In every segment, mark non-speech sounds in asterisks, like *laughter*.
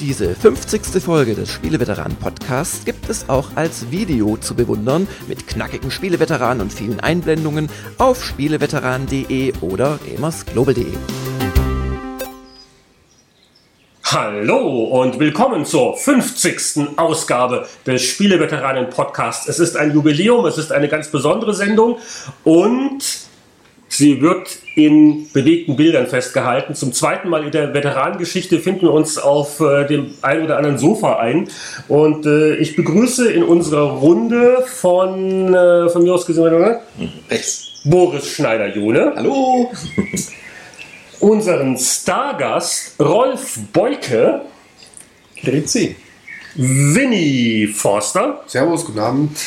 Diese 50. Folge des Spieleveteranen Podcasts gibt es auch als Video zu bewundern mit knackigen Spieleveteranen und vielen Einblendungen auf spieleveteranen.de oder gamersglobal.de. Hallo und willkommen zur 50. Ausgabe des Spieleveteranen Podcasts. Es ist ein Jubiläum, es ist eine ganz besondere Sendung und Sie wird in bewegten Bildern festgehalten. Zum zweiten Mal in der Veteranengeschichte finden wir uns auf äh, dem ein oder anderen Sofa ein. Und äh, ich begrüße in unserer Runde von, äh, von mir aus gesehen, oder? Rechts. Boris Schneider-Jone. Hallo. *laughs* Unseren Stargast Rolf Beuke. Grüezi. Winnie Forster. Servus, guten Abend.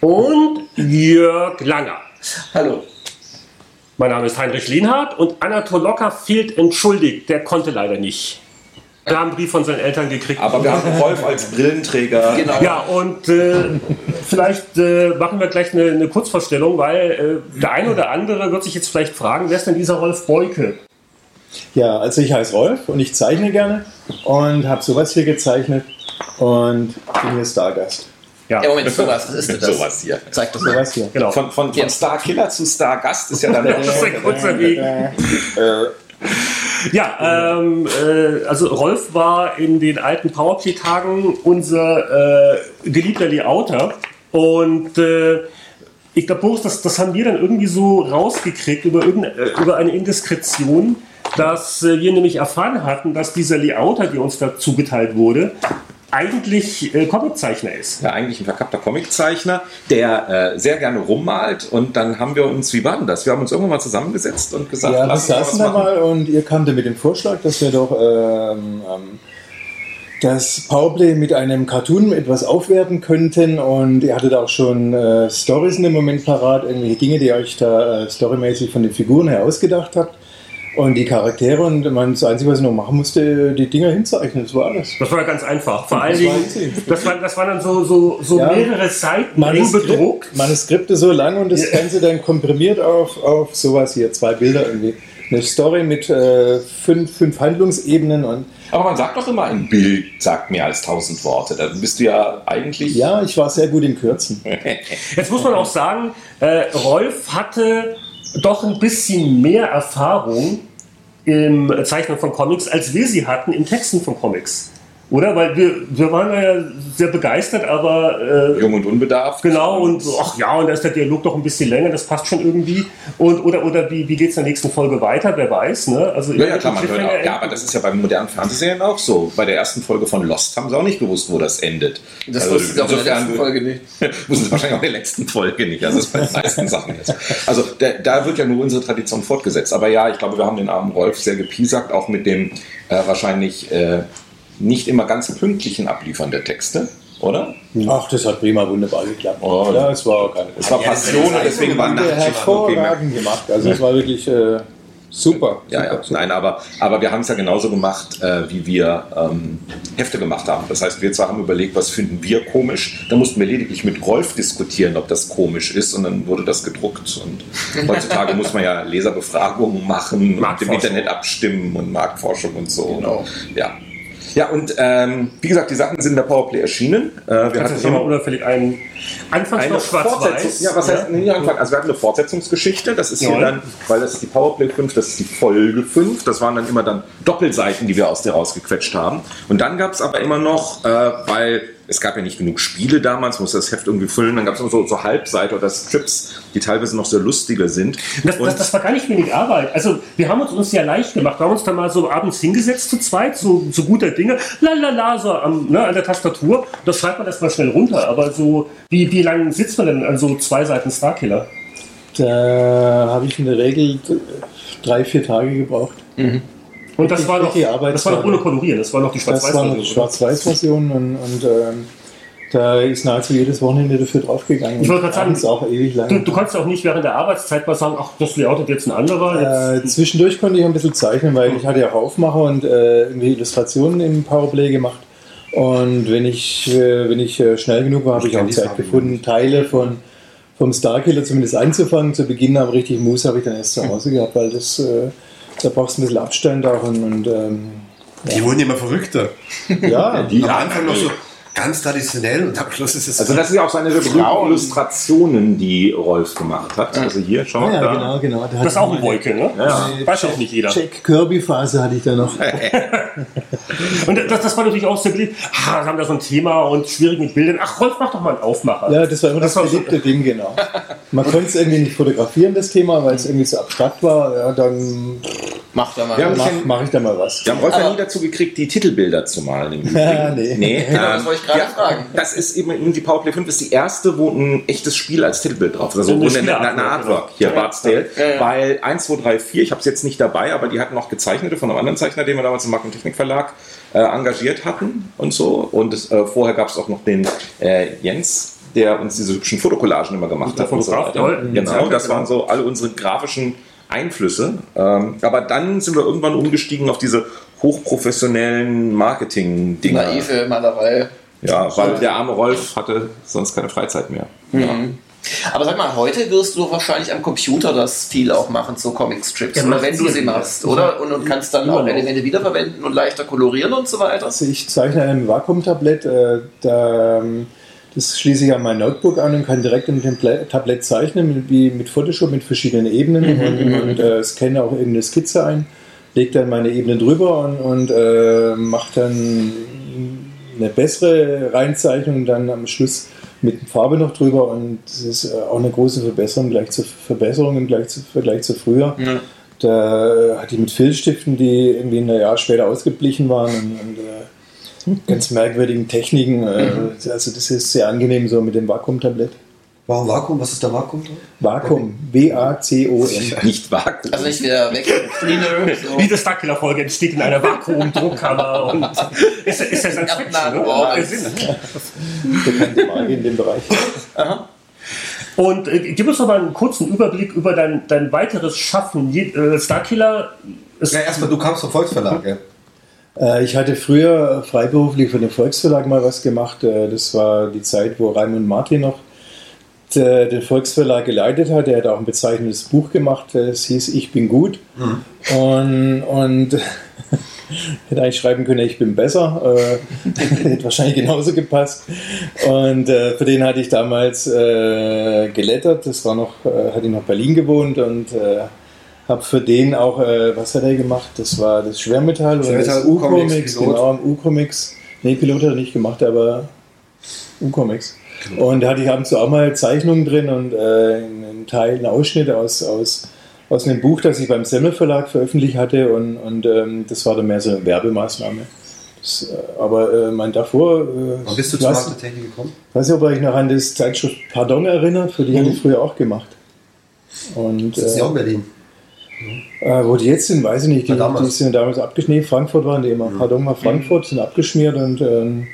Und Jörg Langer. Hallo. Mein Name ist Heinrich Lienhardt und Anatol Locker fehlt entschuldigt. Der konnte leider nicht. Wir haben einen Brief von seinen Eltern gekriegt. Aber wir haben Rolf als Brillenträger. Genau. Ja, und äh, vielleicht äh, machen wir gleich eine, eine Kurzvorstellung, weil äh, der eine oder andere wird sich jetzt vielleicht fragen, wer ist denn dieser Rolf Beuke? Ja, also ich heiße Rolf und ich zeichne gerne und habe sowas hier gezeichnet und bin hier Stargast. Ja, Ja, Moment, sowas, was ist denn das? Sowas hier. Zeig das mal. Sowas hier. genau. Von, von, von Star Killer zu Star Gast ist ja dann *laughs* ein kurzer Weg. *laughs* Ja, ähm, äh, also Rolf war in den alten Powerplay-Tagen unser äh, geliebter Layouter und äh, ich glaube, Boris, das, das haben wir dann irgendwie so rausgekriegt über, äh, über eine Indiskretion, dass äh, wir nämlich erfahren hatten, dass dieser Layouter, der uns da zugeteilt wurde, eigentlich äh, Comiczeichner ist. ja eigentlich ein verkappter Comiczeichner, der äh, sehr gerne rummalt. Und dann haben wir uns, wie war denn das? Wir haben uns irgendwann mal zusammengesetzt und gesagt, Ja, wir lass uns saßen was da machen. mal und ihr kamte mit dem Vorschlag, dass wir doch ähm, ähm, das Powerplay mit einem Cartoon etwas aufwerten könnten und ihr hattet auch schon äh, Stories in dem Moment parat, irgendwelche Dinge, die ihr euch da äh, storymäßig von den Figuren her ausgedacht habt. Und die Charaktere und man, das Einzige, was ich noch machen musste, die Dinger hinzeichnen, das war alles. Das war ja ganz einfach. Vor allen Das war Dingen, easy. das, war, das waren dann so, so, so Ja. mehrere Seiten eng bedruckt. Manuskripte, Manuskripte so lang und das Ja. Ganze dann komprimiert auf, auf sowas hier, zwei Bilder irgendwie. Eine Story mit äh, fünf, fünf Handlungsebenen und Aber man sagt doch immer, ein Bild sagt mehr als tausend Worte. Da bist du ja eigentlich. ja, ich war sehr gut im Kürzen. *laughs* Jetzt muss man auch sagen, äh, Rolf hatte doch ein bisschen mehr Erfahrung im Zeichnen von Comics, als wir sie hatten im Texten von Comics. Oder? Weil wir, wir waren ja sehr begeistert, aber äh, Jung und unbedarft. genau und ach ja, und da ist der Dialog doch ein bisschen länger, das passt schon irgendwie. Und, oder oder wie, wie geht es in der nächsten Folge weiter? Wer weiß, ne? Also Ja, ja, klar, man hört auch. Ja, aber das ist ja beim modernen Fernsehserien auch so. Bei der ersten Folge von Lost haben sie auch nicht gewusst, wo das endet. Das Also wussten sie auch in der letzten Folge nicht. *laughs* wussten sie wahrscheinlich auch in der letzten Folge nicht. Also das ist bei den meisten Sachen jetzt. Also da, da wird ja nur unsere Tradition fortgesetzt. Aber ja, ich glaube, wir haben den armen Rolf sehr gepiesackt, auch mit dem äh, wahrscheinlich äh, nicht immer ganz pünktlichen Abliefern der Texte, oder? Ach, das hat prima wunderbar geklappt. Oh. ja, es war keine Es war Passion und deswegen war hervorragend gemacht. Also es war wirklich äh, super. Ja, ja, super, nein, aber, aber wir haben es ja genauso gemacht, äh, wie wir ähm, Hefte gemacht haben. Das heißt, wir zwei haben überlegt, was finden wir komisch. Da mussten wir lediglich mit Rolf diskutieren, ob das komisch ist und dann wurde das gedruckt. Und *laughs* heutzutage muss man ja Leserbefragungen machen und im. Internet abstimmen und Marktforschung und so. Genau. Ja. Ja, und ähm, wie gesagt, die Sachen sind in der Powerplay erschienen. Äh, wir Kannst hatten immer unauffällig ein. Anfangs eine noch schwarz-weiß. Ja, was heißt nee, Anfang? Also wir hatten eine Fortsetzungsgeschichte. Das ist hier dann, weil das ist die Powerplay 5, das ist die Folge 5. Das waren dann immer dann Doppelseiten, die wir aus der rausgequetscht haben. Und dann gab es aber immer noch, äh, weil es gab ja nicht genug Spiele damals, musste das Heft irgendwie füllen. Dann gab es immer so, so Halbseite oder Strips, die teilweise noch sehr lustige sind. Das, das, das war gar nicht wenig Arbeit. Also wir haben uns uns ja leicht gemacht. Wir haben uns dann mal so abends hingesetzt zu zweit, so, so guter Dinge, lalala, so am, ne, an der Tastatur. Das schreibt man erstmal schnell runter. Aber so, wie, wie lange sitzt man denn an so zwei Seiten Starkiller? Da habe ich in der Regel drei, vier Tage gebraucht. Und das war noch, das war noch ohne Kolorieren, das war noch die Das war noch die Schwarz-Weiß-Version. Schwarz-Weiß-Version und, und ähm, da ist nahezu jedes Wochenende dafür draufgegangen. Ich wollte gerade sagen, auch ewig lang. Du, du kannst ja auch nicht während der Arbeitszeit mal sagen, ach, das Layout hat jetzt ein anderer. Äh, zwischendurch konnte ich ein bisschen zeichnen, weil ich hatte ja auch Aufmacher und äh, irgendwie Illustrationen im Powerplay gemacht. Und wenn ich, äh, wenn ich äh, schnell genug war, habe ich auch Zeit gefunden, Teile von, vom Starkiller zumindest einzufangen. Zu Beginn aber richtig Moose habe ich dann erst zu Hause gehabt, weil das, äh, da brauchst du ein bisschen Abstand auch und, und ähm, Die wurden immer verrückter. Ja, Die am Anfang noch so ganz traditionell und am Schluss ist es Also das ist ja auch seine der berühmten Illustrationen, die Rolf gemacht hat. Also hier, schau ja, da. genau, genau. Da Das ist auch ein Wolke, ne? Ja. Weiß auch nicht jeder. Jack Kirby-Phase hatte ich da noch. *laughs* Und das, das war natürlich auch so beliebt. Ah, wir haben da so ein Thema und schwierig mit Bildern. Ach, Rolf, mach doch mal einen Aufmacher. Ja, das war immer das, Das war so- beliebte Ding, genau. Man konnte es irgendwie nicht fotografieren, das Thema, weil es irgendwie so abstrakt war. Ja, dann Macht er mal. Ja, mache mach ich da mal was. Wir haben Rolf ja nie dazu gekriegt, die Titelbilder zu malen. Im *laughs* nee. nee Ja, das ähm, wollte ich gerade fragen. Das ist eben, die Powerplay 5 ist die erste, wo ein echtes Spiel als Titelbild drauf ist. Also Eine eine, eine, Artwork, genau. hier, Ja, Bart's Tale. ja, ja. Weil 1, 2, 3, 4, ich habe es jetzt nicht dabei, aber die hatten noch gezeichnete von einem anderen Zeichner, den wir damals im Marken- und Technikverlag äh, engagiert hatten und so. Und es, äh, vorher gab es auch noch den äh, Jens, der uns diese hübschen Fotokollagen immer gemacht hat. und so Genau, das waren so alle unsere grafischen Einflüsse. Ähm, aber dann sind wir irgendwann umgestiegen auf diese hochprofessionellen Marketing-Dinger. Naive Malerei. Ja, weil der arme Rolf hatte sonst keine Freizeit mehr. Aber sag mal, heute wirst du wahrscheinlich am Computer das viel auch machen, so Comic-Strips. Ja, oder wenn du sie ja. machst, oder? Und, und kannst dann auch. Elemente wiederverwenden und leichter kolorieren und so weiter. Also ich zeichne an einem Vakuumtablett. Äh, da, ähm, das schließe ich an mein Notebook an und kann direkt mit dem Tablett zeichnen, mit, wie mit Photoshop mit verschiedenen Ebenen und, und äh, scanne auch irgendeine Skizze ein, lege dann meine Ebene drüber und, und äh, mache dann eine bessere Reinzeichnung dann am Schluss mit Farbe noch drüber und das ist äh, auch eine große Verbesserung gleich zu Verbesserung im Gleich zu, Vergleich zu früher. Da äh, hatte ich mit Filzstiften, die irgendwie ein Jahr später ausgeblichen waren und, und äh, *laughs* ganz merkwürdigen Techniken. Äh, also das ist sehr angenehm so mit dem Vakuumtablett. Warum Vakuum? Was ist der Vakuum? Vakuum, W-A-C-O-M. *laughs* Nicht Vakuum. Also nicht wieder weg Cleaner. So. Diese Starkiller-Folge entsteht in einer Vakuumdruckkammer und ist, ist ja Science Fiction, ne? Sinn. Bekannte Marke in dem Bereich. Und äh, gib uns doch mal einen kurzen Überblick über dein, dein weiteres Schaffen. Je, äh, Starkiller ist Ja, erstmal, du kamst vom Volksverlag, ja. Äh, ich hatte früher freiberuflich für den Volksverlag mal was gemacht. Äh, das war die Zeit, wo Raimund Martin noch der, den Volksverlag geleitet hat. Er hat auch ein bezeichnetes Buch gemacht. Es hieß Ich bin gut. Und, und *laughs* hätte eigentlich schreiben können, ich bin besser. Äh, *laughs* hätte wahrscheinlich genauso gepasst. Und äh, für den hatte ich damals äh, gelettert. Das war noch, äh, hatte ich noch Berlin gewohnt und äh, habe für den auch, äh, was hat er gemacht? Das war das Schwermetall oder Schwermetall, das U-Comics, genau, U-Comics. Nee, Pilot hat er nicht gemacht, aber U-Comics. Und da hatte ich ab und zu auch mal Zeichnungen drin und äh, einen Teil, einen Ausschnitt aus, aus, aus einem Buch, das ich beim Semmel Verlag veröffentlicht hatte und, und ähm, das war dann mehr so eine Werbemaßnahme. Das, äh, aber äh, mein davor, äh, Wann bist du ich zur Markttechnik gekommen? weiß nicht, ob euch noch an das Zeitschrift Pardon erinnert, für die hatte ich früher auch gemacht. Und, Das ist ja auch in Berlin. äh, wo die jetzt sind, weiß ich nicht. Die, die sind damals abgeschmiert. Frankfurt waren die immer. Pardon war Frankfurt, sind abgeschmiert und ähm,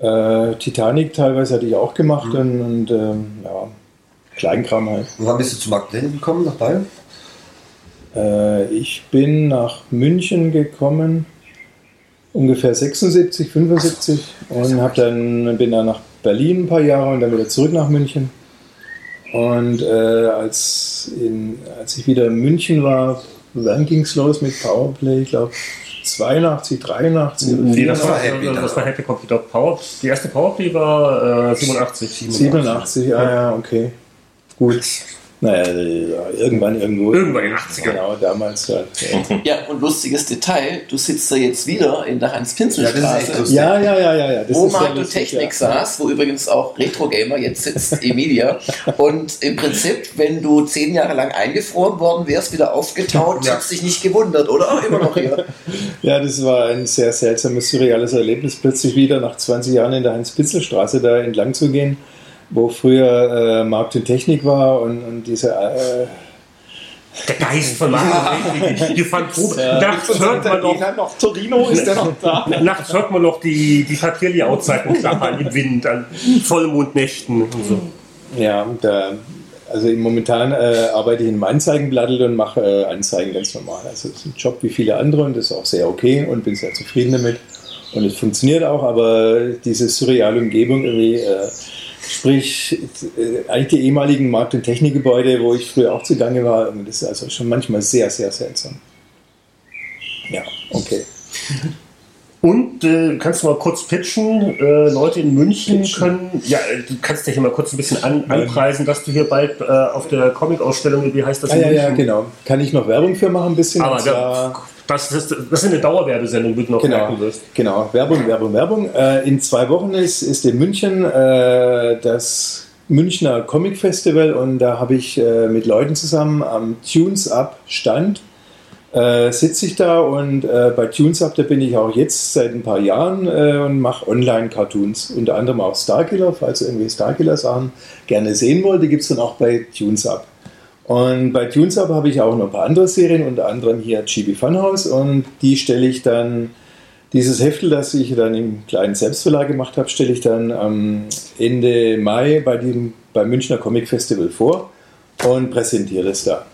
äh, Titanic teilweise hatte ich auch gemacht und, und ähm, ja, Kleinkram halt. Und wann bist du zur Markttechnik gekommen, nach Bayern? Äh, ich bin nach München gekommen, ungefähr 76, 75 und hab dann, bin dann nach Berlin ein paar Jahre und dann wieder zurück nach München. Und äh, als, in, als ich wieder in München war, dann ging es los mit Powerplay, ich glaube 82, 83 oder Nee, das 84. war, Happy das war Happy Computer Power. Die erste Powerplay war äh, 87. 87, ah ja, okay. Gut. Naja, irgendwann irgendwo. Irgendwann in den 80ern. Genau, damals. Ja. *laughs* Ja, und lustiges Detail, du sitzt da jetzt wieder in der Ja, das ist Hans-Pinzel-Straße. Ja, ja, ja, ja, ja. Das wo lustig, Technik ja. saß, wo übrigens auch Retro Gamer jetzt sitzt, *laughs* Emilia. Und im Prinzip, wenn du zehn Jahre lang eingefroren worden wärst, wieder aufgetaut, Ja. hättest dich nicht gewundert, oder? Immer noch hier. *laughs* Ja, das war ein sehr seltsames, surreales Erlebnis, plötzlich wieder nach 20 Jahren in der Hans-Pitzel-Straße da entlang zu gehen, wo früher äh, Markt und Technik war und, und diese. Äh, Der Geist von Martin Technik, die Phantom. Ja. Nachts hört man noch, noch Torino, ist der noch da? nachts hört man noch die, die Papierlayout-Seiten klappern im Wind an Vollmondnächten und so. Ja, und, äh, also momentan äh, arbeite ich in einem Anzeigenblatt und mache äh, Anzeigen ganz normal. Also es ist ein Job wie viele andere und das ist auch sehr okay und bin sehr zufrieden damit. Und es funktioniert auch, aber diese surreale Umgebung irgendwie, äh, sprich äh, eigentlich die ehemaligen Markt- und Technikgebäude, wo ich früher auch zugange war, das ist also schon manchmal sehr, sehr seltsam. Ja, okay. Und äh, kannst du mal kurz pitchen? Äh, Leute in München können, ja, äh, du kannst dich mal kurz ein bisschen an, anpreisen, dass du hier bald äh, auf der Comic-Ausstellung, wie heißt das? Ah, ja, ja, genau. Kann ich noch Werbung für machen ein bisschen? Aber das, das, das ist eine Dauerwerbesendung, wie du noch Genau, merken wirst. genau. Werbung, Werbung, Werbung. Äh, in zwei Wochen ist, ist in München äh, das Münchner Comic Festival und da habe ich äh, mit Leuten zusammen am Tunes Up Stand äh, sitze ich da und äh, bei Tunes Up, da bin ich auch jetzt seit ein paar Jahren äh, und mache Online-Cartoons. Unter anderem auch Starkiller, falls ihr irgendwie Starkiller-Sachen gerne sehen wollt, die gibt es dann auch bei Tunes Up. Und bei Tunes Up habe ich auch noch ein paar andere Serien, unter anderem hier Chibi Funhouse und die stelle ich dann, dieses Heftel, das ich dann im kleinen Selbstverlag gemacht habe, stelle ich dann am Ende Mai bei dem, beim Münchner Comic Festival vor und präsentiere es da.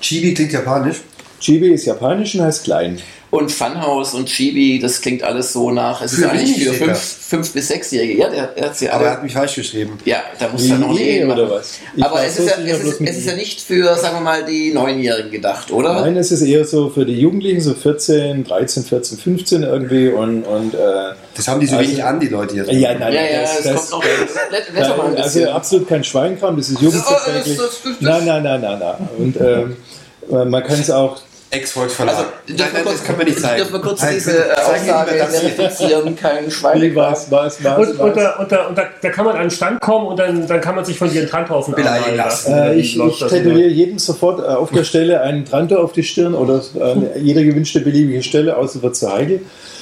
Chibi klingt japanisch. Chibi ist japanisch und heißt klein. Und Funhouse und Chibi, das klingt alles so nach. Es ist Für eigentlich wenig für fünf, fünf bis sechsjährige. Ja, der, der hat sie Aber er alle. hat mich falsch geschrieben. Ja, da muss er noch nie oder was? Ich Aber es so ist, ja, es, ist, es ist ja nicht für, sagen wir mal, die Neunjährigen gedacht, oder? Nein, es ist eher so für die Jugendlichen, so 14, 13, 14, 15 irgendwie und, und äh, Das haben die so Also- wenig an, die Leute hier. ja, nein, Ja, ja, das, es das, kommt noch. Mal ein Nein, also absolut kein Schweinkram, das ist Oh, das- jugendverträglich. das- das- Nein, nein, nein, nein, nein. Und ähm, man kann es auch, Ex-Volksverlag. Also, nein, nein, kurz, das können wir nicht zeigen. Dürfen wir kurz Nein, diese äh, Aussage verifizieren, kein wie, Schwein. was, was, was, Und, da, und, da, und da, da kann man an den Stand kommen und dann, dann kann man sich von dir einen Trantor auf den Arm Beleidigen lassen. lassen. Äh, ich ich tätowiere jedem sofort äh, auf der Stelle einen Trantor auf die Stirn oder äh, jede gewünschte beliebige Stelle, außer wird zu heikel.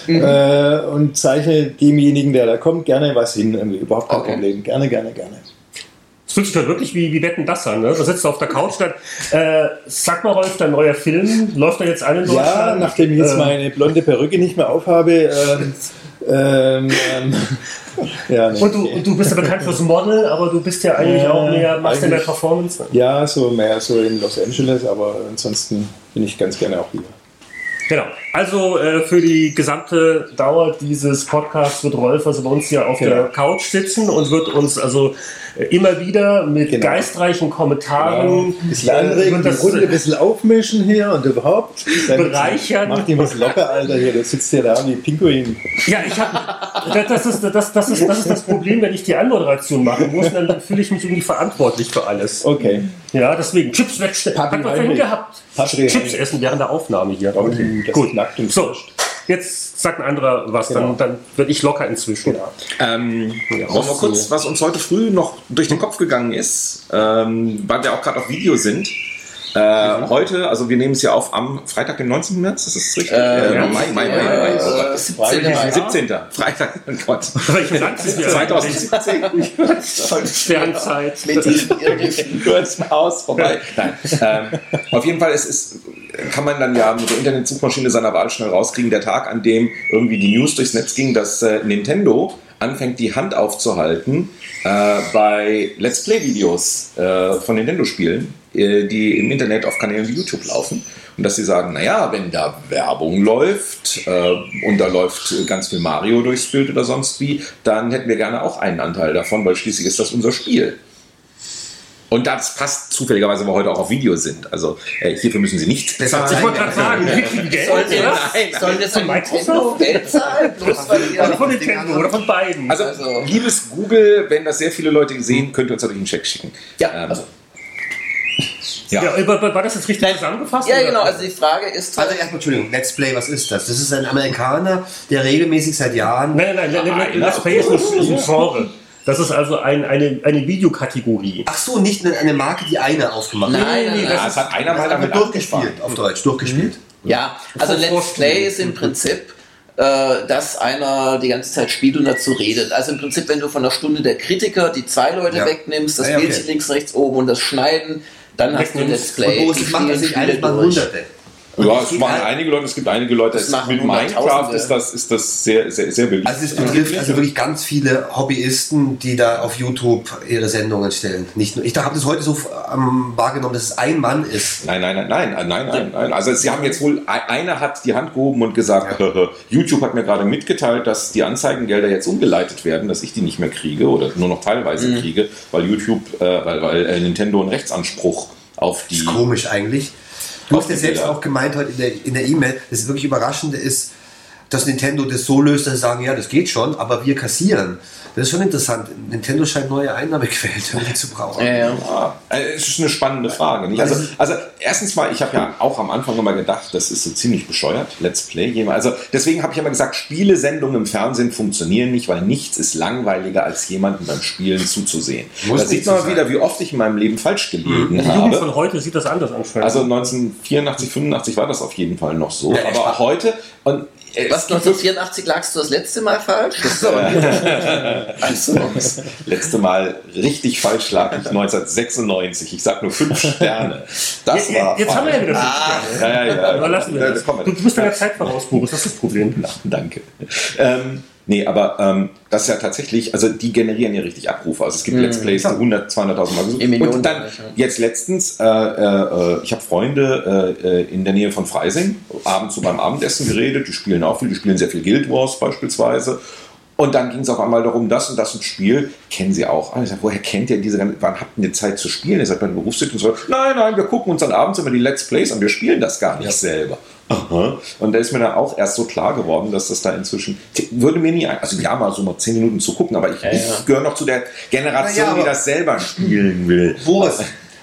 Mhm. Äh, und zeichne demjenigen, der da kommt, gerne was hin. Überhaupt kein Okay. Problem. Gerne, gerne, gerne. Das fühlt sich dann wirklich wie, wie Wetten das an. Ne? Da sitzt du auf der Couch, dann äh, sag mal, Rolf, dein neuer Film, läuft er jetzt an in Ja, Deutschland? nachdem ich jetzt Äh, meine blonde Perücke nicht mehr aufhabe. Ähm, ähm, ähm, ja, nee. Und du, und du bist ja bekannt fürs Model, aber du bist ja eigentlich Ja, auch mehr, machst ja mehr Performance. ja, so mehr so in Los Angeles, aber ansonsten bin ich ganz gerne auch hier. Genau. Also äh, für die gesamte Dauer dieses Podcasts wird Rolf also bei uns hier auf Genau. der Couch sitzen und wird uns also äh, immer wieder mit Genau. geistreichen Kommentaren Ein bisschen äh, anregen, die das, Runde ein bisschen aufmischen hier und überhaupt. Bereichern. Mach die was locker, Alter, hier. Du sitzt hier da wie Pinguin. Ja, ich habe das ist das, das, ist, das ist das Problem, wenn ich die Anmoderation machen muss, dann, fühle ich mich irgendwie verantwortlich für alles. Okay. Ja, deswegen Chips wegstellen. Hat man vorhin gehabt. Papi Chips essen während der Aufnahme hier. Okay, das Gut. Und So, frischt. jetzt sagt ein anderer was, Genau. dann, dann werde ich locker inzwischen. Ähm, wollen wir kurz, was uns heute früh noch durch den Kopf gegangen ist, ähm, weil wir auch gerade auf Video sind. Äh, Heute, also wir nehmen es ja auf am Freitag, den 19. März, ist das richtig? Äh, Mai, Mai, Mai, Mai, Mai. Gott. äh, 17. Mai. 17. Freitag, oh Gott. Welches Land wir? 2017. Sternzeit. Mit diesen Irrgiften. Kurz Haus vorbei. Nein. Ähm, auf jeden Fall, es ist, kann man dann ja mit der Internetsuchmaschine seiner Wahl schnell rauskriegen, der Tag, an dem irgendwie die News durchs Netz ging, dass äh, Nintendo anfängt, die Hand aufzuhalten äh, bei Let's Play-Videos äh, von Nintendo-Spielen, äh, die im Internet auf Kanälen wie YouTube laufen. Und dass sie sagen, naja, wenn da Werbung läuft äh, und da läuft ganz viel Mario durchs Bild oder sonst wie, dann hätten wir gerne auch einen Anteil davon, weil schließlich ist das unser Spiel. Und das passt zufälligerweise, weil wir heute auch auf Video sind. Also äh, hierfür müssen Sie nichts bezahlen. Ich wollte gerade sagen, wir kriegen Geld. Sollen wir, sollen wir Von von Microsoft? Nintendo Geld zahlen? Oder von Nintendo oder von beiden. Also, Also- liebes Google, wenn das sehr viele Leute sehen, könnt ihr uns natürlich einen Check schicken. Ja, Ähm, also, ja. ja, war, war das jetzt richtig zusammengefasst? ja, oder? genau. Also die Frage ist Also erstmal, Entschuldigung, Let's Play, was ist das? Das ist ein Amerikaner, der regelmäßig seit Jahren. Nein, nein, nein, nein, Let's Play ist ein, ist ein Genre. Das ist also ein, eine, eine Videokategorie. Ach so, nicht eine- eine Marke, die eine aufgemacht hat. Nein, nein, nein. es hat einer mal Also damit durchgespielt, auf Deutsch, durchgespielt. Ja, also Let's. Play ist im Prinzip, äh, dass einer die ganze Zeit spielt und dazu redet. Also im Prinzip, wenn du von der Stunde der Kritiker die zwei Leute Ja. wegnimmst, das Ja, ja, okay. Bildchen links, rechts, oben und das Schneiden, dann hast du ein Wegnimmst. Let's Play. Und wo es macht, dass Spiele eigentlich mal durch. Hunderte. Ja, es machen halt- einige Leute, es gibt einige Leute, Das machen mit Minecraft ist das, ist das sehr, sehr, sehr beliebt. Also es betrifft also wirklich ganz viele Hobbyisten, die da auf YouTube ihre Sendungen stellen. Nicht nur, ich habe das heute so ähm, wahrgenommen, dass es ein Mann ist. Nein, nein, nein, nein, nein, nein, nein. Also sie haben jetzt wohl, e- einer hat die Hand gehoben und gesagt, *laughs* YouTube hat mir gerade mitgeteilt, dass die Anzeigengelder jetzt umgeleitet werden, dass ich die nicht mehr kriege oder nur noch teilweise Mhm. kriege, weil YouTube, äh, weil, weil äh, Nintendo einen Rechtsanspruch auf die... ist komisch eigentlich. Du hast ja selbst auch gemeint heute in der in der E-Mail, das wirklich Überraschende ist, dass Nintendo das so löst, dass sie sagen, ja, das geht schon, aber wir kassieren. Das ist schon interessant. Nintendo scheint neue Einnahmequellen *laughs* zu brauchen. Ja, ja. Ja, äh, es ist eine spannende Frage. Nicht? Also, also erstens mal, ich habe ja auch am Anfang immer gedacht, das ist so ziemlich bescheuert, Let's Play. jemand- Also deswegen habe ich immer gesagt, Spielesendungen im Fernsehen funktionieren nicht, weil nichts ist langweiliger, als jemandem beim Spielen zuzusehen. Muss da sieht man wieder, wie oft ich in meinem Leben falsch gelegen Die Jugend habe. von heute sieht das anders an. Frank. Also 1984, 85 war das auf jeden Fall noch so. Ja, aber heute und Was, gibt wirklich- 1984 lagst du das letzte Mal falsch? Das ist aber *laughs* also, Letzte Mal richtig falsch lag ich 1996. Ich sag nur fünf Sterne. Das jetzt, war jetzt haben wir ja wieder fünf Ah. Sterne. Ja, ja, ja. Aber lassen wir Ja, das. Du bist deiner Zeit voraus, Boris, das ist das Problem. Na, danke. Ähm, nee, aber ähm, das ist ja tatsächlich, also die generieren ja richtig Abrufe. Also es gibt Let's Plays, die 100, 200.000 Mal gesucht. Und dann ja. jetzt letztens, äh, äh, ich habe Freunde äh, äh, in der Nähe von Freising, abends so beim Abendessen geredet, die spielen auch viel, die spielen sehr viel Guild Wars beispielsweise. Und dann ging es auf einmal darum, das und das ein Spiel, kennen Sie auch. Also, woher kennt ihr diese ganze, wann habt ihr Zeit zu spielen? Ihr seid bei den Berufstätigen und so. Nein, nein, wir gucken uns dann abends immer die Let's Plays an, wir spielen das gar nicht selber. Aha. Und da ist mir dann auch erst so klar geworden, dass das da inzwischen, würde mir nie, ein, also ja, mal so mal zehn Minuten zu gucken, aber ich, ich gehöre noch zu der Generation, ja, die das selber spielen will. Boris,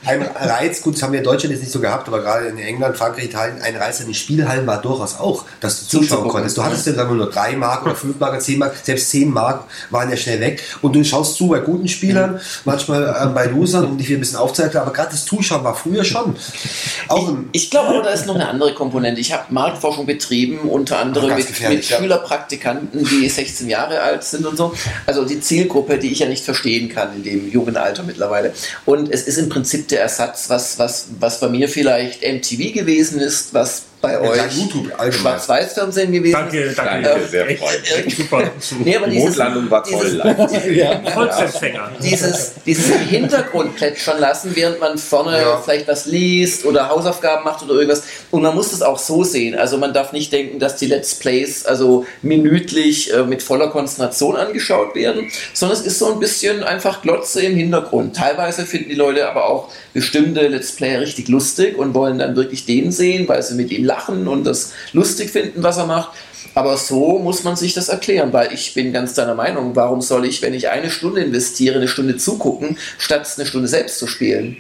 ein Reiz, gut, das haben wir in Deutschland jetzt nicht so gehabt, aber gerade in England, Frankreich, Italien, ein Reiz an den Spielhallen war durchaus auch, dass du zuschauen konntest. Du hattest ja wir, nur drei Mark oder fünf Mark oder zehn Mark, selbst zehn Mark waren ja schnell weg. Und du schaust zu bei guten Spielern, manchmal äh, bei Losern, um dich ein bisschen aufzuhalten, aber gerade das Zuschauen war früher schon. Auch ein, Ich glaube aber, da ist noch eine andere Komponente. Ich habe Marktforschung betrieben, unter anderem mit, mit ja. Schülerpraktikanten, die 16 Jahre alt sind und so. Also die Zielgruppe, die ich ja nicht verstehen kann in dem jungen Alter mittlerweile. Und es ist im Prinzip der Ersatz, was, was, was bei mir vielleicht MTV gewesen ist, was bei Ja, euch. Schwarz-Weiß-Fernsehen gewesen Danke, danke. Danke, sehr freundlich. super. Nee, aber Die dieses, Mondlandung war toll. dieses, *laughs* *laughs* Volksempfänger. dieses, dieses im Hintergrund plätschern lassen, während man vorne Ja. vielleicht was liest oder Hausaufgaben macht oder irgendwas. Und man muss das auch so sehen. Also man darf nicht denken, dass die Let's Plays also minütlich äh, mit voller Konzentration angeschaut werden, sondern es ist so ein bisschen einfach Glotze im Hintergrund. Teilweise finden die Leute aber auch bestimmte Let's Player richtig lustig und wollen dann wirklich den sehen, weil sie mit ihm lachen und das lustig finden, was er macht. Aber so muss man sich das erklären, weil ich bin ganz deiner Meinung, warum soll ich, wenn ich eine Stunde investiere, eine Stunde zugucken, statt eine Stunde selbst zu spielen?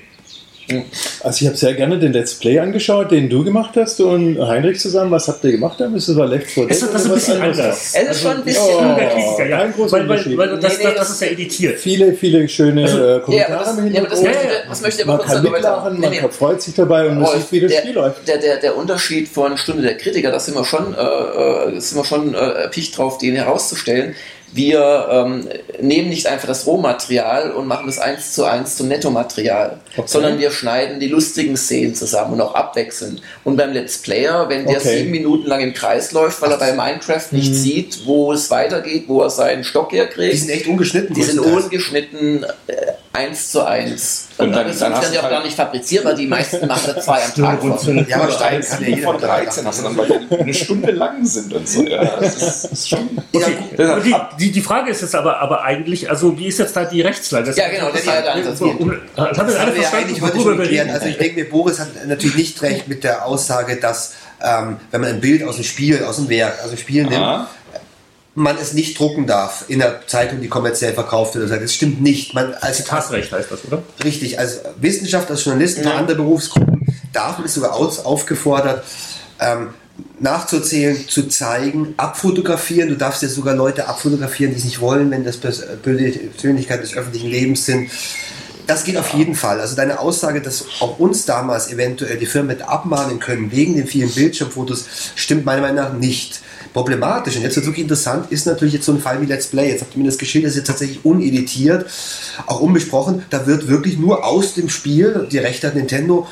Also ich habe sehr gerne den Let's Play angeschaut, den du gemacht hast du und Heinrich zusammen. Was habt ihr gemacht? Dann ist es war Left 4 Dead Ist das- ein bisschen anderes? anders. Es ist schon ein bisschen. Oh. Ja, ja. kein großer weil, weil, Unterschied. weil das, Nee, nee, das, das ist ja editiert. Viele, viele schöne Also- äh, Ja, Kommentare aber das, im ja, das, möchte, Ja, ja. das möchte ich man aber kurz kann sagen. mitlachen, Nee, man nee. kann- freut sich dabei und man Rolf, sieht, wie das der, Spiel läuft. Der, der, der Unterschied von Stunde der Kritiker, da sind wir schon, äh, äh, sind wir schon äh, erpicht drauf, den herauszustellen. Wir ähm, nehmen nicht einfach das Rohmaterial und machen das eins zu eins zum Nettomaterial, Okay. sondern wir schneiden die lustigen Szenen zusammen und auch abwechselnd. Und beim Let's Player, wenn der Okay. sieben Minuten lang im Kreis läuft, weil er bei Minecraft nicht sieht, wo es weitergeht, wo er seinen Stock herkriegt, die sind echt ungeschnitten. die sind ungeschnitten äh, eins zu eins. Und dann- dann, dann die du auch halt- gar nicht fabriziert, weil die meisten machen da zwei am *laughs* Tag. von. Ja, aber Stein kann ja jeder von 13 hast du dann, weil die eine Stunde lang sind und so. Ja, das ist, das ist schon. Okay. Ja, die, die, die Frage ist jetzt aber, aber eigentlich, also wie ist jetzt da die Rechtslage? Das Ja, genau, das war ja der Ansatz. Das haben wir Das alle ja verstanden, worüber schon wir reden. Also ich denke mir, Boris hat natürlich nicht recht mit der Aussage, dass ähm, wenn man ein Bild aus dem Spiel, aus dem Werk, aus dem Spiel nimmt, Ah. Man es nicht drucken darf in der Zeitung, die kommerziell verkauft wird. Das stimmt nicht. Man, als, Zitatrecht heißt das, oder? Richtig, als Wissenschaftler, als Journalisten für andere Berufsgruppen darf man ist sogar aus, aufgefordert, ähm, nachzuzählen, zu zeigen, abfotografieren. Du darfst ja sogar Leute abfotografieren, die es nicht wollen, wenn das Pers- Persönlichkeiten des öffentlichen Lebens sind. Das geht auf jeden Fall. Also deine Aussage, dass auch uns damals eventuell die Firmen mit abmahnen können wegen den vielen Bildschirmfotos, stimmt meiner Meinung nach nicht. Problematisch und jetzt wird wirklich interessant, ist natürlich jetzt so ein Fall wie Let's Play. Jetzt habt ihr mir das geschildert, ist jetzt tatsächlich uneditiert, auch unbesprochen. Da wird wirklich nur aus dem Spiel, die Rechte hat Nintendo,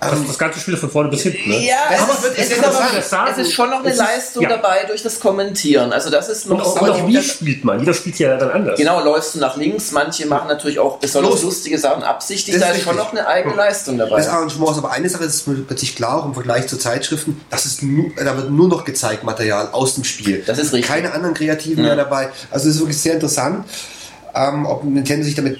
Das, das ganze Spiel von vorne bis hinten. Ne? Ja, Das aber ist- es, das ist, ist aber, es ist schon noch eine Es ist- Leistung ja. dabei durch das Kommentieren. Also das ist Und noch auch, so- und auch wie spielt man? Jeder spielt ja dann anders. Genau, läufst du nach links, manche machen natürlich auch besonders Los. lustige Sachen absichtlich, Das ist da ist schon richtig. noch eine eigene Leistung dabei. Das Arrangement ist aber eine Sache, das ist mir plötzlich klar, auch im Vergleich zu Zeitschriften, das ist nu, da wird nur noch gezeigt Material aus dem Spiel. Das ist richtig. Keine anderen Kreativen mehr dabei. Also es ist wirklich sehr interessant, ähm, ob Nintendo sich damit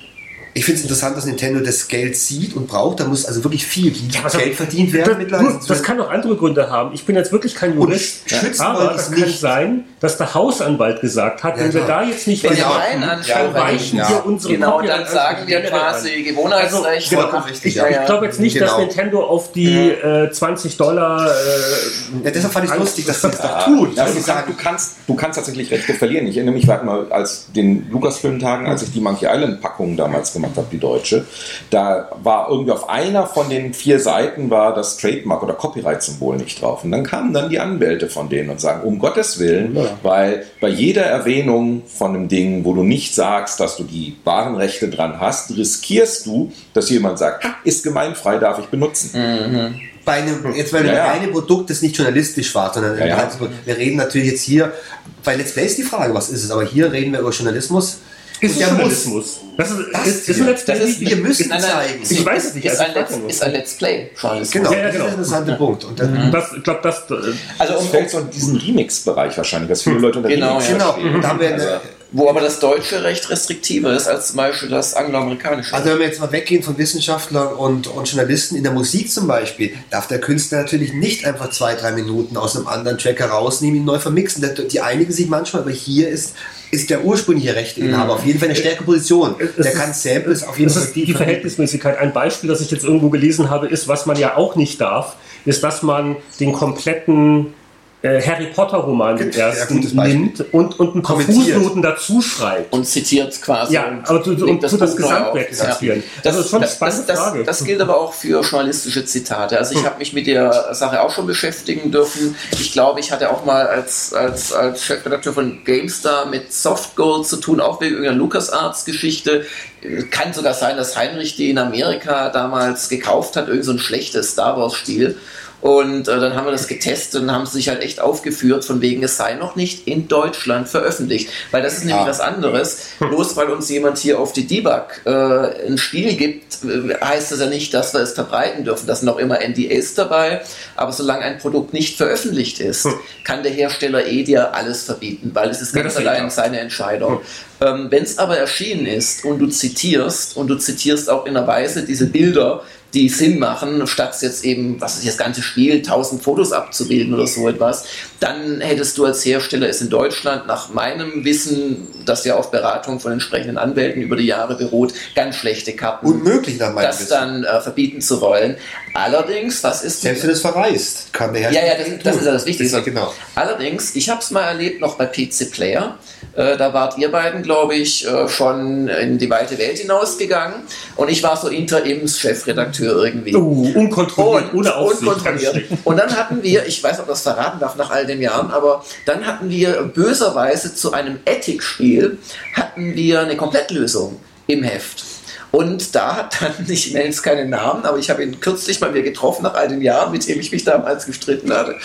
Ich finde es interessant, dass Nintendo das Geld sieht und braucht. Da muss also wirklich viel also, Geld verdient werden das, du, das kann auch andere Gründe haben. Ich bin jetzt wirklich kein Jurist, schützen aber es kann nicht. sein, dass der Hausanwalt gesagt hat, wenn wir da jetzt nicht Wenn machen, rein dann anschauen, weichen ja. wir unsere Genau, Copyright dann sagen wir quasi. Gewohnheitsrecht. Also, Ach, richtig, ja, ja. Ich glaube jetzt nicht, dass Genau. Nintendo auf die äh, 20 Dollar. Äh, Ja, deshalb fand ich es lustig, dass sie das Ja, da tun. ja, Dass kann, sagen, du, kannst, du kannst tatsächlich Rechte verlieren. Ich erinnere mich, wir hatten mal als den Lucasfilm-Tagen, als ich die Monkey Island-Packung damals gemacht habe, die deutsche, da war irgendwie auf einer von den vier Seiten war das Trademark oder Copyright-Symbol nicht drauf. Und dann kamen dann die Anwälte von denen und sagen, um Gottes Willen, weil bei jeder Erwähnung von einem Ding, wo du nicht sagst, dass du die wahren Rechte dran hast, riskierst du, dass jemand sagt, ist gemeinfrei, darf ich benutzen. bei einem, jetzt einem Ja, ja. reinen Produkt, das nicht journalistisch war, sondern Ja, ja. also, wir reden natürlich jetzt hier, bei Let's Play ist die Frage, was ist es, aber hier reden wir über Journalismus. Ist der Journalismus. Das ist, Das ist, ein Let's Play. Das ist- wir müssen Nein, nein, zeigen. Ich weiß es nicht, Ist also ein, Let's, ist ein Let's Play. Journalismus. Genau, Ja, ja, das genau. ist der interessante Punkt. Und dann, Das, ich glaube, das. äh, Also um, Das fällt so in diesen Remix-Bereich wahrscheinlich, was viele Leute unter Genau, Remix ja. genau, verstehen. und da haben wir eine, Also, wo aber das deutsche Recht restriktiver ist als zum Beispiel das angloamerikanische. Also wenn wir jetzt mal weggehen von Wissenschaftlern und, und Journalisten in der Musik zum Beispiel, darf der Künstler natürlich nicht einfach zwei, drei Minuten aus einem anderen Track herausnehmen, ihn neu vermixen. Die einigen sich manchmal, aber hier ist, ist der ursprüngliche Rechteinhaber auf jeden Fall eine stärkere Position. Es Der ist- kann Samples auf jeden Fall die Verhältnismäßigkeit. Ein Beispiel, das ich jetzt irgendwo gelesen habe, ist, was man ja auch nicht darf, ist, dass man den kompletten äh, Harry Potter Roman, den Ja, ersten, nimmt und, und ein paar Kommentiert. Fußnoten dazu schreibt. und zitiert quasi. Ja, und aber du- du- legt und tut das Buch neu Gesamtwerk auf. zitieren. Das ist schon eine spannende das, Frage. Das, das gilt aber auch für journalistische Zitate. Also ich habe mich mit der Sache auch schon beschäftigen dürfen. Ich glaube, ich hatte auch mal als, als, als Chefredakteur von GameStar mit Softgold zu tun, auch wegen irgendeiner LucasArts-Geschichte. Kann sogar sein, dass Heinrich die in Amerika damals gekauft hat, irgend so ein schlechtes Star Wars-Spiel. Und äh, dann haben wir das getestet und haben sich halt echt aufgeführt, von wegen, es sei noch nicht in Deutschland veröffentlicht. Weil das ist nämlich Ah. was anderes. Bloß weil uns jemand hier auf die Debug äh, ein Spiel gibt, äh, heißt das ja nicht, dass wir es verbreiten dürfen. Da sind auch immer NDAs dabei. Aber solange ein Produkt nicht veröffentlicht ist, kann der Hersteller eh dir alles verbieten, weil es ist Ja, ganz ich allein auch. seine Entscheidung. Ähm, Wenn es aber erschienen ist und du zitierst und du zitierst auch in einer Weise diese Bilder, die Sinn machen, statt jetzt eben, was ist das ganze Spiel, 1000 Fotos abzubilden oder so etwas, dann hättest du als Hersteller es in Deutschland nach meinem Wissen, das ja auf Beratung von entsprechenden Anwälten über die Jahre beruht, ganz schlechte Karten, unmöglich nach meinem das Wissen. dann äh, verbieten zu wollen. Allerdings, was ist Selbst wenn es verreist, kann der ja, Hersteller ja, das, tun. das ist ja das Wichtigste. Ja genau. Allerdings, ich habe es mal erlebt noch bei PC Player. Äh, da wart ihr beiden, glaube ich, äh, schon in die weite Welt hinausgegangen. Und ich war so Interims-Chefredakteur irgendwie. Uh, unkontrolliert, Und, ohne Aufsicht. unkontrolliert. Und dann hatten wir, ich weiß ob das verraten darf nach all den Jahren, aber dann hatten wir böserweise zu einem Ethic-Spiel hatten wir eine Komplettlösung im Heft. Und da hat dann, ich nenne jetzt keinen Namen, aber ich habe ihn kürzlich mal wieder getroffen, nach all den Jahren, mit dem ich mich damals gestritten hatte,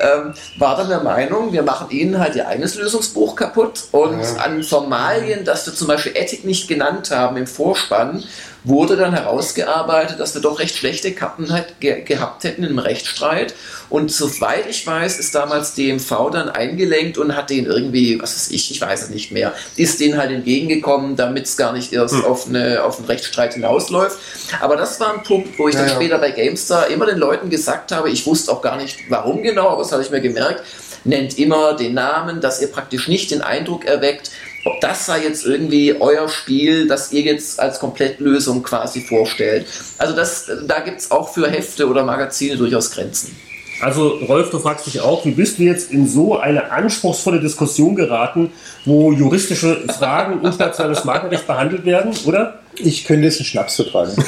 ähm, war dann der Meinung, wir machen ihnen halt ihr eigenes Lösungsbuch kaputt und an Formalien, dass wir zum Beispiel Ethik nicht genannt haben im Vorspann, wurde dann herausgearbeitet, dass wir doch recht schlechte Kappen halt ge gehabt hätten im Rechtsstreit. Und soweit ich weiß, ist damals DMV dann eingelenkt und hat den irgendwie, was weiß ich, ich weiß es nicht mehr, ist denen halt entgegengekommen, damit es gar nicht erst Hm. auf, eine, auf einen Rechtsstreit hinausläuft. Aber das war ein Punkt, wo ich Ja, dann ja. später bei GameStar immer den Leuten gesagt habe, ich wusste auch gar nicht, warum genau, aber das habe ich mir gemerkt, nennt immer den Namen, dass ihr praktisch nicht den Eindruck erweckt, ob das sei jetzt irgendwie euer Spiel, das ihr jetzt als Komplettlösung quasi vorstellt. Also das, da gibt es auch für Hefte oder Magazine durchaus Grenzen. Also Rolf, du fragst dich auch, wie bist du jetzt in so eine anspruchsvolle Diskussion geraten, wo juristische Fragen *laughs* internationales Markenrecht behandelt werden, oder? Ich könnte jetzt einen Schnaps vertragen. *laughs*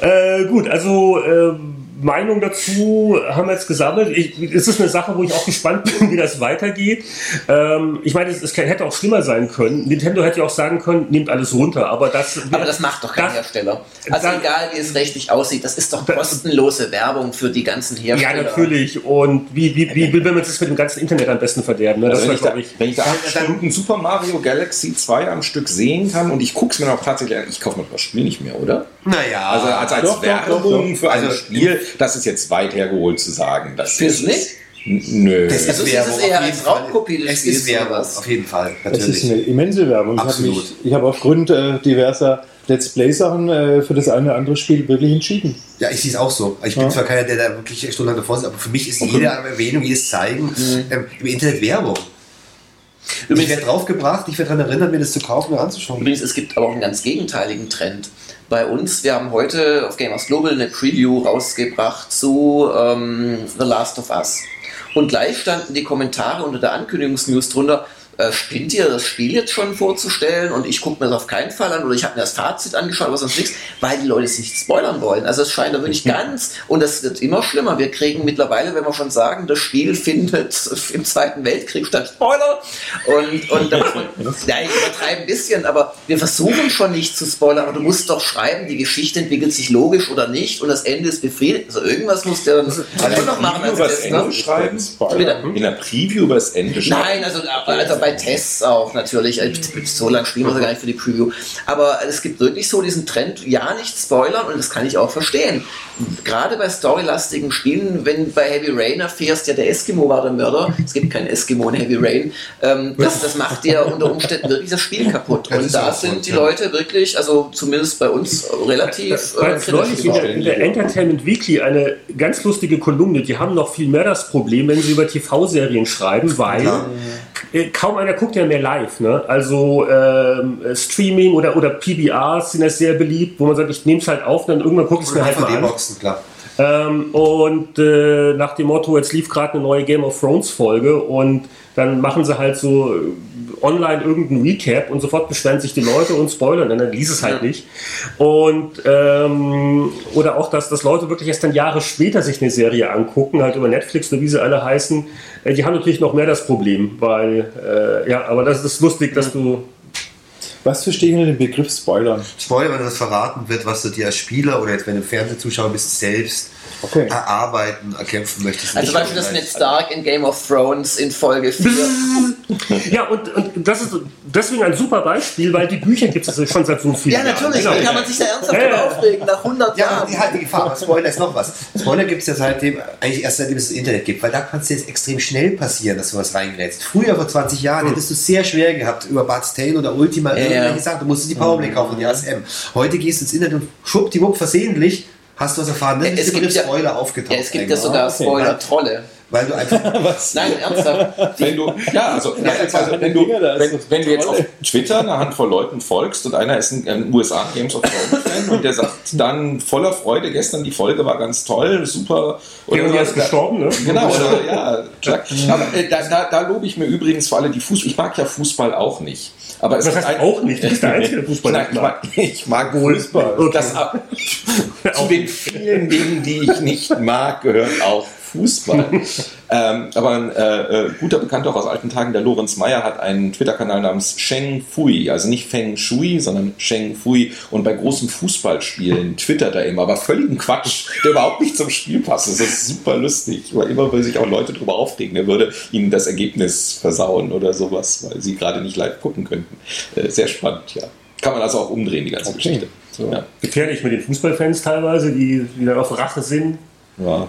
Äh, gut, also äh, Meinung dazu haben wir jetzt gesammelt. Ich, es ist eine Sache, wo ich auch gespannt bin, wie das weitergeht. Ähm, ich meine, es, es hätte auch schlimmer sein können. Nintendo hätte ja auch sagen können, nehmt alles runter. Aber das, Aber das macht doch kein das- Hersteller. Also das- egal, wie es rechtlich aussieht, das ist doch kostenlose Werbung für die ganzen Ja, Hersteller. natürlich. Und wie, wie, wie will man das mit dem ganzen Internet am besten verderben? Ne? Das Also wenn, war, ich da, ich. wenn ich da acht Stunden Super Mario Galaxy 2 am Stück sehen kann und ich gucke es mir noch tatsächlich an, ich kaufe mir das Spiel nicht mehr, oder? Naja, Also als, als doch, doch, Werbung doch, für ein Also- Spiel, das ist jetzt weit hergeholt zu sagen. Das Findest ist du nicht? Nö. Das Also es ist Werbung, es eher auf als jeden Fall. Raubkopie des Es Spiels ist Werbung, auf jeden Fall, Das ist natürlich. eine immense Werbung. Ich habe Absolut. mich, ich habe aufgrund äh, diverser Let's Play-Sachen äh, für das eine oder andere Spiel wirklich entschieden. Ja, ich sehe es auch so. Ich bin Ja. zwar keiner, der da wirklich stundenlang davor sitzt, aber für mich ist jede Erwähnung, jedes Zeigen ähm, im Internet Werbung. ich Übrigens, werde draufgebracht, ich werde daran erinnert, mir das zu kaufen und anzuschauen. Übrigens, es gibt aber auch einen ganz gegenteiligen Trend. Bei uns, wir haben heute auf Gamers Global eine Preview rausgebracht zu ähm, The Last of Us. Und gleich standen die Kommentare unter der Ankündigungsnews drunter, äh, spinnt ihr das Spiel jetzt schon vorzustellen und ich gucke mir das auf keinen Fall an oder ich habe mir das Fazit angeschaut, aber sonst nichts, weil die Leute es nicht spoilern wollen. Also es scheint da wirklich ganz, und das wird immer schlimmer. Wir kriegen mittlerweile, wenn wir schon sagen, das Spiel findet im Zweiten Weltkrieg statt Spoiler und, und da muss man, *laughs* ja, ich übertreibe ein bisschen, aber wir versuchen schon nicht zu spoilern, aber du musst doch schreiben, die Geschichte entwickelt sich logisch oder nicht und das Ende ist befriedigt. Also irgendwas muss der dann schon noch machen als über das. Ende schreiben? In der Preview über das Ende schreiben? Nein, also, also bei Tests auch natürlich. Also So lange spielen wir sie gar nicht für die Preview. Aber es gibt wirklich so diesen Trend, ja, nicht spoilern und das kann ich auch verstehen. Gerade bei storylastigen Spielen, wenn bei Heavy Rain erfährst, ja, der Eskimo war der Mörder, es gibt keinen Eskimo in Heavy Rain, ähm, das, das macht dir unter Umständen wirklich das Spiel kaputt. Das Und da sind die ja. Leute wirklich, also zumindest bei uns, relativ Das war äh, jetzt neulich in der, in der Entertainment Weekly eine ganz lustige Kolumne. Die haben noch viel mehr das Problem, wenn sie über TV-Serien schreiben, weil Klar. äh, kaum einer guckt ja mehr live. Ne? Also ähm, äh, Streaming oder, oder PBRs sind ja sehr beliebt, wo man sagt, ich nehme es halt auf, dann irgendwann gucke ich es mir halt mal an. DVD-Boxen, klar. Ähm, und äh, nach dem Motto, jetzt lief gerade eine neue Game of Thrones Folge und dann machen sie halt so äh, online irgendein Recap und sofort beschweren sich die Leute und spoilern, und dann liest es halt nicht. Und ähm, oder auch, dass, dass Leute wirklich erst dann Jahre später sich eine Serie angucken, halt über Netflix oder wie sie alle heißen, äh, die haben natürlich noch mehr das Problem, weil, äh, ja, aber das ist lustig, dass du Was verstehe ich unter dem Begriff Spoilern? Spoiler, wenn das verraten wird, was du dir als Spieler oder jetzt, wenn du Fernsehzuschauer bist, selbst Okay. erarbeiten, erkämpfen möchtest. Also Nicht zum Beispiel das. Ned Stark in Game of Thrones in Folge 4. *laughs* Ja, und, und das ist deswegen ein super Beispiel, weil die Bücher gibt es schon seit so vielen Ja, Jahren. natürlich, Genau. da kann man sich da ernsthaft Ja, ja. drüber aufregen, nach 100 Ja, Jahren. die halt die Gefahr. Spoiler ist noch was. Spoiler gibt es ja seitdem, eigentlich erst seitdem es das Internet gibt, weil da kann es jetzt extrem schnell passieren, dass du was reingerätst. Früher, vor 20 Jahren, hättest du es sehr schwer gehabt, über Bart's Tale oder Ultima Ja, irgendwelche ja. Sachen. Du musstest die Powerplay kaufen, die ASM. Heute gehst du ins Internet und schwuppdiwupp versehentlich hast du was erfahren. Dann Es gibt Begriff ja- Spoiler aufgetaucht. Ja, es gibt ja sogar okay. Spoiler-Trolle. Weil du einfach *laughs* Nein, ernsthaft. Wenn du, ja, also, also wenn, du, Dinger da, wenn, ist das wenn du jetzt auf. Twitter einer Handvoll Leuten folgst und einer ist ein, ein USA Games of Thrones Fan und der sagt dann voller Freude, gestern die Folge war ganz toll, super. Der Oder ist gestorben, ne? Genau, oder, ja. Aber äh, da, da, da lobe ich mir übrigens für alle, die Fußball, ich mag ja Fußball auch nicht. Aber es Das heißt ein- auch nicht. Du bist der *laughs* einzige Fußballer. Ich mag, ich mag Fußball. Okay. Das, *laughs* zu den vielen Dingen, die ich nicht mag, gehört auch Fußball. *laughs* ähm, aber ein äh, äh, guter Bekannter auch aus alten Tagen, der Lorenz Meyer, hat einen Twitter-Kanal namens Sheng Fui, also nicht Feng Shui, sondern Sheng Fui. Und bei großen Fußballspielen twittert er immer, aber völligen Quatsch, der überhaupt nicht zum Spiel passt. Das ist super lustig, weil immer will sich auch Leute darüber aufregen, er würde ihnen das Ergebnis versauen oder sowas, weil sie gerade nicht live gucken könnten. Äh, sehr spannend, ja. Kann man also auch umdrehen, die ganze Geschichte. Ja. Gefährlich mit den Fußballfans teilweise, die wieder auf Rache sind. Ja.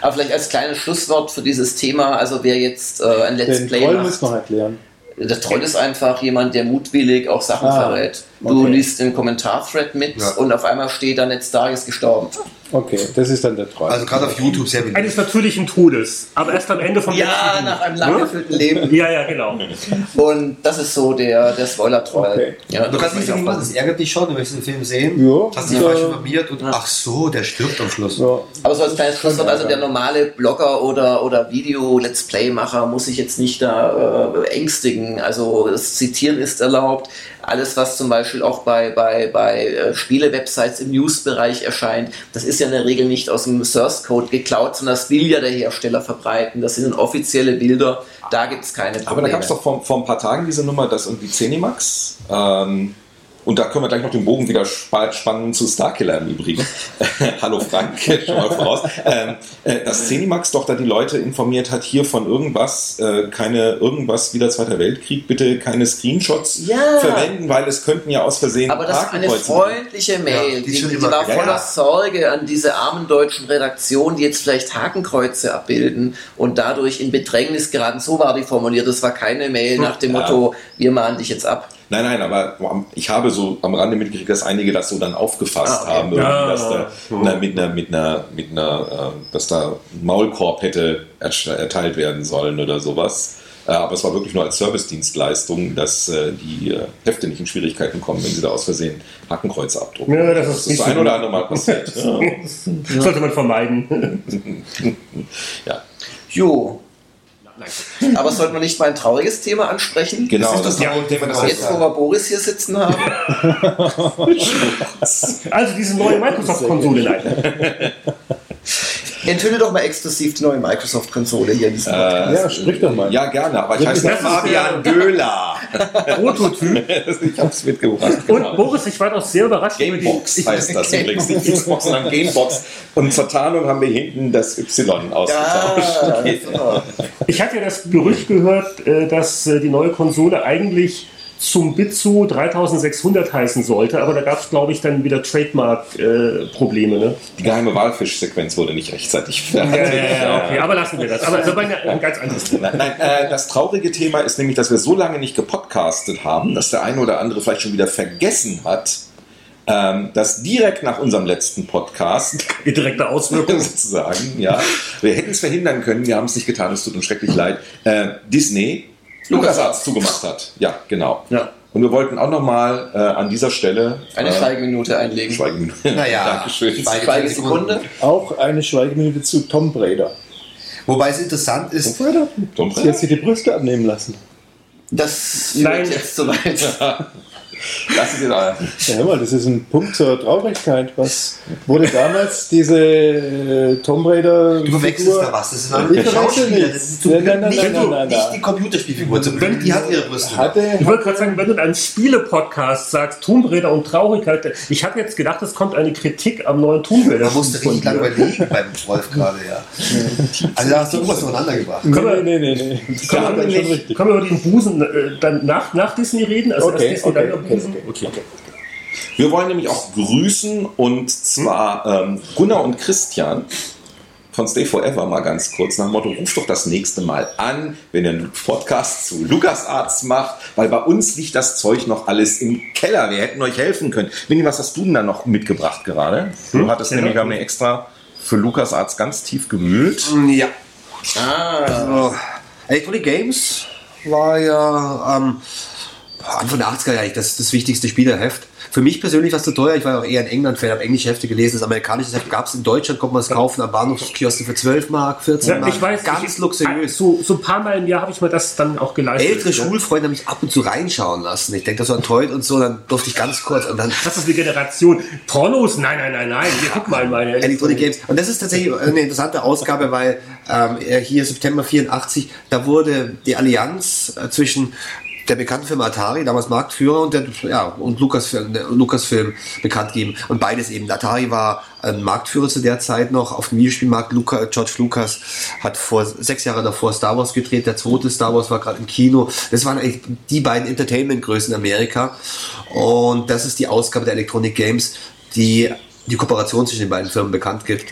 Aber vielleicht als kleines Schlusswort für dieses Thema, also wer jetzt äh, ein Let's Den Play Troll macht, muss noch erklären. der Troll ist einfach jemand, der mutwillig auch Sachen Ah, verrät. Du okay. liest den Kommentarthread mit Ja. und auf einmal steht da Ned Stark ist gestorben. Okay, das ist dann der Troll. Also gerade auf YouTube sehr beliebt. Eines natürlichen Todes, aber erst am Ende vom Ja, nach einem lang gefüllten Leben. Ja, ja, genau. Und das ist so der, der Spoiler-Troll. Okay. Ja, Du kannst nicht auch aufpassen, das ärgert dich schon, du möchtest den Film sehen, Ja. hast dich Ja. falsch informiert und ach so, der stirbt am Schluss. ja. Aber so als kleines Schlusswort, also der normale Blogger oder, oder Video-Let's Play-Macher muss sich jetzt nicht da äh, ängstigen. Also das Zitieren ist erlaubt. Alles, was zum Beispiel auch bei, bei, bei äh, Spiele-Websites im News-Bereich erscheint, das ist ja in der Regel nicht aus dem Source-Code geklaut, sondern das will ja der Hersteller verbreiten. Das sind offizielle Bilder, da gibt es keine Probleme. Aber da gab es doch vor, vor ein paar Tagen diese Nummer, dass irgendwie Zenimax ähm, und da können wir gleich noch den Bogen wieder spa- spannen zu Starkiller im Übrigen. *laughs* Hallo Frank, *laughs* schon mal voraus. Ähm, äh, dass Zenimax doch da die Leute informiert hat, hier von irgendwas, äh, keine irgendwas wie der Zweite Weltkrieg, bitte keine Screenshots Ja. verwenden, weil es könnten ja aus Versehen Aber das ist eine freundliche Mail. Ja, die die, die, war Ja, voller ja. Sorge an diese armen deutschen Redaktionen, die jetzt vielleicht Hakenkreuze abbilden und dadurch in Bedrängnis geraten. So war die formuliert. Das war keine Mail nach dem Ja. Motto, wir mahnen dich jetzt ab. Nein, nein, aber ich habe so am Rande mitgekriegt, dass einige das so dann aufgefasst Ah, haben, irgendwie, Ja. dass da na, mit einer, mit einer, mit einer, äh, dass da ein Maulkorb hätte erst- erteilt werden sollen oder sowas. Äh, aber es war wirklich nur als Servicedienstleistung, dass äh, die äh, Hefte nicht in Schwierigkeiten kommen, wenn sie da aus Versehen Hakenkreuze abdrucken. Ja, das ist das ist so ein oder andere Mal passiert. *laughs* ja. Sollte man vermeiden. *laughs* ja. Jo. Aber sollten wir nicht mal ein trauriges Thema ansprechen? Genau, Das ist das das, traurige Thema, das Jetzt, wo wir Boris hier sitzen haben. *laughs* Also diese neue Microsoft-Konsole leider. *laughs* Enthülle doch mal exklusiv die neue Microsoft-Konsole hier in diesem Podcast. Ja, sprich doch mal. ja, gerne, aber ich heiße Das ist Fabian Döhler. *laughs* Prototyp. ich habe es mitgebracht. Und genau. Boris, ich war doch sehr überrascht über die. Gamebox Ich, heißt das *laughs* übrigens, nicht Xbox, sondern Gamebox. Und zur Tarnung haben wir hinten das Y ausgetauscht. Ja, genau. ich hatte ja das Gerücht gehört, äh, dass äh, die neue Konsole eigentlich zum Bitsu 3600 heißen sollte, aber da gab es, glaube ich, dann wieder Trademark-Probleme. ne? Die geheime Walfischsequenz wurde nicht rechtzeitig Ja, fertig. ja, ja, okay, aber lassen wir das. Aber das war ein ganz anderes Thema. Nein, nein äh, das traurige Thema ist nämlich, dass wir so lange nicht gepodcastet haben, dass der eine oder andere vielleicht schon wieder vergessen hat, ähm, dass direkt nach unserem letzten Podcast *laughs* Die direkte Auswirkung. sozusagen, ja, wir hätten es verhindern können, wir haben es nicht getan, es tut uns schrecklich leid, äh, Disney LucasArts zugemacht hat. Ja, genau. Ja. Und wir wollten auch nochmal äh, an dieser Stelle Eine äh, Schweigeminute einlegen. Schweigeminute. Naja, *laughs* Dankeschön. Schweige- Schweigesekunde. Auch eine Schweigeminute zu Tom Raider. Wobei es interessant ist, Raider? Tom Sie hat sich die Brüste abnehmen lassen. Das Nein. wird jetzt zu weit. *laughs* Das ist ja, Ja, hör mal, das ist ein Punkt zur Traurigkeit. Was wurde damals diese äh, Tomb Raider. du verwechselst da was. Das ist ein Schauspieler. Das ist zum Nein, Glück nein, nein, nicht, nein, du- nein, nicht nein. die Computerspielfigur. Zum Glück, die hat ihre Brüste. Hatte, Ich wollte gerade sagen, wenn du in einem Spiele-Podcast sagst, Tomb Raider und Traurigkeit, ich habe jetzt gedacht, es kommt eine Kritik am neuen Tomb Raider. Man musste richtig lange überlegen beim Wolf gerade, ja. Also da hast du irgendwas durcheinander gebracht. nee, Können wir- nee, nee, nee. Ja, wir, können wir über den Busen äh, dann nach, nach Disney reden? Also Okay, erst Disney, okay, dann der okay, Busen? okay. okay. Wir wollen nämlich auch grüßen und zwar ähm, Gunnar und Christian von Stay Forever mal ganz kurz nach dem Motto, ruf doch das nächste Mal an, wenn ihr einen Podcast zu LucasArts macht, weil bei uns liegt das Zeug noch alles im Keller. Wir hätten euch helfen können. Winnie, was hast du denn da noch mitgebracht gerade? Du hattest Ja. nämlich, wir haben extra für LucasArts ganz tief gemühlt. Ja. Ah, Also, Electronic Games war ja ähm, Anfang der 80er Jahre das, das wichtigste Spielerheft. Für mich persönlich war es zu teuer. Ich war auch eher ein England-Fan, habe englische Hefte gelesen. Das amerikanische Heft gab es in Deutschland, konnte man es kaufen am Bahnhofskiosk für 12 Mark, 14 Ja, Mark. ich weiß, Ganz ich, luxuriös. So, so ein paar Mal im Jahr habe ich mir das dann auch geleistet. Ältere ja. Schulfreunde haben mich ab und zu reinschauen lassen. Ich denke, das war toll und so. Dann durfte ich ganz kurz und dann Das ist die Generation. Pornos? Nein, nein, nein, nein. Hier, guck mal meine. Electronic Games. Und das ist tatsächlich eine interessante Ausgabe, weil ähm, hier September 84, da wurde die Allianz äh, zwischen der bekannten Firma Atari, damals Marktführer, und, der, ja, und Lucasfilm, Lucasfilm bekannt gegeben. Und beides eben. Atari war ein Marktführer zu der Zeit noch auf dem Videospielmarkt. Luca, George Lucas hat vor sechs Jahre davor Star Wars gedreht. Der zweite Star Wars war gerade im Kino. Das waren eigentlich die beiden Entertainment-Größen in Amerika. Und das ist die Ausgabe der Electronic Games, die die Kooperation zwischen den beiden Firmen bekannt gibt.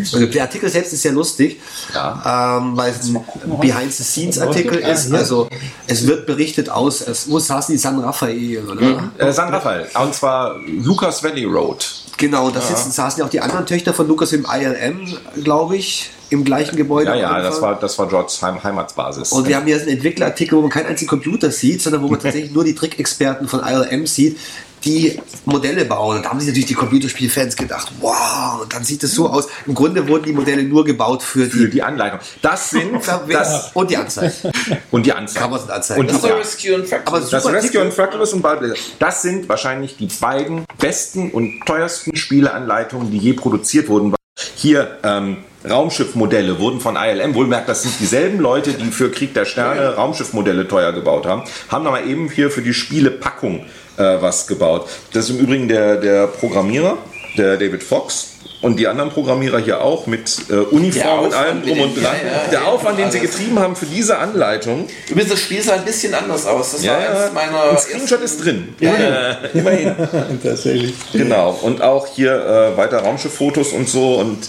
Also der Artikel selbst ist sehr lustig, ähm, weil es ein Behind-the-Scenes-Artikel ist. Also es wird berichtet aus, es, wo saßen die San Rafael, oder? Äh, San Rafael, und zwar Lucas Valley Road. Genau, da sitzen, saßen ja auch die anderen Töchter von Lukas im ILM, glaube ich, im gleichen Gebäude. Ja, ja, das war, das war Georges Heim Heimatsbasis. Und wir haben hier einen Entwicklerartikel, wo man keinen einzigen Computer sieht, sondern wo man *laughs* tatsächlich nur die Trickexperten von ILM sieht, die Modelle bauen. Und da haben sich natürlich die Computerspielfans gedacht, wow, und dann sieht es so aus. Im Grunde wurden die Modelle nur gebaut für für die... die Anleitung. Das sind *laughs* das, und die Anzeigen. *laughs* und die Anzeigen. Covers und Anzeigen. Und das ja. Rescue und Fractal. Aber Das Rescue und Fractalus und Ballblazer, das sind wahrscheinlich die beiden besten und teuersten Spieleanleitungen, die je produziert wurden. hier ähm, Raumschiffmodelle wurden von ILM, wohlmerkt, das sind dieselben Leute, die für Krieg der Sterne Raumschiffmodelle teuer gebaut haben, haben aber eben hier für die Spielepackung äh, was gebaut. Das ist im Übrigen der, der Programmierer, der David Fox. Und die anderen Programmierer hier auch mit äh, Uniform und allem drum und dran. ja, ja, der ja, Aufwand, den sie getrieben haben für diese Anleitung, Übrigens, das Spiel sah ein bisschen anders aus. Das ja, war ja, eins meiner ein Screenshot ist drin. Äh, immerhin. *laughs* Tatsächlich. Genau. Und auch hier äh, weiter Raumschifffotos und so. Und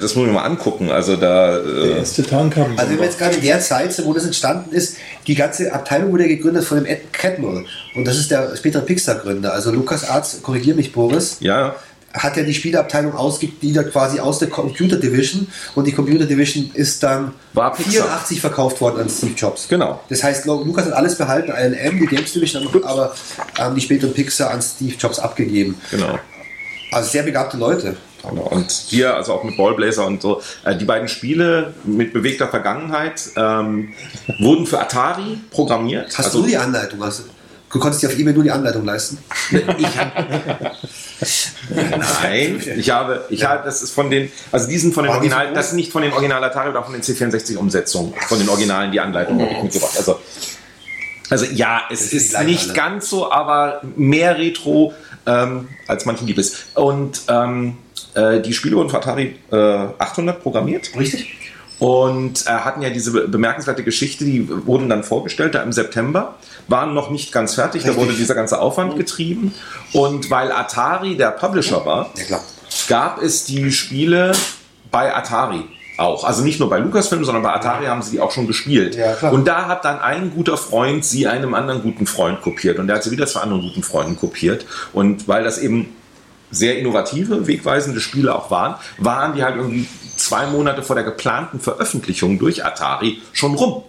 das muss ich mal angucken. Also da. Der Äh, erste Tarnkampf. Also wenn wir jetzt gerade in der Zeit sind, wo das entstanden ist, die ganze Abteilung wurde gegründet von dem Ed Catmull. Und das ist der spätere Pixar-Gründer. Also Lukas Arzt, korrigier mich Boris, ja, hat ja die Spieleabteilung ausgegliedert quasi aus der Computer Division. Und die Computer Division ist dann War Pixar. 84 verkauft worden an Steve Jobs. Genau. Das heißt, Lu- Lukas hat alles behalten, ILM, die Games Division, aber haben die späteren Pixar an Steve Jobs abgegeben. genau. Also sehr begabte Leute. Und hier, also auch mit Ballblazer und so, äh, die beiden Spiele mit bewegter Vergangenheit ähm, wurden für Atari programmiert. Hast also, du die Anleitung? Hast, du konntest dir auf eBay nur die Anleitung leisten? *laughs* Nein, ich habe, ich habe, das ist von den, also die sind von den so Original, das sind nicht von den Original Atari oder von den C64-Umsetzungen, von den Originalen, die Anleitung habe ich mitgebracht. Also, also ja, es die ist gleichen nicht ganz so, aber mehr Retro ähm, als manchen lieb ist. Und ähm, äh, die Spiele wurden für Atari äh, 800 programmiert. Richtig? Und äh, hatten ja diese be- bemerkenswerte Geschichte, die wurden dann vorgestellt, da im September, waren noch nicht ganz fertig, da Richtig. wurde dieser ganze Aufwand getrieben. Und weil Atari der Publisher war, Ja gab es die Spiele bei Atari auch. Also nicht nur bei Lucasfilm, sondern bei Atari haben sie die auch schon gespielt. Ja, und da hat dann ein guter Freund sie einem anderen guten Freund kopiert. Und der hat sie wieder zwei anderen guten Freunden kopiert. Und weil das eben sehr innovative, wegweisende Spiele auch waren, waren die halt irgendwie zwei Monate vor der geplanten Veröffentlichung durch Atari schon rum.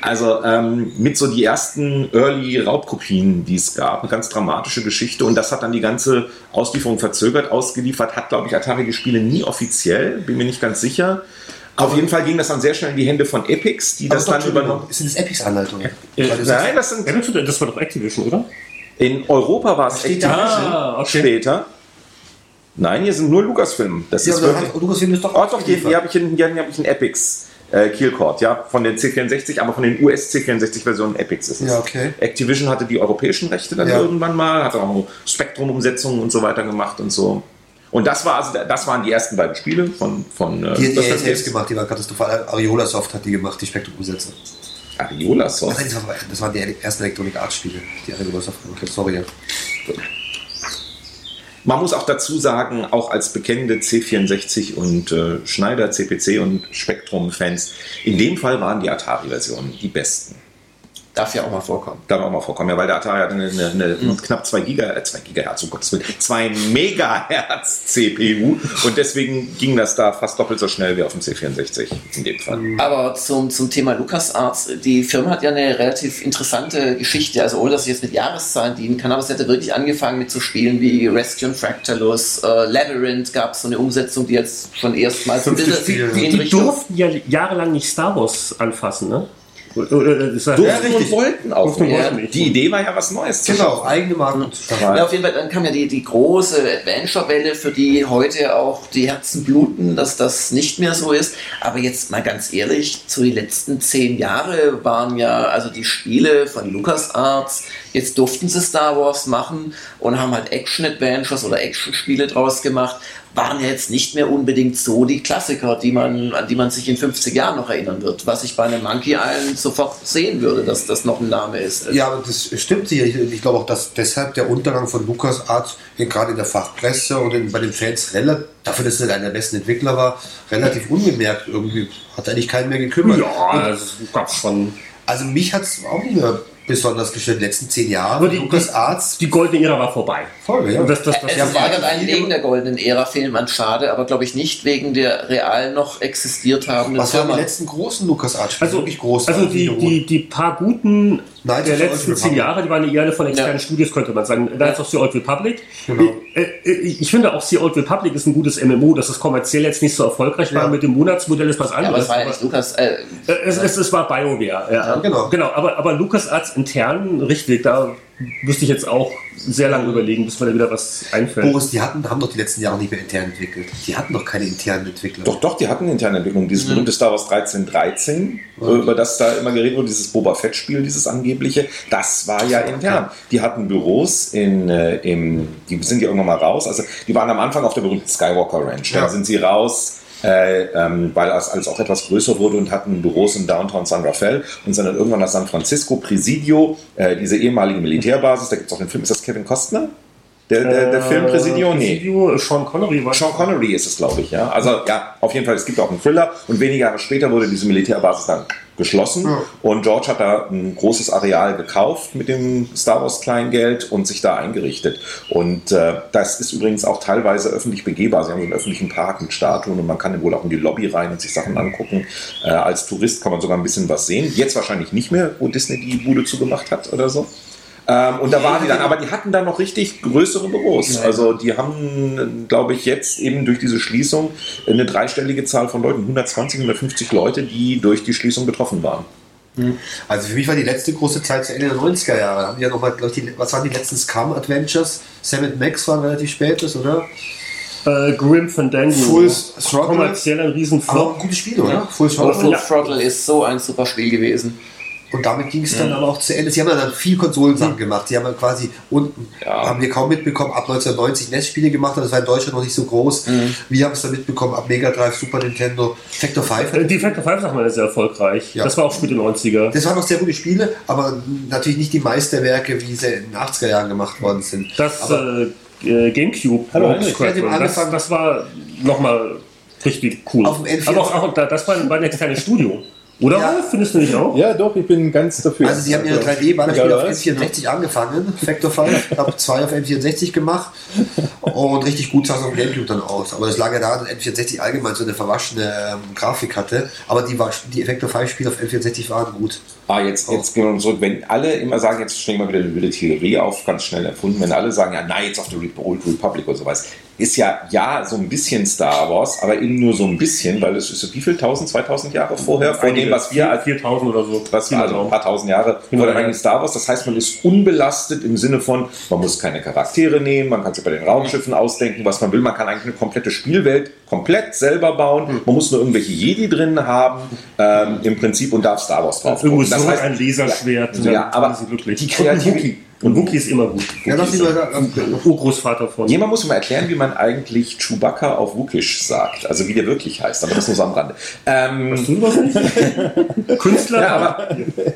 Also ähm, mit so die ersten Early Raubkopien, die es gab, eine ganz dramatische Geschichte und das hat dann die ganze Auslieferung verzögert. Ausgeliefert hat, glaube ich, Atari die Spiele nie offiziell, bin mir nicht ganz sicher. Auf jeden Fall ging das dann sehr schnell in die Hände von Epics, die das dann übernommen. Sind das Epics-Anleitungen? Äh, Nein, das sind Das war doch Activision, oder? in Europa war es Activision Ah, okay. später. Nein, hier sind nur Lucasfilm. Das Ja, ist wirklich. hat Lucasfilm ist doch Oh, doch, hier, hier habe ich, einen- hier ich einen Epics äh, Killcord, ja, von den C64, aber von den US C64-Versionen Epics ist es. Ja, okay. Activision hatte die europäischen Rechte dann Ja. irgendwann mal, hat auch Spektrum-Umsetzungen und so weiter gemacht und so. Und das war also, das waren die ersten beiden Spiele von von äh, Die hat das selbst gemacht, die war katastrophal. Ariola Soft hat die gemacht, die Spektrum-Umsätze. Ariola Soft. Nein, das, war, das waren die ersten Electronic Arts Spiele, die Ariola Soft gemacht hat. Sorry. Ja. Man muss auch dazu sagen, auch als bekennende C64 und äh, Schneider, CPC und Spektrum-Fans, in dem Fall waren die Atari-Versionen die besten. Darf ja auch mal vorkommen. Darf auch mal vorkommen, ja, weil der Atari hat eine, eine, eine knapp 2 Giga, äh, 2 Gigahertz, um Gottes Willen, 2 Megahertz CPU und deswegen ging das da fast doppelt so schnell wie auf dem C64 in dem Fall. Aber zum, zum Thema LucasArts, die Firma hat ja eine relativ interessante Geschichte, also ohne dass ich jetzt mit Jahreszahlen dienen kann, aber es hätte wirklich angefangen mit so Spielen wie Rescue und Fractalus, äh, Labyrinth gab es so eine Umsetzung, die jetzt schon erstmals ein bisschen Die Richtung... durften ja jahrelang nicht Star Wars anfassen, ne? Das war- Durften und wollten auch. Nicht. wollten nicht. Die Idee war ja was Neues zu Genau, eigene Marken. Ja, auf jeden Fall, dann kam ja die, die große Adventure-Welle, für die heute auch die Herzen bluten, dass das nicht mehr so ist. Aber jetzt mal ganz ehrlich, so die letzten zehn Jahre waren ja also die Spiele von LucasArts, jetzt durften sie Star Wars machen und haben halt Action-Adventures oder Action-Spiele draus gemacht, waren ja jetzt nicht mehr unbedingt so die Klassiker, die man, an die man sich in 50 Jahren noch erinnern wird, was ich bei einem Monkey Island sofort sehen würde, dass das noch ein Name ist. Ja, aber das stimmt sicher. Ich, ich glaube auch, dass deshalb der Untergang von LucasArts in- gerade in der Fachpresse und in, bei den Fans relativ, dafür, dass er einer der besten Entwickler war, relativ ungemerkt irgendwie. Hat eigentlich keinen mehr gekümmert. Ja, das gab schon. Also mich hat es auch nicht mehr besonders gestört. In den letzten zehn Jahren. Aber die- LucasArts. Die goldene Ära war vorbei. Voll, ja. Das, das, das, Es Ja, ist war irgendein die- wegen der goldenen Ära-Film an schade, aber glaube ich nicht wegen der real noch existiert habenden Was waren die letzten großen LucasArts-Spiele? also, wirklich groß. also die, die, die paar guten Knights der letzten zehn. Jahre, die waren eher alle von externen Ja. Studios, könnte man sagen. Knights of the Old Republic. Genau. Äh, Ich finde auch, The Old Republic ist ein gutes MMO, dass es kommerziell jetzt nicht so erfolgreich war. Ja. Mit dem Monatsmodell ist was Ja, anderes. aber es war ja nicht Lukas. Äh, Äh, Es, es, es war BioWare. Ja. genau. Genau, aber, aber LucasArts intern, richtig, da müsste ich jetzt auch sehr lange überlegen, bis mir da wieder was einfällt. Boris, die hatten, haben doch die letzten Jahre nicht mehr intern entwickelt. Die hatten doch keine internen Entwickler. Doch, doch, die hatten interne Entwicklung. Dieses berühmte Star Wars 1313, über das da immer geredet wurde, dieses Boba Fett-Spiel, dieses angebliche, das war ja intern. Die hatten Büros in, äh, im, die sind ja irgendwann mal raus. Also die waren am Anfang auf der berühmten Skywalker Ranch. Dann Ja. sind sie raus. Äh, ähm, weil es alles auch etwas größer wurde und hatten Büros in Downtown San Rafael und sind dann irgendwann nach San Francisco, Presidio, äh, diese ehemalige Militärbasis, da gibt es auch den Film, ist das Kevin Costner? Der, der, der Film Presidio? Nee. Presidio, Sean Connery war Sean Connery ist es, glaube ich, ja. Also ja, auf jeden Fall, es gibt auch einen Thriller und wenige Jahre später wurde diese Militärbasis dann geschlossen und George hat da ein großes Areal gekauft mit dem Star Wars Kleingeld und sich da eingerichtet. Und äh, das ist übrigens auch teilweise öffentlich begehbar. Sie haben so einen öffentlichen Park mit Statuen und man kann wohl auch in die Lobby rein und sich Sachen angucken. Äh, als Tourist kann man sogar ein bisschen was sehen. Jetzt wahrscheinlich nicht mehr, wo Disney die Bude zugemacht hat oder so. Ähm, und da waren die dann, aber die hatten dann noch richtig größere Büros. Also die haben, glaube ich, jetzt eben durch diese Schließung eine dreistellige Zahl von Leuten, 120, 150 Leute, die durch die Schließung betroffen waren. Also für mich war die letzte große Zeit zu Ende der 90er Jahre. Da haben die ja noch mal, die, was waren die letzten Scum-Adventures? Sam Max waren relativ spätes, oder? Äh, Grim Fandango. Full Throttle. Kommerziell ein Aber Riesenflop. ein gutes Spiel, oder? Full Oh, Throttle. Full Throttle ist so ein super Spiel gewesen. Und damit ging es dann aber auch zu Ende. Sie haben ja dann viel Konsolensachen gemacht. Sie haben ja quasi unten, Ja. haben wir kaum mitbekommen, ab 1990 NES-Spiele gemacht. Das war in Deutschland noch nicht so groß. Wir haben es dann mitbekommen, ab Mega Drive, Super Nintendo, Factor 5. Äh, Die Factor 5 Sachen waren sehr erfolgreich. Ja. Das war auch späte 90er. Das waren noch sehr gute Spiele, aber natürlich nicht die Meisterwerke, wie sie in den 80er Jahren gemacht worden sind. Das aber, äh, Gamecube Hallo, Heinrich. Das, angefangen- das war nochmal richtig cool. Auf dem N64 Aber auch, auch da- das war, war ein kleines Studio. Oder Ja. Findest du nicht auch? Ja, doch, ich bin ganz dafür. also sie haben ihre 3D-Ballerspiele Ja, auf was? N64 angefangen, Factor 5, ich habe zwei auf N64 gemacht und richtig gut sah es auf dem Gamecube dann aus. Aber das lag ja daran, dass N64 allgemein so eine verwaschene ähm, Grafik hatte, aber die, war, die Factor 5-Spiele auf N64 waren gut. Ah, jetzt, jetzt gehen wir zurück. Wenn alle immer sagen, jetzt stellen wir wieder eine wilde Theorie auf, ganz schnell erfunden, wenn alle sagen, ja, Knights of the Re- Old Republic oder sowas, ist ja, ja, so ein bisschen Star Wars, aber eben nur so ein bisschen, weil es ist so wie viel, 1000, 2000 Jahre vorher, vor dem, was wir als 4000 oder so. was war also ein paar tausend Jahre Genau, vor dem ja. eigentlichen Star Wars. Das heißt, man ist unbelastet im Sinne von, man muss keine Charaktere nehmen, man kann sich bei den Raumschiffen ausdenken, was man will. Man kann eigentlich eine komplette Spielwelt komplett selber bauen. Hm. Man muss nur irgendwelche Jedi drin haben, ähm, im Prinzip, und darf Star Wars drauf. Irgendwo drucken. so ein Laserschwert. Ja, ja, aber die Kreativität- *laughs* Und Wookie. Und Wookie ist immer gut. Ja, lass mich mal sagen, Urgroßvater von. Jemand muss mal erklären, wie man eigentlich Chewbacca auf Wookish sagt. Also wie der wirklich heißt, aber das nur so am Rande. Ähm? *laughs* Künstler? Ja, aber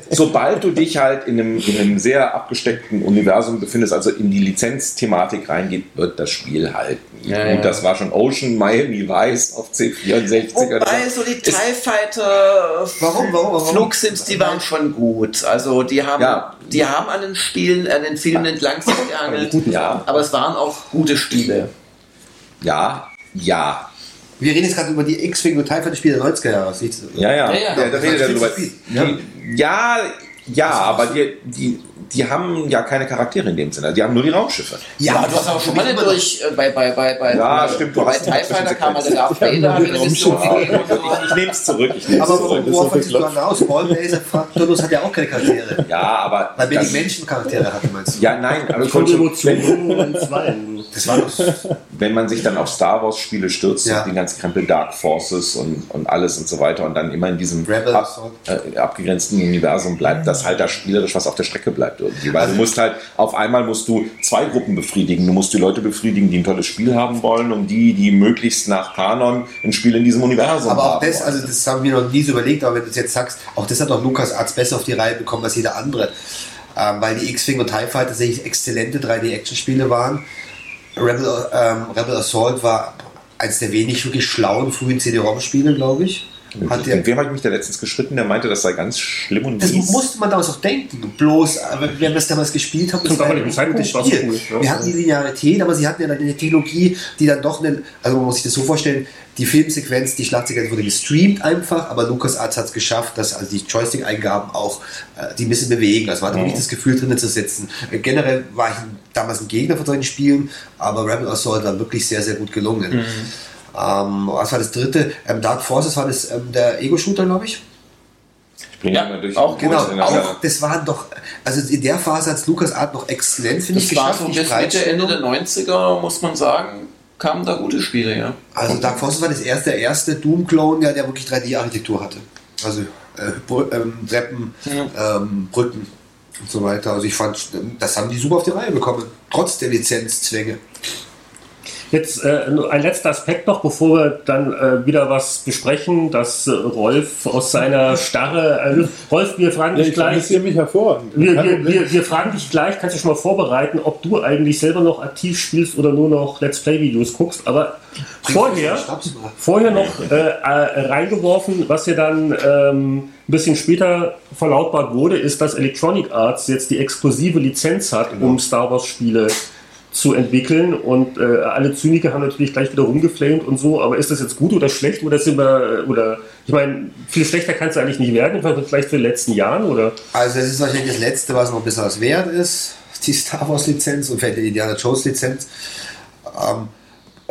sobald du dich halt in einem, in einem sehr abgesteckten Universum befindest, also in die Lizenzthematik reingeht, wird das Spiel halt nie. Ja, ja. Das war schon Ocean, Miami Vice auf C64. oder Wobei so die TIE Fighter Warum, warum, warum? Flugsims, die waren schon gut. Also die haben, Ja. die haben an den Spielen, an den Filmen entlang sich *laughs* geangelt. Ja. Aber es waren auch gute Spiele. Ja, ja. Wir reden jetzt gerade über die X-Wing und TIE Fighter Spiele der 90er Jahre. Ja, ja. Ja, ja. Ja. Ja. Ja, ja, aber die, die, die haben ja keine Charaktere in dem Sinne. Die haben nur die Raumschiffe. Ja, du hast auch schon mal durch äh, bei, bei, bei, bei, Ja, bei, stimmt, du bei hast TIE Fighter kam mal der. Darth Vader, gegeben. Ich nehme es zurück. Ich nehm's Aber zurück. worauf sich du aus? Ballblazer Fraktorus hat ja auch keine Charaktere. Ja, aber. Weil wir die Menschen Charaktere hatten, meinst du? Ja, nein, aber ich wollte, Emotionen. Das war doch. wenn man sich dann auf Star Wars Spiele stürzt, Ja. die ganzen Krempel Dark Forces und, und alles und so weiter und dann immer in diesem ab, äh, abgegrenzten Universum bleibt, das halt das spielerisch was auf der Strecke bleibt irgendwie. Weil du musst halt, auf einmal musst du zwei Gruppen befriedigen. Du musst die Leute befriedigen, die ein tolles Spiel haben wollen und die, die möglichst nach Kanon ein Spiel in diesem Universum Aber auch haben das, wollen. also das haben wir noch nie so überlegt, aber wenn du es jetzt sagst, auch das hat auch Lukas Arzt besser auf die Reihe bekommen als jeder andere. Ähm, weil die X-Wing und TIE Fighter tatsächlich exzellente 3D-Action-Spiele waren. Rebel, ähm, Rebel Assault war eines der wenig wirklich schlauen frühen CD-ROM-Spiele, glaube ich. Hat der, Mit wem habe ich mich da letztens geschritten, der meinte, das sei ganz schlimm und Das mies. musste man damals auch denken. Bloß, äh, wenn wir das damals gespielt haben, das war ein gutes Spiel. cool, ja. Wir hatten die Linearität, aber sie hatten ja dann eine Trilogie, die dann doch eine, also man muss sich das so vorstellen, die Filmsequenz, die Schlachtsequenz wurde gestreamt einfach, aber LucasArts hat es geschafft, dass also die Joystick-Eingaben auch äh, die ein bisschen bewegen. Also man hatte Mhm. nicht das Gefühl drinnen zu sitzen. Äh, generell war ich damals ein Gegner von solchen Spielen, aber Rebel Assault war wirklich sehr, sehr gut gelungen. Mhm. Ähm, was war das dritte? Ähm, Dark Forces war das ähm, der Ego-Shooter, glaube ich. Ich bringe Ja, immer durch. auch Genau, auch, das waren doch, also in der Phase hat Lucas Art noch exzellent, finde ich, Das war geschafft. so die bis Mitte, Ende der 90er, muss man sagen, kamen da gute Spiele, ja. Also Dark Forces war das erste, der erste Doom-Clone, ja, der wirklich 3D-Architektur hatte. Also äh, Br- ähm, Treppen, ähm, Brücken und so weiter. Also ich fand, das haben die super auf die Reihe bekommen, trotz der Lizenzzwänge. Jetzt äh, ein letzter Aspekt noch, bevor wir dann äh, wieder was besprechen, dass äh, Rolf aus seiner Starre. Äh, Rolf, wir fragen Ja, dich ich gleich. mich hervorragend. Wir, wir, wir, wir fragen dich gleich, kannst du schon mal vorbereiten, ob du eigentlich selber noch aktiv spielst oder nur noch Let's Play-Videos guckst. Aber vorher, vorher noch äh, äh, reingeworfen, was ja dann ähm, ein bisschen später verlautbart wurde, ist, dass Electronic Arts jetzt die exklusive Lizenz hat, um Star Wars-Spiele zu entwickeln und äh, alle Zyniker haben natürlich gleich wieder rumgeflamed und so, aber ist das jetzt gut oder schlecht oder sind wir, oder ich meine, viel schlechter kann es eigentlich nicht werden Vergleich zu den letzten Jahren oder? Also es ist wahrscheinlich das letzte, was noch ein bisschen was wert ist, die Star Wars Lizenz und vielleicht die Indiana Jones Lizenz. Ähm,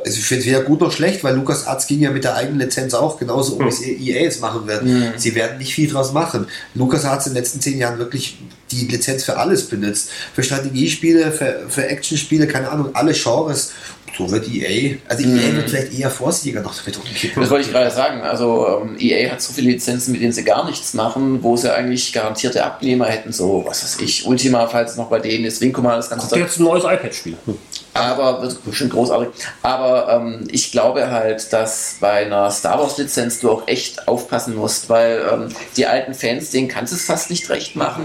also ich finde es weder gut noch schlecht, weil Lukas Arzt ging ja mit der eigenen Lizenz auch genauso um, wie es EA es machen wird. Sie werden nicht viel draus machen. Lukas hat in den letzten zehn Jahren wirklich die Lizenz für alles benutzt. Für Strategiespiele, für, für Actionspiele, keine Ahnung, alle Genres. So wird EA, also EA wird vielleicht eher vorsichtiger noch damit umkippen. Das wollte ich gerade sagen. Also ähm, EA hat so viele Lizenzen, mit denen sie gar nichts machen, wo sie eigentlich garantierte Abnehmer hätten, so was weiß ich, Ultima, falls es noch bei denen ist, Wing Commander, das ganze Kommt jetzt ein neues iPad-Spiel. Aber wird bestimmt großartig. Aber ähm, ich glaube halt, dass bei einer Star Wars Lizenz du auch echt aufpassen musst, weil ähm, die alten Fans, denen kannst du es fast nicht recht machen.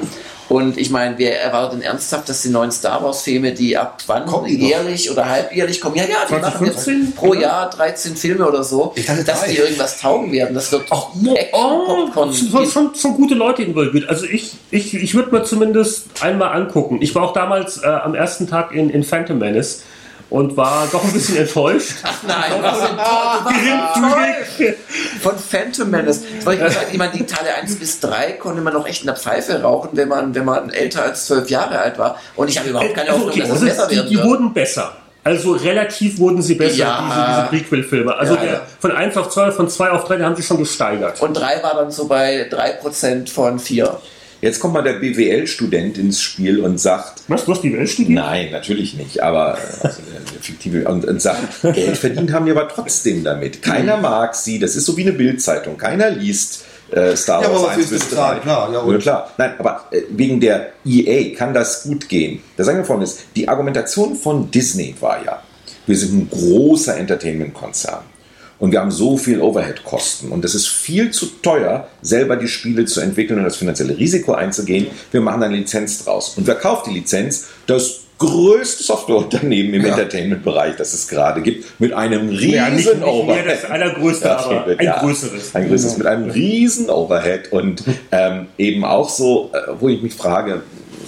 Und ich meine, wer erwartet denn ernsthaft, dass die neuen Star Wars Filme, die ab wann Kommen noch? jährlich oder halbjährlich kommen? Ja, ja, die machen 2015? jetzt pro Jahr 13 Filme oder so, dachte dass die irgendwas taugen werden. Das wird Ach, Action-Popcorn. es sind schon, schon gute Leute involviert. Also ich, ich, ich würde mir zumindest einmal angucken. Ich war auch damals äh, am ersten Tag in, in Phantom Menace und war doch ein bisschen enttäuscht. Nein, was sind toll. Von Phantom Menace. Ich mal sagen, ich meine, die Teile 1 bis 3 konnte man noch echt in der Pfeife rauchen, wenn man, wenn man älter als 12 Jahre alt war. Und ich habe überhaupt keine Also, Hoffnung, okay, dass es also besser die, werden die wird. wurden besser. Also relativ wurden sie besser, Ja. diese, diese Prequel-Filme. Also Ja, der, ja. von 1 auf 2, von 2 auf 3, die haben sie schon gesteigert. Und 3 war dann so bei 3% von 4. Jetzt kommt mal der BWL-Student ins Spiel und sagt, Was, du hast die Welt studiert? Nein, natürlich nicht, aber also fiktive und, und sagt, Geld verdient haben wir aber trotzdem damit. Keiner mag sie, das ist so wie eine Bildzeitung. Keiner liest äh, Star Ja, Wars aber 1 wofür ist bis das bezahlt? 3. Klar, ja, und? klar. Nein, aber äh, wegen der EA kann das gut gehen. Das sagen wir folgendes, die Argumentation von Disney war ja, wir sind ein großer Entertainment-Konzern. Und wir haben so viel Overhead-Kosten. Und es ist viel zu teuer, selber die Spiele zu entwickeln und das finanzielle Risiko einzugehen. Wir machen eine Lizenz draus. Und wer kauft die Lizenz? Das größte Softwareunternehmen im Ja. Entertainment-Bereich, das es gerade gibt, mit einem riesen Ja, nicht, nicht mehr Overhead. das allergrößte, Ja, aber ein ja. größeres. Ein größeres mit einem riesen Overhead und ähm, eben auch so, äh, wo ich mich frage,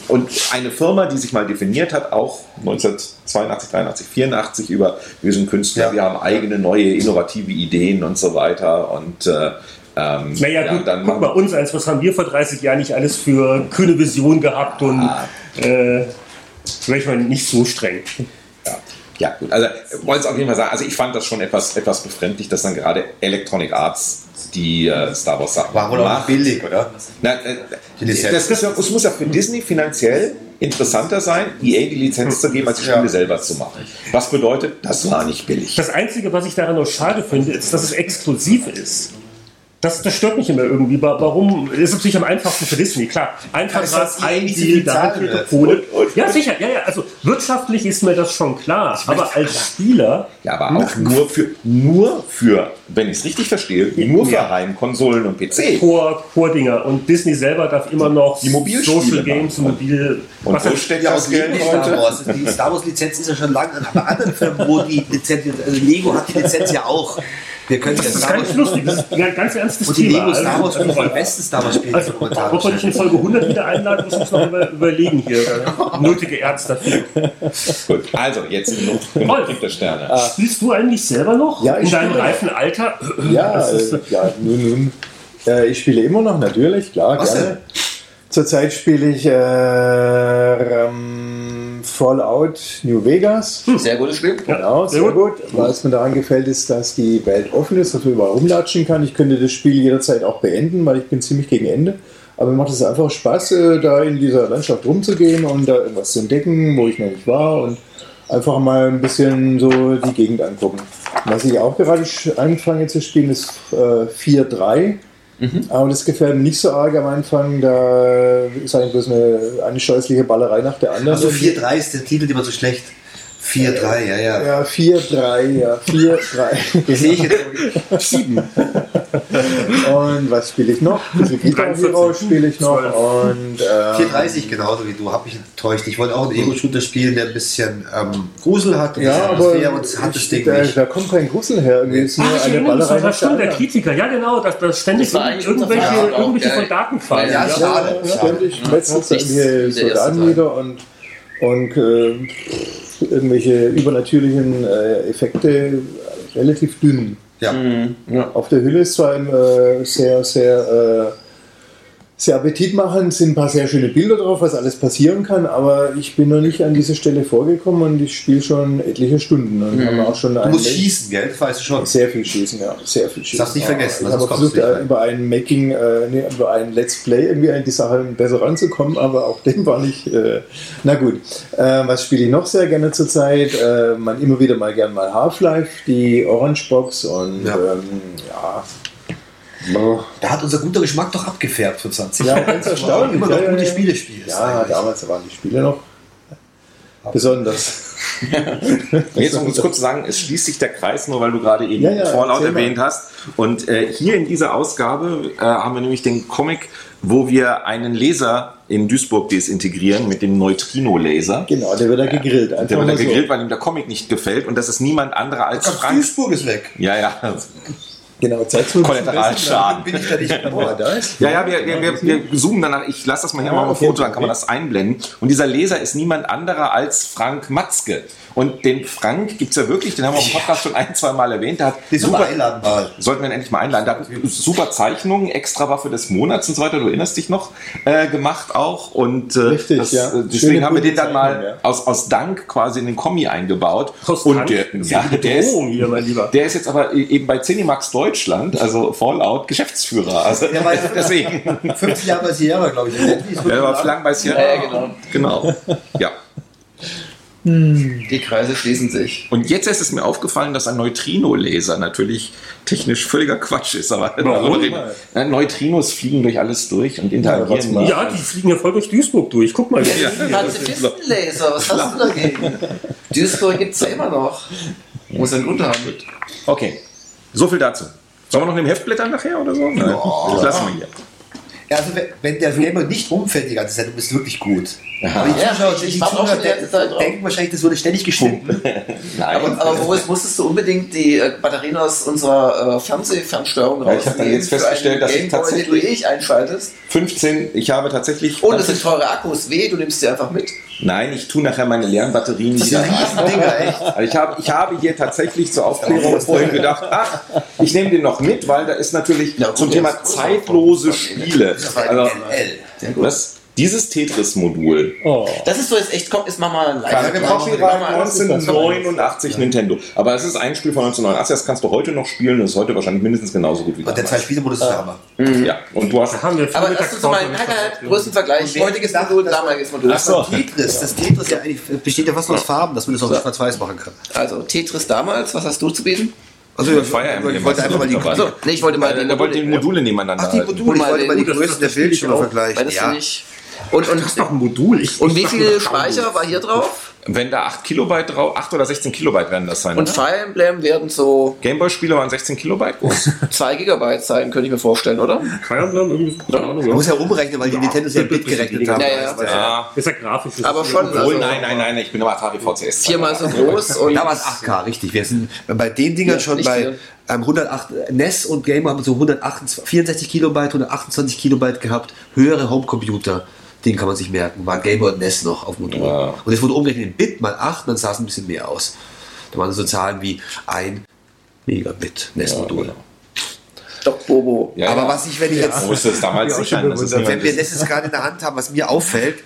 und eine Firma, die sich mal definiert hat, auch 1982, 83, 84 über, wir sind Künstler, Ja. wir haben eigene neue innovative Ideen und so weiter und äh, ähm, Naja, gut, dann guck mal, uns eins, was haben wir vor 30 Jahren nicht alles für kühne Vision gehabt und Ah. äh, vielleicht mal nicht so streng. Ja, ja gut. Also ich wollte es auf jeden Fall sagen. Also ich fand das schon etwas, etwas befremdlich, dass dann gerade Electronic Arts die äh, Star Wars Sachen War wohl auch macht. billig, oder? Na, äh, Die Lizenz. das ist ja, es muss ja für Disney finanziell interessanter sein, EA die Lizenz zu geben, als die Spiele Ja. selber zu machen. Was bedeutet, das war nicht billig. Das Einzige, was ich daran noch schade finde, ist, dass es exklusiv ist. Das, das stört mich immer irgendwie. Wa- Warum? Das ist natürlich am einfachsten für Disney, klar. Einfach das, ein so Deal, da hat ihre? Kohle. Ja, sicher, ja, ja. Also wirtschaftlich ist mir das schon klar. Aber als Spieler. Ja, aber auch nur für, nur für, wenn ich es richtig verstehe, nur für. Heimkonsolen und PC. Core, Core-Dinger. Und Disney selber darf immer noch Die Social machen. Games, Mobil. Und das- steckt Ja, aus Geld Star? Wars. Die Star Wars Lizenz ist ja schon lange an aber anderen Firmen, wo die Lizenz, also Lego hat die Lizenz ja auch. Wir können ja das ist ganz Wars lustig. Das ist ein ganz ernstes und die Thema. Lego Star Wars Also- sind die besten Star Wars Spiele Also, ob wir dich in Folge 100 wieder einladen, muss ich noch über, überlegen hier. *laughs* Nötige Ärzte dafür. Gut, also jetzt genug, genug der Sterne. Spielst du eigentlich selber noch? Ja, ich in deinem reifen Alter? Ja, *laughs* Das ist- äh, ja nun, nun. Äh, ich spiele immer noch, natürlich, klar, Was gerne. Zurzeit spiele ich äh, ähm, Fallout New Vegas. Sehr gutes Spiel. Genau, sehr sehr gut. Was mir daran gefällt, ist, dass die Welt offen ist, dass man überall rumlatschen kann. Ich könnte das Spiel jederzeit auch beenden, weil ich bin ziemlich gegen Ende. Aber mir macht es einfach Spaß, äh, da in dieser Landschaft rumzugehen und da irgendwas zu entdecken, wo ich noch nicht war und einfach mal ein bisschen so die Gegend angucken. Was ich auch gerade anfange zu spielen, ist äh, 4.3. Aber das gefällt mir nicht so arg am Anfang. Da ist eigentlich bloß eine, eine scheußliche Ballerei nach der anderen. Also 4-3 ist der Titel immer so schlecht. 4-3, ja, ja. Ja, 4-3, ja, 4-3. *laughs* Sehe ich jetzt. *laughs* Sieben. *laughs* Und was spiele ich noch? Ein bisschen Guitar 43. Hero spiele ich noch. 12. Und äh, 430 genauso wie du, hab mich enttäuscht. Ich wollte auch einen Ego-Shooter spielen, der ein bisschen ähm, Grusel hat, ein ja, bisschen aber und hat das ich, Ding da, nicht. da kommt kein Grusel her. Irgendwie ist nur Ach, ich eine Ballerei das war der. Kritiker. Ja, genau, dass das ständig Das irgendwelche, auch, irgendwelche gell? Soldaten fallen. Ja, Ja, schade. ja, ständig metzelt der erste Soldaten Teil. wieder und, und äh, irgendwelche übernatürlichen äh, Effekte relativ dünn. Ja. Auf der Hülle ist zwar äh, sehr, sehr, äh, sehr appetitmachend, sind ein paar sehr schöne Bilder drauf, was alles passieren kann, aber ich bin noch nicht an diese Stelle vorgekommen und ich spiele schon etliche Stunden und habe auch schon Du musst schießen, gell? Das weißt du schon. sehr viel schießen, ja, sehr viel schießen. Darfst nicht vergessen, Ich habe versucht, du über ein Making, äh, nee, über ein Let's Play irgendwie an die Sache besser ranzukommen, aber auch dem war nicht. Äh, na gut, äh, was spiele ich noch sehr gerne zurzeit? Äh, man immer wieder mal gern mal Half-Life, die Orange Box und Ja. ähm, ja. Da hat unser guter Geschmack doch abgefärbt für 20 Ja, Jahre. ganz erstaunlich. Immer noch Ja, ja, gute ja. Spiele spielst. Ja, eigentlich. damals waren die Spiele noch besonders. *laughs* Jetzt um es kurz zu sagen, es schließt sich der Kreis, nur weil du gerade eben Ja, ja, Fallout mal. erwähnt hast. Und äh, hier in dieser Ausgabe äh, haben wir nämlich den Comic, wo wir einen Laser in Duisburg desintegrieren mit dem Neutrino-Laser. Genau, der wird da gegrillt. Einfach Der wird da mal so. gegrillt, weil ihm der Comic nicht gefällt und das ist niemand anderer als Frank. Duisburg ist weg. Ja, ja. Genau, Zeit zu Kollateralschaden. Bin ich da nicht Oh, dabei. da ist. Ja, ja, wir, wir, wir, zoomen danach. Ich lasse das mal hier Ah, mal auf Foto, dann kann man das einblenden. Und dieser Leser ist niemand anderer als Frank Matzke. Und den Frank gibt's ja wirklich, den haben wir im Podcast schon ein, zwei Mal erwähnt. Der hat Die super einladen mal. sollten wir ihn endlich mal einladen. Der hat super Zeichnungen, extra Waffe des Monats und so weiter, du erinnerst dich noch, äh, gemacht auch. Und äh, Richtig, das, ja. äh, deswegen Schöne, haben wir den dann mal ja. aus, aus Dank quasi in den Kommi eingebaut. Aus und Dank? der, ja, der ist, hier, mein Lieber. der ist jetzt aber eben bei Cinemax Deutschland, also Fallout, Geschäftsführer. Also ja *laughs* deswegen. 50 Jahre bei Sierra, glaube ich. Ja, war lang bei Sierra. Ja, ja, genau. Genau. Ja. Die Kreise schließen sich. Und jetzt ist mir aufgefallen, dass ein Neutrino-Laser natürlich technisch völliger Quatsch ist. Aber? Ja, Neutrinos fliegen durch alles durch und interagieren. mal. Ja, die fliegen ja voll durch Duisburg durch. Guck mal. Ja. Pazifistenlaser, was hast du dagegen? Duisburg gibt's ja immer noch. Muss ein Unterhand. Okay, so viel dazu. Sollen wir noch in dem Heft blättern nachher oder so? Nein, das lassen wir hier. Ja, also wenn, der Gamer nicht umfällt die ganze Zeit, du bist wirklich gut. Aber die Ja, Zuschauer, ich die Zuschauer drauf. denken wahrscheinlich, das wurde ständig geschnitten. *laughs* Nein. Aber, aber Boris, musstest du unbedingt die äh, Batterien aus unserer äh, Fernsehfernsteuerung Ja, ich hab dann rausnehmen jetzt festgestellt, dass ich Gameboy, den du tatsächlich- eh einschaltest. 15, ich habe tatsächlich. Und es sind teure Akkus. Weh, du nimmst sie einfach mit. Nein, ich tue nachher meine leeren Batterien wieder rein. *laughs* Also ich, habe, ich habe hier tatsächlich zur Aufklärung vorhin gedacht, ach, ich nehme den noch mit, weil da ist natürlich Ja, zum Thema zeitlose Spiele. Also, NL. Dieses Tetris-Modul Oh. Das ist so jetzt echt, komm, mach mal ein Live. Mal- Copyright mach mal- 1989 Nintendo. Aber es ist ein Spiel von 1989, das kannst du heute noch spielen und ist heute wahrscheinlich mindestens genauso gut wie Und der damals. Zwei-Spiele-Modus ist der Hammer. Ja, und du hast haben wir Aber ist so mein Mittagspause. halt, halt, Größenvergleich. Heutiges gedacht, Modul, damaliges Modul. Das war Tetris. Das Tetris ja eigentlich besteht ja fast nur aus Farben, dass man das auch So. schwarz-weiß machen kann. Also Tetris damals, was hast du zu bieten? Also Fire Emblem, ich wollte einfach mal die. Also, nee, ich wollte mal äh, da wollt ihr die Module nebeneinander Ach, die. Module, ich mal wollte mal die den- Größen der ich Bildschirme. Weil vergleichen. das Ja. finde ich. Und, und, Das ist doch ein Modul. Ich, und ich wie viel Speicher war hier drauf? Wenn da 8 Kilobyte drauf, 8 oder 16 Kilobyte werden das sein. Und oder? Fire Emblem werden so Gameboy-Spiele waren 16 Kilobyte groß. *laughs* 2 Gigabyte sein, könnte ich mir vorstellen, oder? Fire Emblem, irgendwie, keine Ahnung, Man ja. muss ja umrechnen, weil die Nintendo ja Bit gerechnet haben. Ja, ja. Ja. Ist ja grafisch. Aber ist schon, ja- also- nein, nein, nein, ich bin im Atari VCS. Viermal so groß *laughs* und Da war es 8K, richtig. Wir sind bei den Dingern Ja, schon bei viel. ähm, 108, NES und Game haben so 128, 64 Kilobyte, 128 Kilobyte gehabt. Höhere Homecomputer, den kann man sich merken, war Game Boy und NES noch auf Modul. Ja. Und es wurde umgerechnet in Bit mal 8, dann sah es ein bisschen mehr aus. Da waren so Zahlen wie ein Megabit NES-Modul. Doc Bobo. Ja, Aber ja. was ich, wenn ich jetzt Wo ist das damals Ja, auch sicher? schon Das ist. Wenn wir das jetzt gerade in der Hand haben, was mir auffällt,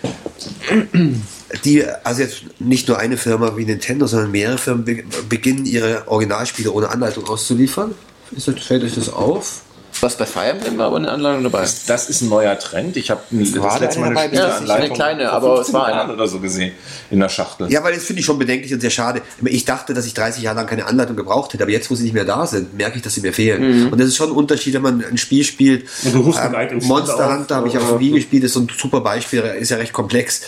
die, also jetzt nicht nur eine Firma wie Nintendo, sondern mehrere Firmen be beginnen ihre Originalspiele ohne Anleitung auszuliefern. Ist das, fällt euch das auf? Was bei Fire Emblem war aber eine Anleitung dabei. Das ist ein neuer Trend. Ich habe das War letzte Mal eine Spieleanleitung eine kleine, aber 15 es war eine. oder so gesehen in der Schachtel. Ja, weil das finde ich schon bedenklich und sehr schade. Ich dachte, dass ich 30 Jahre lang keine Anleitung gebraucht hätte, aber jetzt, wo sie nicht mehr da sind, merke ich, dass sie mir fehlen. Und das ist schon ein Unterschied, wenn man ein Spiel spielt. Und du rufst Ähm, im Monster. Hunter habe ich auf Wii gespielt, ist so ein super Beispiel, ist ja recht komplex.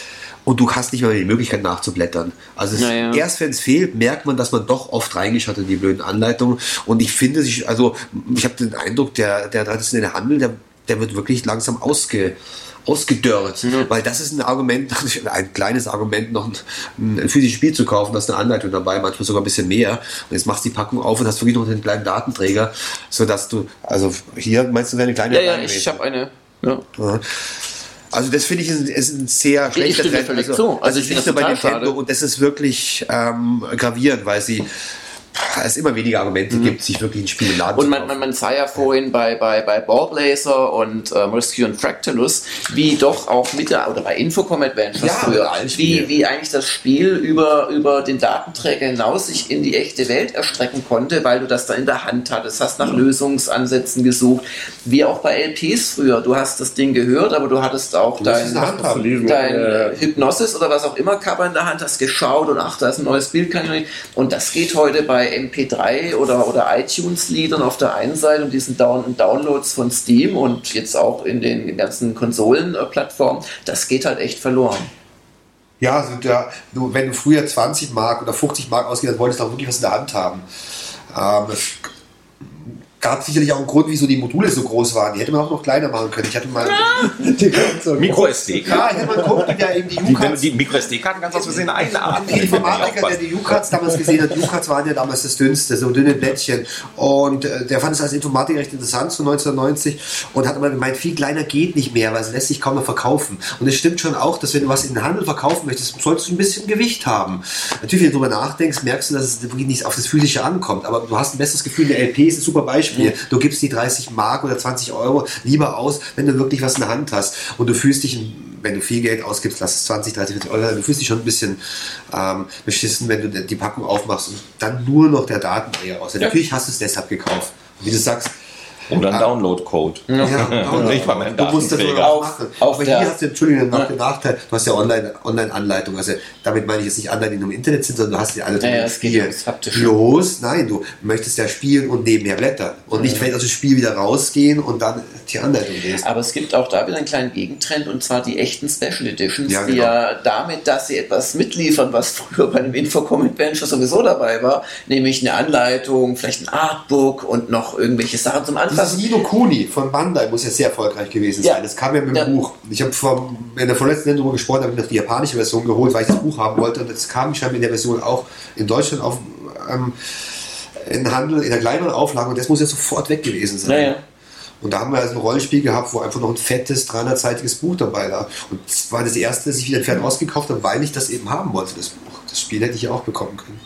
Und du hast nicht mal die Möglichkeit nachzublättern. Also es, Ja, ja. erst wenn es fehlt, merkt man, dass man doch oft reingeschaut hat in die blöden Anleitungen. Und ich finde, sich, also ich habe den Eindruck, der, der traditionelle Handel, der, der wird wirklich langsam ausge, ausgedörrt. Weil das ist ein Argument, *laughs* ein kleines Argument, noch ein, ein physisches Spiel zu kaufen, da ist eine Anleitung dabei, manchmal sogar ein bisschen mehr. Und jetzt machst du die Packung auf und hast wirklich noch den kleinen Datenträger, sodass du, also hier meinst du, wäre eine kleine Ja, ja, ich habe eine. Ja. Ja. Also das finde ich ist, ist ein sehr schlechter Trend. völlig Also, zu. Also das ich nicht nur bei Nintendo schade. und das ist wirklich ähm, gravierend, weil sie es immer weniger Argumente gibt, sich wirklich ein Spiel im Laden Mhm. Und man, man, man sah ja vorhin bei, bei, bei Ballblazer und ähm, Rescue und Fractalus, wie doch auch mit der, oder bei Infocom Adventures Ja, früher, wie, wie eigentlich das Spiel über, über den Datenträger hinaus sich in die echte Welt erstrecken konnte, weil du das da in der Hand hattest, hast nach Lösungsansätzen gesucht, wie auch bei LPs früher. Du hast das Ding gehört, aber du hattest auch es dein, in der Hand haben. lesen. dein Äh, äh, Hypnosis oder was auch immer Cover in der Hand, hast geschaut und ach, da ist ein neues Bild, kann ich nicht. Und das geht heute bei MP3 oder, oder iTunes-Liedern auf der einen Seite und diesen Down Downloads von Steam und jetzt auch in den ganzen Konsolenplattformen, das geht halt echt verloren. Ja, also der, du, wenn du früher 20 Mark oder 50 Mark ausgegeben hast, wolltest du auch wirklich was in der Hand haben. Ähm, gab sicherlich auch einen Grund, wieso die Module so groß waren. Die hätte man auch noch kleiner machen können. Ich hatte mal. *laughs* Die so Micro SD-Karten. Ja, ich hätte mal geguckt, der eben die Die, U-Cards die Micro SD-Karten ganz aus Versehen einatmen. Ein Informatiker, der die U-Cards damals gesehen hat, U-Cards waren ja damals das dünnste, so dünne Blättchen. Und äh, der fand es als Informatiker recht interessant, so 1990. Und hat immer gemeint, viel kleiner geht nicht mehr, weil es lässt sich kaum noch verkaufen. Und es stimmt schon auch, dass wenn du was in den Handel verkaufen möchtest, solltest du ein bisschen Gewicht haben. Natürlich, wenn du darüber nachdenkst, merkst du, dass es wirklich nicht auf das Physische ankommt. Aber du hast ein besseres Gefühl, eine LP ist ein super Beispiel. Du gibst die 30 Mark oder 20 Euro lieber aus, wenn du wirklich was in der Hand hast. Und du fühlst dich, wenn du viel Geld ausgibst, lass es 20, 30, 40 Euro, du fühlst dich schon ein bisschen ähm, beschissen, wenn du die Packung aufmachst und dann nur noch der Datenträger aus. Natürlich hast du es deshalb gekauft. Und wie du sagst, Oder ein Download-Code. ja, *laughs* Nicht mal mehr ein du musst das nur Datenträger. machen. Auf Aber hier hast du, Entschuldigung, noch den Nachteil, du hast ja Online- Online-Anleitung. also damit meine ich jetzt nicht Anleitung, die nur im Internet sind, sondern du hast die Anleitung Ja, ja, Haptische. Bloß, nein, du möchtest ja spielen und nebenher blättern. Und nicht vielleicht aus dem Spiel wieder rausgehen und dann die Anleitung lesen. Aber es gibt auch da wieder einen kleinen Gegentrend und zwar die echten Special Editions, Ja, die genau. ja damit, dass sie etwas mitliefern, was früher bei einem Infocom Adventure sowieso dabei war, nämlich eine Anleitung, vielleicht ein Artbook und noch irgendwelche Sachen zum Dieses Anfassen. Nino Kuni von Bandai muss ja sehr erfolgreich gewesen Ja. sein. Das kam ja mit dem Ja. Buch. Ich habe in der vorletzten Sendung darüber gesprochen, habe ich noch die japanische Version geholt, weil ich das Buch haben wollte. Und das kam scheinbar in der Version auch in Deutschland auf ähm, in Handel, in der kleineren Auflage. Und das muss ja sofort weg gewesen sein. Naja. Und da haben wir also ein Rollenspiel gehabt, wo einfach noch ein fettes 300-seitiges Buch dabei war. Und das war das erste, das ich wieder entfernt ausgekauft habe, weil ich das eben haben wollte, das Buch. Das Spiel hätte ich ja auch bekommen können.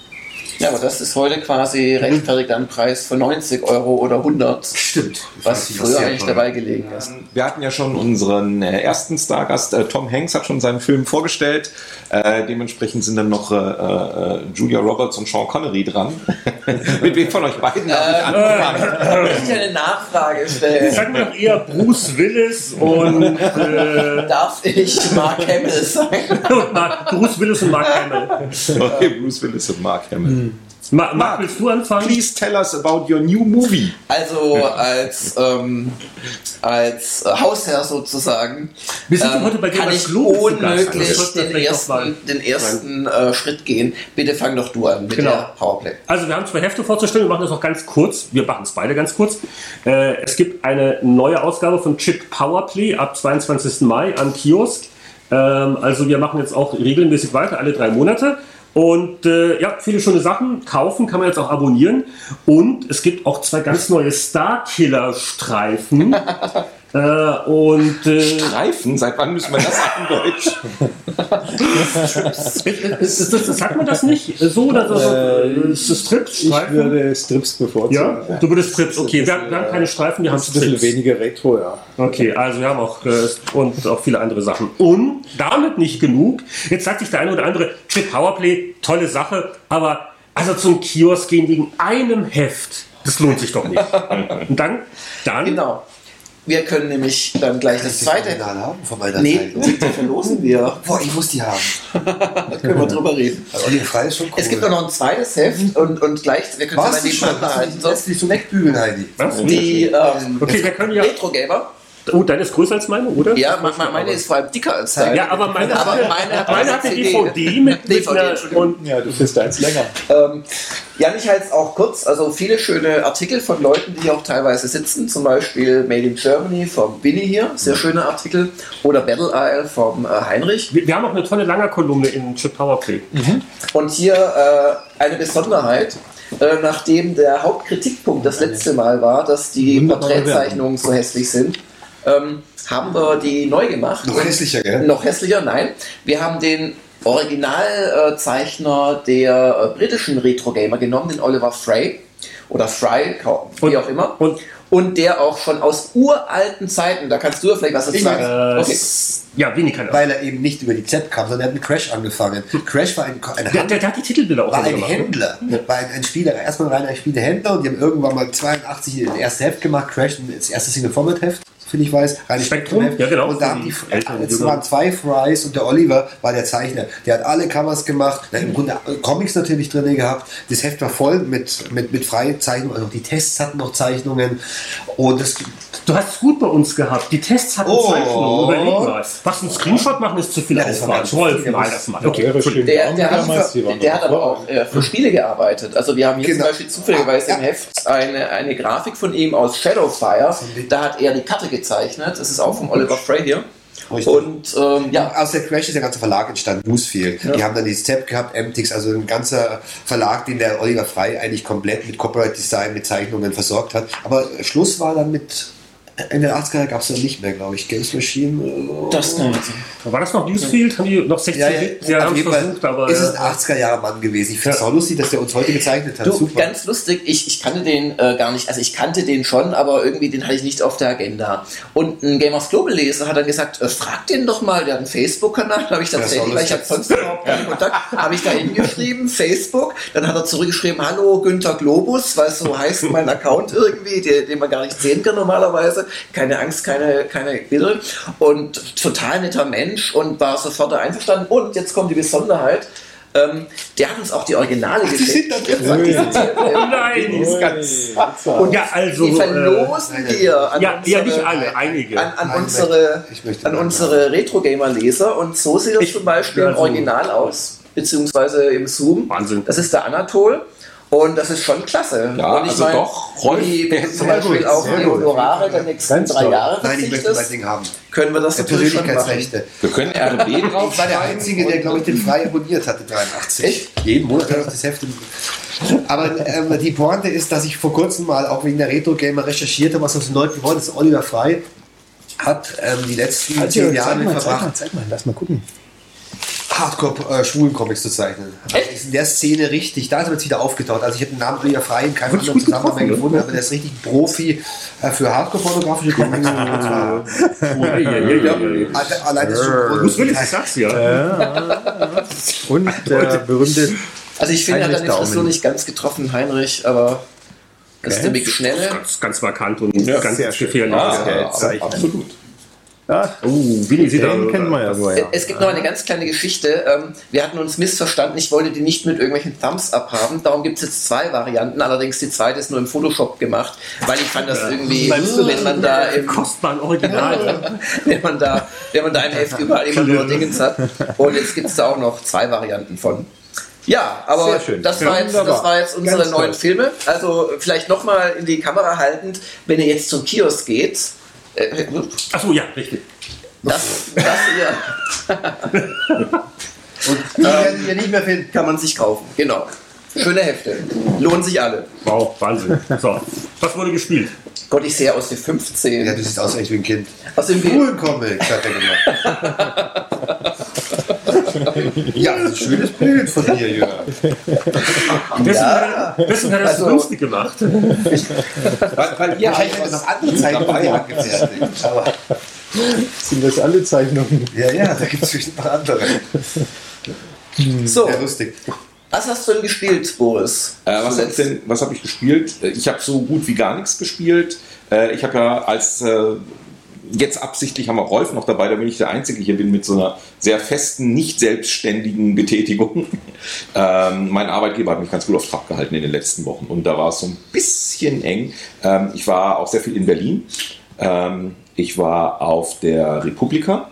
Ja, aber das ist heute quasi rechtfertigt am Preis von 90 Euro oder 100, Stimmt. was früher eigentlich toll. dabei gelegen ist. Wir hatten ja schon unseren äh, ersten Stargast, äh, Tom Hanks, hat schon seinen Film vorgestellt. Äh, dementsprechend sind dann noch äh, äh, Julia Roberts und Sean Connery dran. *laughs* Mit wem von euch beiden darf ich anfangen? *laughs* Ich möchte eine Nachfrage stellen. Sagen wir doch eher Bruce Willis und, äh, Darf ich Mark Hamill sein? *laughs* Mark, Bruce Willis und Mark Hamill. Okay, Bruce Willis und Mark Hamill. Ma Mark, willst du anfangen? Please tell us about your new movie. Also als, ähm, als Hausherr sozusagen Wir sind ähm, heute bei kann ich Gast. unmöglich den vielleicht noch mal- ersten, den ersten äh, Schritt gehen. Bitte fang doch du an mit Genau. der Powerplay. Also wir haben zwei Hefte vorzustellen, wir machen das auch ganz kurz. Wir machen es beide ganz kurz. Äh, es gibt eine neue Ausgabe von Chip Powerplay ab 22. Mai am Kiosk. Ähm, also wir machen jetzt auch regelmäßig weiter, alle drei Monate. Und äh, ja, viele schöne Sachen. Kaufen kann man jetzt auch abonnieren. Und es gibt auch zwei ganz neue Starkiller-Streifen. *laughs* Äh, und äh, Streifen? Seit wann müssen wir das in Deutsch? *laughs* ist, ist, sagt man das nicht? So oder so? Äh, Ist das Strips? Ich Streifen? würde Strips bevorzugen. ja, du würdest Strips. Okay, wir, haben- wir haben keine Streifen, wir haben Das ist ein bisschen Strips. weniger Retro, ja. Okay, also wir haben auch äh, und auch viele andere Sachen. Und damit nicht genug. Jetzt sagt sich der eine oder andere, Chip Powerplay, tolle Sache, aber also zum Kiosk gehen wegen einem Heft, das lohnt sich doch nicht. *laughs* Und dann, dann Genau. Wir können nämlich dann gleich das zweite. Original haben von meiner Nee, Zeit. die verlosen wir. Boah, ich muss die haben. Da können wir drüber reden. *laughs* Also Oliver Frei ist schon cool. Es gibt auch noch ein zweites Heft und, und gleich, wir können es schon? nebeneinander halten. Sonst Sonst nicht so wegbügeln, Heidi. was? die ähm, Okay, wir können ja. Retro-Gamer. Oh, deine ist größer als meine, oder? Ja, me- me- meine ist vor allem dicker als deine. Ja, aber meine, Aber hatte, meine hat meine eine hatte CD. DVD mit, mit DVD, und Ja, du bist eins länger. Ähm, ja, ich halte es auch kurz. Also viele schöne Artikel von Leuten, die hier auch teilweise sitzen. Zum Beispiel Made in Germany vom Winnie hier. Sehr schöner Artikel. Oder Battle AL vom äh, Heinrich. wir, wir haben auch eine tolle Langer-Kolumne in Chip Powerplay. Und hier äh, eine Besonderheit. Äh, nachdem der Hauptkritikpunkt das letzte Mal war, dass die Porträtzeichnungen so hässlich sind, ähm, haben wir die neu gemacht. Noch hässlicher, gell? Noch hässlicher, nein. Wir haben den Originalzeichner der äh, britischen Retro-Gamer genommen, den Oliver Frey oder Fry, wie Und- auch immer. und- Und der auch schon aus uralten Zeiten, da kannst du ja vielleicht was dazu sagen. Äh, Okay. Ja, wenig Ahnung. Weil er eben nicht über die Z kam, sondern er hat mit Crash angefangen. Crash war ein, ein, Der, der, der hat die Titelbilder auch war ein gemacht. ne? Händler, war ein, ein Spieler, erstmal rein ein Spielehändler und die haben irgendwann mal 82 das erste Heft gemacht, Crash, das erste Single-Format-Heft, finde ich weiß, rein Spektrum, Spektrum-Heft. ja, genau. Und da haben die, es waren zwei Fries und der Oliver war der Zeichner. Der hat alle Covers gemacht, der hat im Grunde Comics natürlich drin gehabt. Das Heft war voll mit, mit, mit Freizeichnungen, also die Tests hatten noch Zeichnungen und das Du hast es gut bei uns gehabt. Die Tests hatten Oh. Zeichnungen. Überleg mal. Was ein Screenshot machen ist zu viel Ja, das war Aufwand. ganz Wolf, viel. mal das mal. Okay, Der, der, hat, für, der hat aber auch äh, für Spiele gearbeitet. Also wir haben hier Genau. zum Beispiel zufälligerweise im Ja. Heft eine, eine Grafik von ihm aus Shadowfire. Da hat er die Karte gezeichnet. Das ist auch vom Oliver Frey hier. Richtig. Und ähm, ja, Aus der Crash ist der ganze Verlag entstanden, Newsfield. Die haben dann die Step gehabt, MTX, also ein ganzer Verlag, den der Oliver Frey eigentlich komplett mit Corporate Design, mit Zeichnungen versorgt hat. Aber Schluss war dann mit Ende der 80er gab es dann nicht mehr, glaube ich. Games Machine. äh, das kann ich sagen. War das noch Newsfield? Haben die noch 60 Ja, ja, haben es Fall versucht, aber. ist es ein ja. 80er-Jahre-Mann gewesen. Ich finde es Ja. auch lustig, dass der uns heute gezeichnet hat. Du, Super. ganz lustig, ich, ich kannte den äh, gar nicht, also ich kannte den schon, aber irgendwie den hatte ich nicht auf der Agenda. Und ein Gamers Global Leser hat dann gesagt, äh, frag den doch mal, der hat einen Facebook-Kanal, da habe ich tatsächlich, weil ich habe sonst überhaupt keinen Kontakt, habe ich da hingeschrieben, Facebook, dann hat er zurückgeschrieben, hallo Günther Globus, weil so heißt mein Account irgendwie, den, den man gar nicht sehen kann normalerweise, keine Angst, keine, keine Bilder und total netter Mensch und war sofort da einverstanden und jetzt kommt die Besonderheit, ähm, der hat uns auch die Originale geschickt. sagt die- nein! ist ganz. Und ja, also. die äh, verlosen wir an ja, ja, nicht unsere, alle, einige. an, an Nein, unsere, an unsere Retro-Gamer-Leser und so sieht das Ich- zum Beispiel im Original aus, beziehungsweise im Zoom. Wahnsinn. Das ist der Anatol und das ist schon klasse. Ja, und ich also meine, doch, Rolf, die der zum Beispiel gut, sehr die. Honorare der nächsten Ganz drei. Jahre Nein, ich möchte mein Ding haben. können wir das natürlich schon machen. Persönlichkeitsrechte. Wir können RB *laughs* Ich war der. Einzige, der, glaube ich, den frei abonniert hatte, 83. Echt? Jeden Monat hat er das Heft. Aber ähm, die Pointe ist, dass ich vor kurzem mal auch wegen der Retro-Gamer recherchiert habe, was aus den neu geworden ist. Oliver Frey hat ähm, die letzten zehn zeig Jahre mal, zeig verbracht, mal, zeig mal, lass mal gucken. Hardcore-Schwulen-Comics zu zeichnen. Also ist in der Szene richtig, da ist er jetzt wieder aufgetaucht. Also ich habe den Namen Oliver Frey in keinem anderen Zusammenhang mehr gefunden, aber der ist richtig Profi äh, für Hardcore-pornografische Comics. Und zwar- ja, ja, ja, ja. Alle- Allein das schon Bruce Willis, ich sag's ja. Und der berühmte Also ich finde, er hat Frisur Daumen. nicht ganz getroffen, Heinrich, aber das ist der Big Schnelle. Ganz, ganz markant und ganz sehr schön. gefährlich. Ja, absolut. Ja, Oh, Willi sieht den kennen wir ja wohl. Ja. Es gibt noch eine ganz kleine Geschichte. Ähm, Wir hatten uns missverstanden. Ich wollte die nicht mit irgendwelchen Thumbs up haben. Darum gibt es jetzt zwei Varianten. Allerdings die zweite ist nur im Photoshop gemacht, weil ich fand das irgendwie, wenn man da im, Kostbaren Original. *laughs* wenn man da, wenn man da im Heft überall immer nur Dingens hat. Und jetzt gibt es da auch noch zwei Varianten von. Ja, aber das, Ja, war jetzt, das war jetzt unsere Ganz neuen toll. Filme. Also vielleicht nochmal in die Kamera haltend, wenn ihr jetzt zum Kiosk geht. Äh, Achso, ja, richtig. das, das hier *laughs* Die werden wir nicht mehr finden. kann man sich kaufen. Genau. Schöne Hefte. Lohnen sich alle. Wow, Wahnsinn. So, was wurde gespielt? Gott, ich sehe aus wie 15. Ja, du siehst aus echt wie ein Kind. Aus dem Coolen Comic, hat er gemacht. *laughs* ja, das ist ein schönes Bild von dir, Jörg. *laughs* Deswegen, Ja. hat er es so Also- günstig gemacht. Weil, weil ihr hätte noch andere Zeichnungen angefertigt. Aber Sind das alle Zeichnungen? ja, ja, da gibt es bestimmt noch andere. So, Sehr lustig. was hast du denn gespielt, Boris? Äh, was habe denn- was hab ich gespielt? Äh, Ich habe so gut wie gar nichts gespielt. Äh, ich habe ja als äh, jetzt absichtlich haben wir Rolf noch dabei, da bin ich der Einzige hier bin mit so einer sehr festen, nicht selbstständigen Betätigung. *laughs* ähm, mein Arbeitgeber hat mich ganz gut auf Trab gehalten in den letzten Wochen und da war es so ein bisschen eng. Ähm, ich war auch sehr viel in Berlin. Ähm, ich war auf der Republika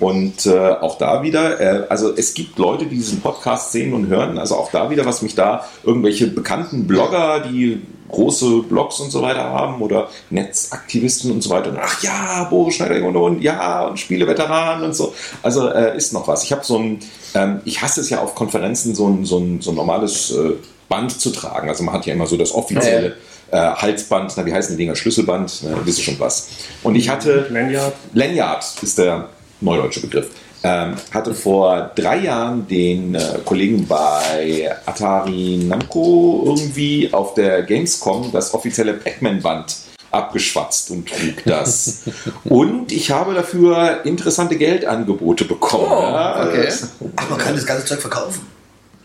und äh, auch da wieder, äh, also es gibt Leute, die diesen Podcast sehen und hören, also auch da wieder, was mich da irgendwelche bekannten Blogger, die große Blogs und so weiter haben oder Netzaktivisten und so weiter. Und, ach ja, Boris Schneider und, und ja, und Spieleveteranen und so. Also äh, ist noch was. Ich habe so ein, ähm, ich hasse es ja auf Konferenzen, so ein, so ein, so ein normales äh, Band zu tragen. Also man hat ja immer so das offizielle äh, Halsband, na, wie heißen die Dinger? Schlüsselband, na, wisst ihr schon was. Und ich hatte Lanyard. Lanyard ist der neudeutsche Begriff. Ähm, hatte vor drei Jahren den äh, Kollegen bei Atari Namco irgendwie auf der Gamescom das offizielle Pac-Man-Band abgeschwatzt und trug das. *laughs* und ich habe dafür interessante Geldangebote bekommen. Oh, Ja, okay. das- Ach, man kann das ganze Zeug verkaufen.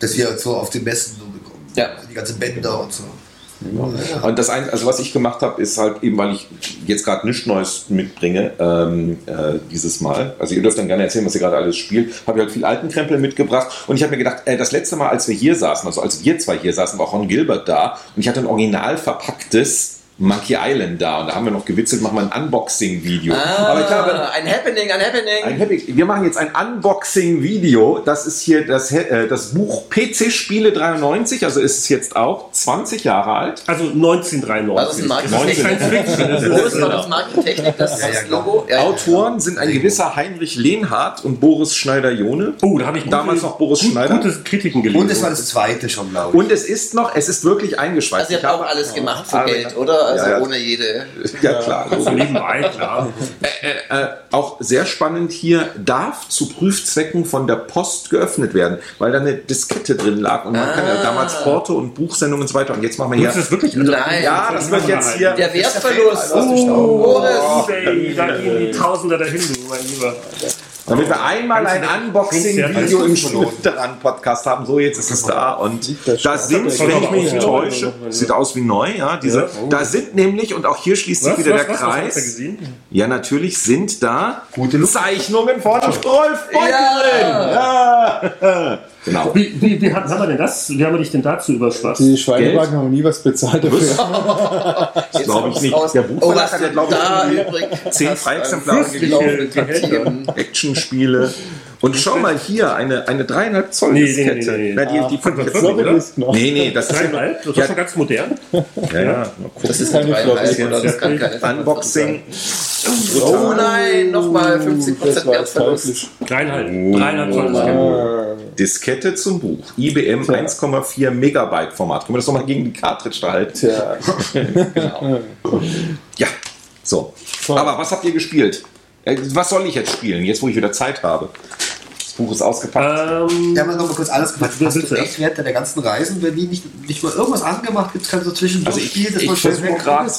Das wir so auf den Messen so bekommen. Ja. Die ganzen Bänder und so. Und das ein, also was ich gemacht habe, ist halt eben, weil ich jetzt gerade nichts Neues mitbringe, ähm, äh, dieses Mal. Also ihr dürft dann gerne erzählen, was ihr gerade alles spielt. Habe ich halt viel alten Krempel mitgebracht. Und ich habe mir gedacht, äh, das letzte Mal, als wir hier saßen, also als wir zwei hier saßen, war Ron Gilbert da. Und ich hatte ein original verpacktes Monkey Island da. Und da haben wir noch gewitzelt, machen wir ein Unboxing-Video. Ah, Aber ich glaube, ein Happening, ein Happening. ein Happy. Wir machen jetzt ein Unboxing-Video. Das ist hier das, äh, das Buch PC Spiele 93. Also ist es jetzt auch 20 Jahre alt. Also 1993. War das ein Markentechnik? Das ist, das. Logo. Ja, ja. Autoren sind ein gewisser Heinrich Lehnhardt und Boris Schneider-Jone. oh, da habe ich Damals gute- noch Boris gut, Schneider. gute Kritiken gelesen. Und es war das zweite schon, glaube ich. Und es ist noch, es ist wirklich eingeschweißt. Also ihr Ich habt auch alles gemacht für Geld, oder? Also Ja, ja. ohne jede... *laughs* Ja, klar. so nebenbei, klar. *laughs* Äh, äh, auch sehr spannend hier, darf zu Prüfzwecken von der Post geöffnet werden, weil da eine Diskette drin lag und man kann ja Ah. damals Porto und Buchsendungen und so weiter. Und jetzt machen wir hier. es wirklich? Nein. Ja, das wird jetzt hier. Der Wertverlust. Oh, Boris. eBay, da gehen die Tausender dahin, du mein Lieber. Damit wir einmal ein Unboxing-Video im Spielveteran-Podcast haben. So, jetzt ist es da. Und da sind, wenn ich mich nicht täusche, sieht aus wie neu, ja, diese, oh. da sind nämlich, und auch hier schließt sich wieder der Kreis. Ja, natürlich sind da. Zeichnungen von Rolf Beutel Ja. drin. Ja. *laughs* Genau. Wie, wie, wie haben wir denn das? Wie haben wir dich denn dazu überschwatzt? Die Schweinewagen haben nie was bezahlt dafür. *laughs* Jetzt glaub ich nicht. raus. Der oh, Buchverlag was hat ja, glaub ich, zehn Freiexemplare. Kartieren. Actionspiele. Und schau mal hier, eine, eine dreieinhalb Zoll Nee, Diskette. nee, nee, nee. Na, die, die von jetzt Floppy nicht, oder? Noch. Nee, nee, das ist ja, Dreieinhalb? Das ist ja, schon ganz modern. ja, ja. Mal gucken. Das ist keine ein dreieinhalb, oder? Das kann keine Unboxing. Oh nein, nochmal 50% Das war jetzt Wertverlust. Dreieinhalb. Dreieinhalb Zoll ist kein Äh, Diskette zum Buch. IBM 1,4 Megabyte Format. Können wir das nochmal gegen die Cartridge da halten? Tja, Genau. *laughs* Ja, so. Aber was habt ihr gespielt? Äh, Was soll ich jetzt spielen, jetzt wo ich wieder Zeit habe? Das Buch ist ausgepackt. Ähm, Wir haben ja noch mal kurz alles gemacht. Hast willst du echt während der ganzen Reisen, wenn die nicht, nicht mal irgendwas angemacht gibt, kannst du zwischendurch Also ich- spielen, dass ich man weg gerade-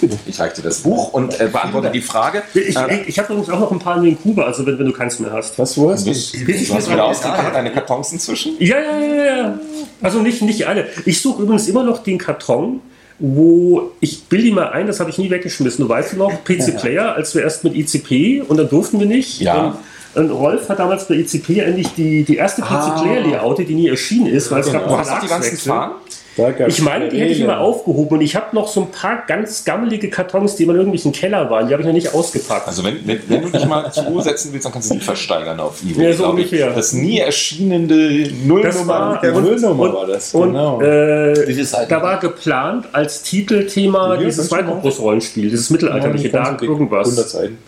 bitte. Ich reiche dir das Buch und äh, beantworte die Frage. ich Äh, ich, ich habe übrigens auch noch ein paar in den Kuba, also wenn, wenn du keins mehr hast. Was, wo hast du? das, du hast wieder aus deine Kartons inzwischen? Ja, ja, ja, ja. Also nicht, nicht alle. Ich suche übrigens immer noch den Karton, wo ich bilde ihn mal ein, das habe ich nie weggeschmissen. Du weißt noch, PC Player, als wir erst mit ICP und dann durften wir nicht. Ja. Und, und Rolf hat damals bei ICP endlich die, die erste PC Player Layout, die nie erschienen ist, weil es gab Du einen Verlagswechsel. Ich meine, die hätte ich immer aufgehoben und ich habe noch so ein paar ganz gammelige Kartons, die immer in irgendwelchen Keller waren. Die habe ich noch nicht ausgepackt. Also wenn, wenn, wenn du dich mal zur Ruhe setzen willst, dann kannst du die versteigern auf eBay. Ja, so ich. ungefähr. Das nie erschienene Das Nullnummer. war, der und, Nullnummer und, war das, Und genau. Äh, da war geplant als Titelthema Ja, dieses ganz genau. Weißbrust-Rollenspiel, dieses mittelalterliche Dark die 100 irgendwas. Seiten.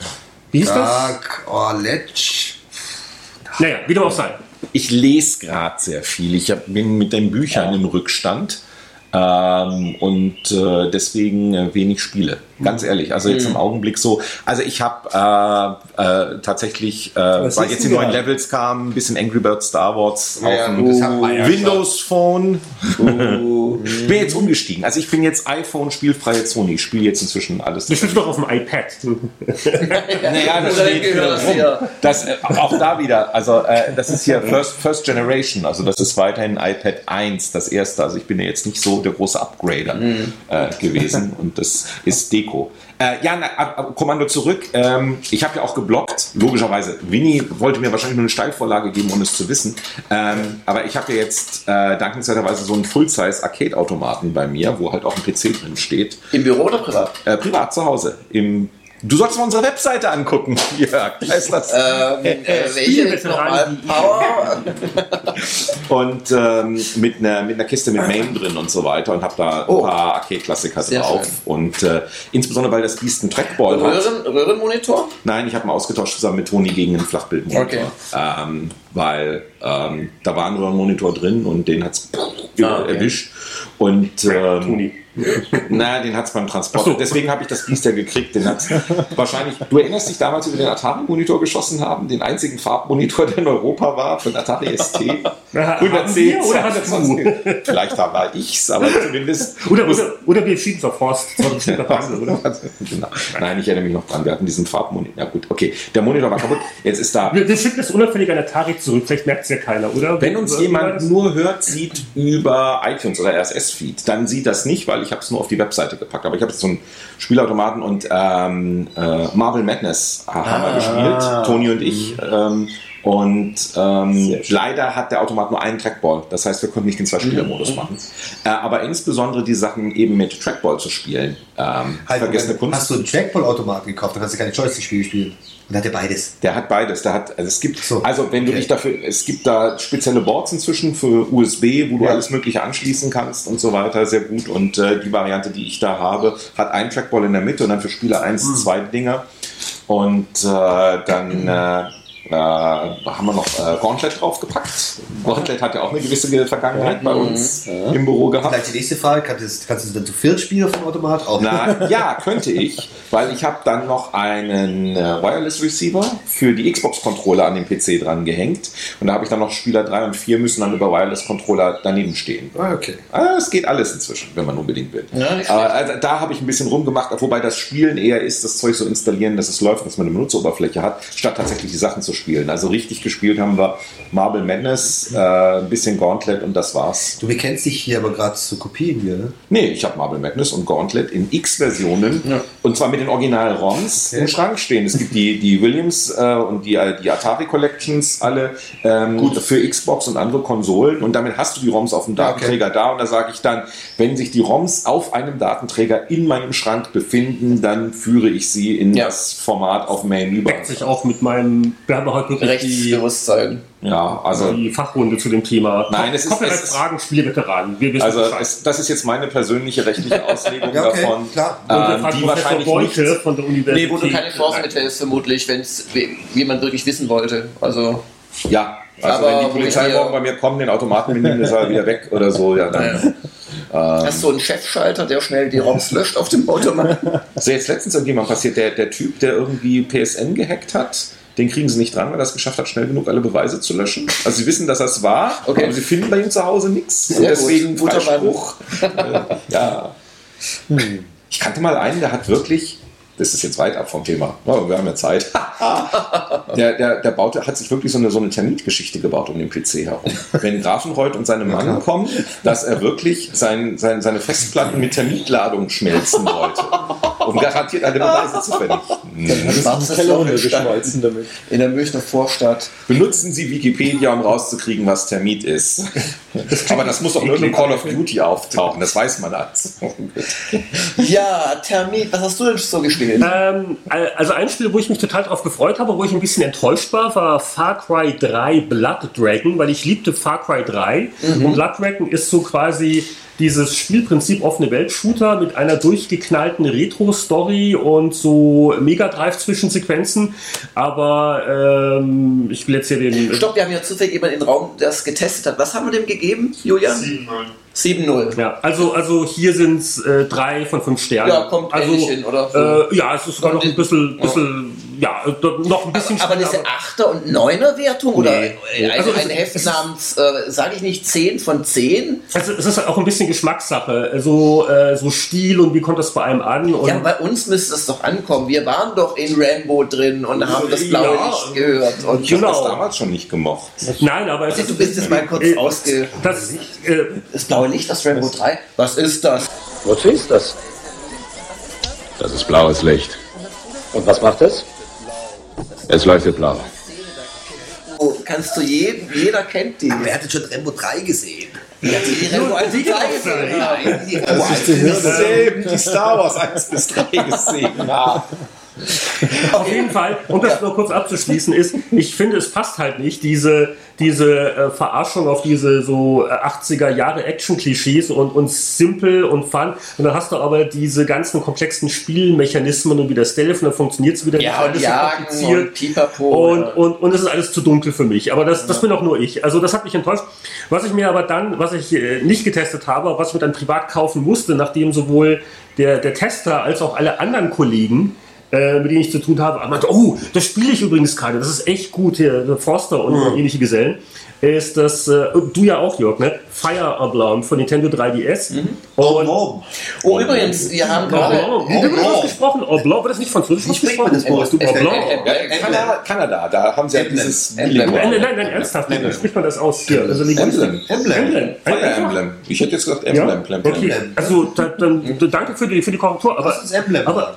Wie hieß das? Dark Orletsch. Naja, wie dem auch sei. Ich lese gerade sehr viel. Ich hab, bin mit den Büchern im Rückstand ähm, und äh, deswegen äh, wenig Spiele. Ganz ehrlich, also jetzt im Augenblick so. Also ich habe äh, äh, tatsächlich, äh, weil jetzt die neuen? Levels kamen, ein bisschen Angry Birds Star Wars Ja, auf dem Windows Phone. bin jetzt umgestiegen. Also ich bin jetzt iPhone spielfreie Sony. Ich spiele jetzt inzwischen alles. Du spielst doch auf dem iPad. *laughs* Naja, das steht rum. Das, äh, auch da wieder, also äh, das ist hier First, First Generation, also das ist weiterhin iPad 1, das erste. Also ich bin ja jetzt nicht so der große Upgrader äh, gewesen und das ist Deko. Äh, ja, na, Kommando zurück. Ähm, ich habe ja auch geblockt, logischerweise. Winnie wollte mir wahrscheinlich nur eine Steilvorlage geben, ohne es zu wissen. Ähm, aber ich habe ja jetzt äh, dankenswerterweise so einen Full-Size-Arcade-Automaten bei mir, wo halt auch ein PC drin steht. Im Büro oder privat? Äh, privat zu Hause. Im Du sollst mal unsere Webseite angucken, *laughs* Jörg. Da ist das. Ähm, äh, welche jetzt nochmal? Power? *laughs* Und ähm, mit, einer, mit einer Kiste mit Main drin und so weiter und habe da ein Oh. paar Arcade-Klassiker drauf. schön. Und äh, insbesondere, weil das Beast einen Trackball hat. Röhren, Röhrenmonitor? Nein, ich habe mal ausgetauscht zusammen mit Toni gegen einen Flachbildmonitor. Okay. Ähm, weil ähm, da war ein Röhrenmonitor drin und den hat es Ah, okay. erwischt. Und ähm, *laughs* na, den hat es beim Transport. So. Deswegen habe ich das Biest ja gekriegt. Den hat's wahrscheinlich. Du erinnerst dich damals, wie wir den Atari-Monitor geschossen haben? Den einzigen Farbmonitor, der in Europa war, von Atari ST. Ja, *laughs* haben wir oder hat er? *laughs* Vielleicht war ich's, aber zumindest. Oder, oder, oder wir schieben es auf Horst. Genau. Nein, ich erinnere mich noch dran. Wir hatten diesen Farbmonitor. Ja gut, okay. Der Monitor war kaputt. Jetzt ist da. Wir schicken das unauffällig an Atari zurück. Vielleicht merkt es ja keiner, oder? Wenn uns jemand nur hört, sieht über iTunes oder RSS-Feed, dann sieht das nicht, weil ich habe es nur auf die Webseite gepackt. Aber ich habe jetzt so einen Spielautomaten und ähm, äh, Marvel Madness haben wir gespielt, Toni und ich. Ähm, und ähm, leider hat der Automat nur einen Trackball. Das heißt, wir konnten nicht den Zwei-Spieler-Modus machen. Äh, aber insbesondere die Sachen eben mit Trackball zu spielen. Ähm, Halt, vergessene Kunst. Hast du einen Trackball-Automat gekauft, dann kannst du keine Joystick-Spiele spielen. Und hat er beides. Der hat beides. Der hat, also es gibt, So, also wenn du okay. dich dafür, es gibt da spezielle Boards inzwischen für USB, wo du Ja. alles Mögliche anschließen kannst und so weiter, sehr gut. Und äh, die Variante, die ich da habe, hat einen Trackball in der Mitte und dann für Spieler eins, Hm. zwei Dinger. Und äh, dann äh, äh, haben wir noch äh, Gauntlet draufgepackt. Gauntlet hat ja auch eine gewisse Vergangenheit bei uns im Büro gehabt. Vielleicht die nächste Frage, kannst, du- kannst du dann zu viert spielen vom Automat? Auch. Na, ja, könnte ich, weil ich habe dann noch einen äh, Wireless Receiver für die Xbox-Controller an den PC dran gehängt. Und da habe ich dann noch Spieler 3 und 4 müssen dann über Wireless-Controller daneben stehen. Ah, okay. Ah, Es geht alles inzwischen, wenn man unbedingt will. Ja, Aber also, da habe ich ein bisschen rumgemacht, wobei das Spielen eher ist, das Zeug so installieren, dass es läuft, dass man eine Benutzeroberfläche hat, statt tatsächlich die Sachen zu spielen. Also richtig gespielt haben wir Marble Madness, äh, ein bisschen Gauntlet und das war's. Du bekennst dich hier aber gerade zu Kopien hier, ne? Nee, ich habe Marble Madness und Gauntlet in X-Versionen und zwar mit den Original-ROMs im Schrank stehen. Es gibt die, die Williams äh, und die, die Atari Collections alle ähm, für Xbox und andere Konsolen und damit hast du die ROMs auf dem Datenträger da und da sage ich dann, wenn sich die ROMs auf einem Datenträger in meinem Schrank befinden, dann führe ich sie in Ja. das Format auf Main über. deckt sich auch mit meinem. Wir haben heute wirklich die, Rechtsbewusstsein. Ja, also die Fachrunde zu dem Thema. Nein, es ist- Copyright es ist- Fragen, wissen also es, das ist jetzt meine persönliche rechtliche *laughs* Auslegung Ja, okay, davon, klar. Ähm, die Professor wahrscheinlich nicht Beuche von der Universität. Wo du keine Chance mit hättest, vermutlich, wenn es jemand wirklich wissen wollte. Also, Ja, also Aber wenn die Polizei morgen bei mir kommt, den Automaten mitnehmen, ist er wieder weg oder so, ja dann. hast du einen Chefschalter, der schnell die ROMs *laughs* löscht auf dem Automat? Das ist jetzt letztens irgendjemand passiert, der, der Typ, der irgendwie PSN gehackt hat, den kriegen sie nicht dran, weil er es geschafft hat, schnell genug alle Beweise zu löschen. Also sie wissen, dass das war, Okay. aber sie finden bei ihm zu Hause nichts. Und deswegen Freispruch. Äh, *laughs* ja. Ich kannte mal einen, der hat wirklich, das ist jetzt weit ab vom Thema, oh, wir haben ja Zeit. *laughs* der, der, der baute, hat sich wirklich so eine, so eine Termitgeschichte gebaut um den PC herum. Wenn Grafenreuth und seine Mann kommen, dass er wirklich sein, sein, seine Festplatten mit Termitladung schmelzen wollte. Um garantiert alle Beweise zu vernichten. In Stadt- runtergeschmolzen damit. in der Münchner Vorstadt. Benutzen Sie Wikipedia, um rauszukriegen, was Termit ist. Aber das muss doch nur in Call of Duty auftauchen, das weiß man alles. Ja, Termit, was hast du denn so gespielt? Ähm, also ein Spiel, wo ich mich total darauf gefreut habe, wo ich ein bisschen enttäuscht war, war Far Cry 3 Blood Dragon, weil ich liebte Far Cry 3 und Blood Dragon ist so quasi dieses Spielprinzip offene Welt-Shooter mit einer durchgeknallten Retro-Story und so Mega Drive-Zwischensequenzen. Aber ähm, ich will jetzt hier den. Stopp, wir haben ja zufällig jemanden im Raum, der es getestet hat. Was haben wir dem gegeben, Julian? 7-0. Ja, also, also hier sind es äh, drei von fünf Sternen. Ja, kommt also, hin, oder? So. Äh, ja, es ist sogar noch ein bisschen, bisschen ja, äh, noch ein bisschen Aber diese schneller, 8er und 9er Wertung oder Nee. ein, Also ein Heft es ist- namens, äh, sage ich nicht 10 von 10? Also es ist auch ein bisschen Geschmackssache, so, äh, so Stil und wie kommt das bei einem an. Und Ja, bei uns müsste es doch ankommen. Wir waren doch in Rambo drin und haben das blaue Ja. Licht gehört. Und Ich habe das Genau. damals schon nicht gemocht. Nein, aber es du bist jetzt mal kurz äh, ausge... das, äh, Das blaue Licht, das Rambo 3? Was ist das? Wozu ist das? Das ist blaues Licht. Und was macht es? Es leuchtet blau. Oh, kannst du jeden, jeder kennt die. Wer hat denn schon Rambo 3 gesehen? Ja, die Rambo 1 und 3 gesehen. Nein, die Rambo 1 ist Selben, die Star Wars 1 bis 3 gesehen haben. *laughs* Auf jeden Fall, um das nur kurz abzuschließen, ist, ich finde, es passt halt nicht, diese, diese äh, Verarschung auf diese so äh, 80er Jahre Action-Klischees und, und simpel und fun. Und dann hast du aber diese ganzen komplexen Spielmechanismen und wie das Stealth, und dann funktioniert es wieder Ja, nicht, und alles Jagen und Pipapo. Und, ja. und, und es ist alles zu dunkel für mich. Aber das, das bin auch nur ich. Also das hat mich enttäuscht. Was ich mir aber dann, was ich äh, nicht getestet habe, was ich mir dann privat kaufen musste, nachdem sowohl der, der Tester als auch alle anderen Kollegen äh, mit denen ich zu tun habe, meinte, oh, das spiele ich übrigens gerade, das ist echt gut hier, der Forster und Mhm. ähnliche Gesellen, ist das, äh, du ja auch, Jörg, ne? Fire Emblem von Nintendo 3DS. Und Warum? Oh, übrigens, wir haben gerade... Wird das gesprochen? Oblong, wird das nicht französisch Wie spricht man gesprochen? das, Oblong. Kanada, Kanada, da haben sie ja dieses Emblem. Nein, nein, nein, nein, ernsthaft, wie spricht man das aus? Hier, also Emblem. Emblem. Fire Emblem. Ich hätte jetzt gesagt Ja? Emblem. Emblem. Okay, also da, dann, da, danke für die, für die Korrektur, aber, Was ist Emblem? aber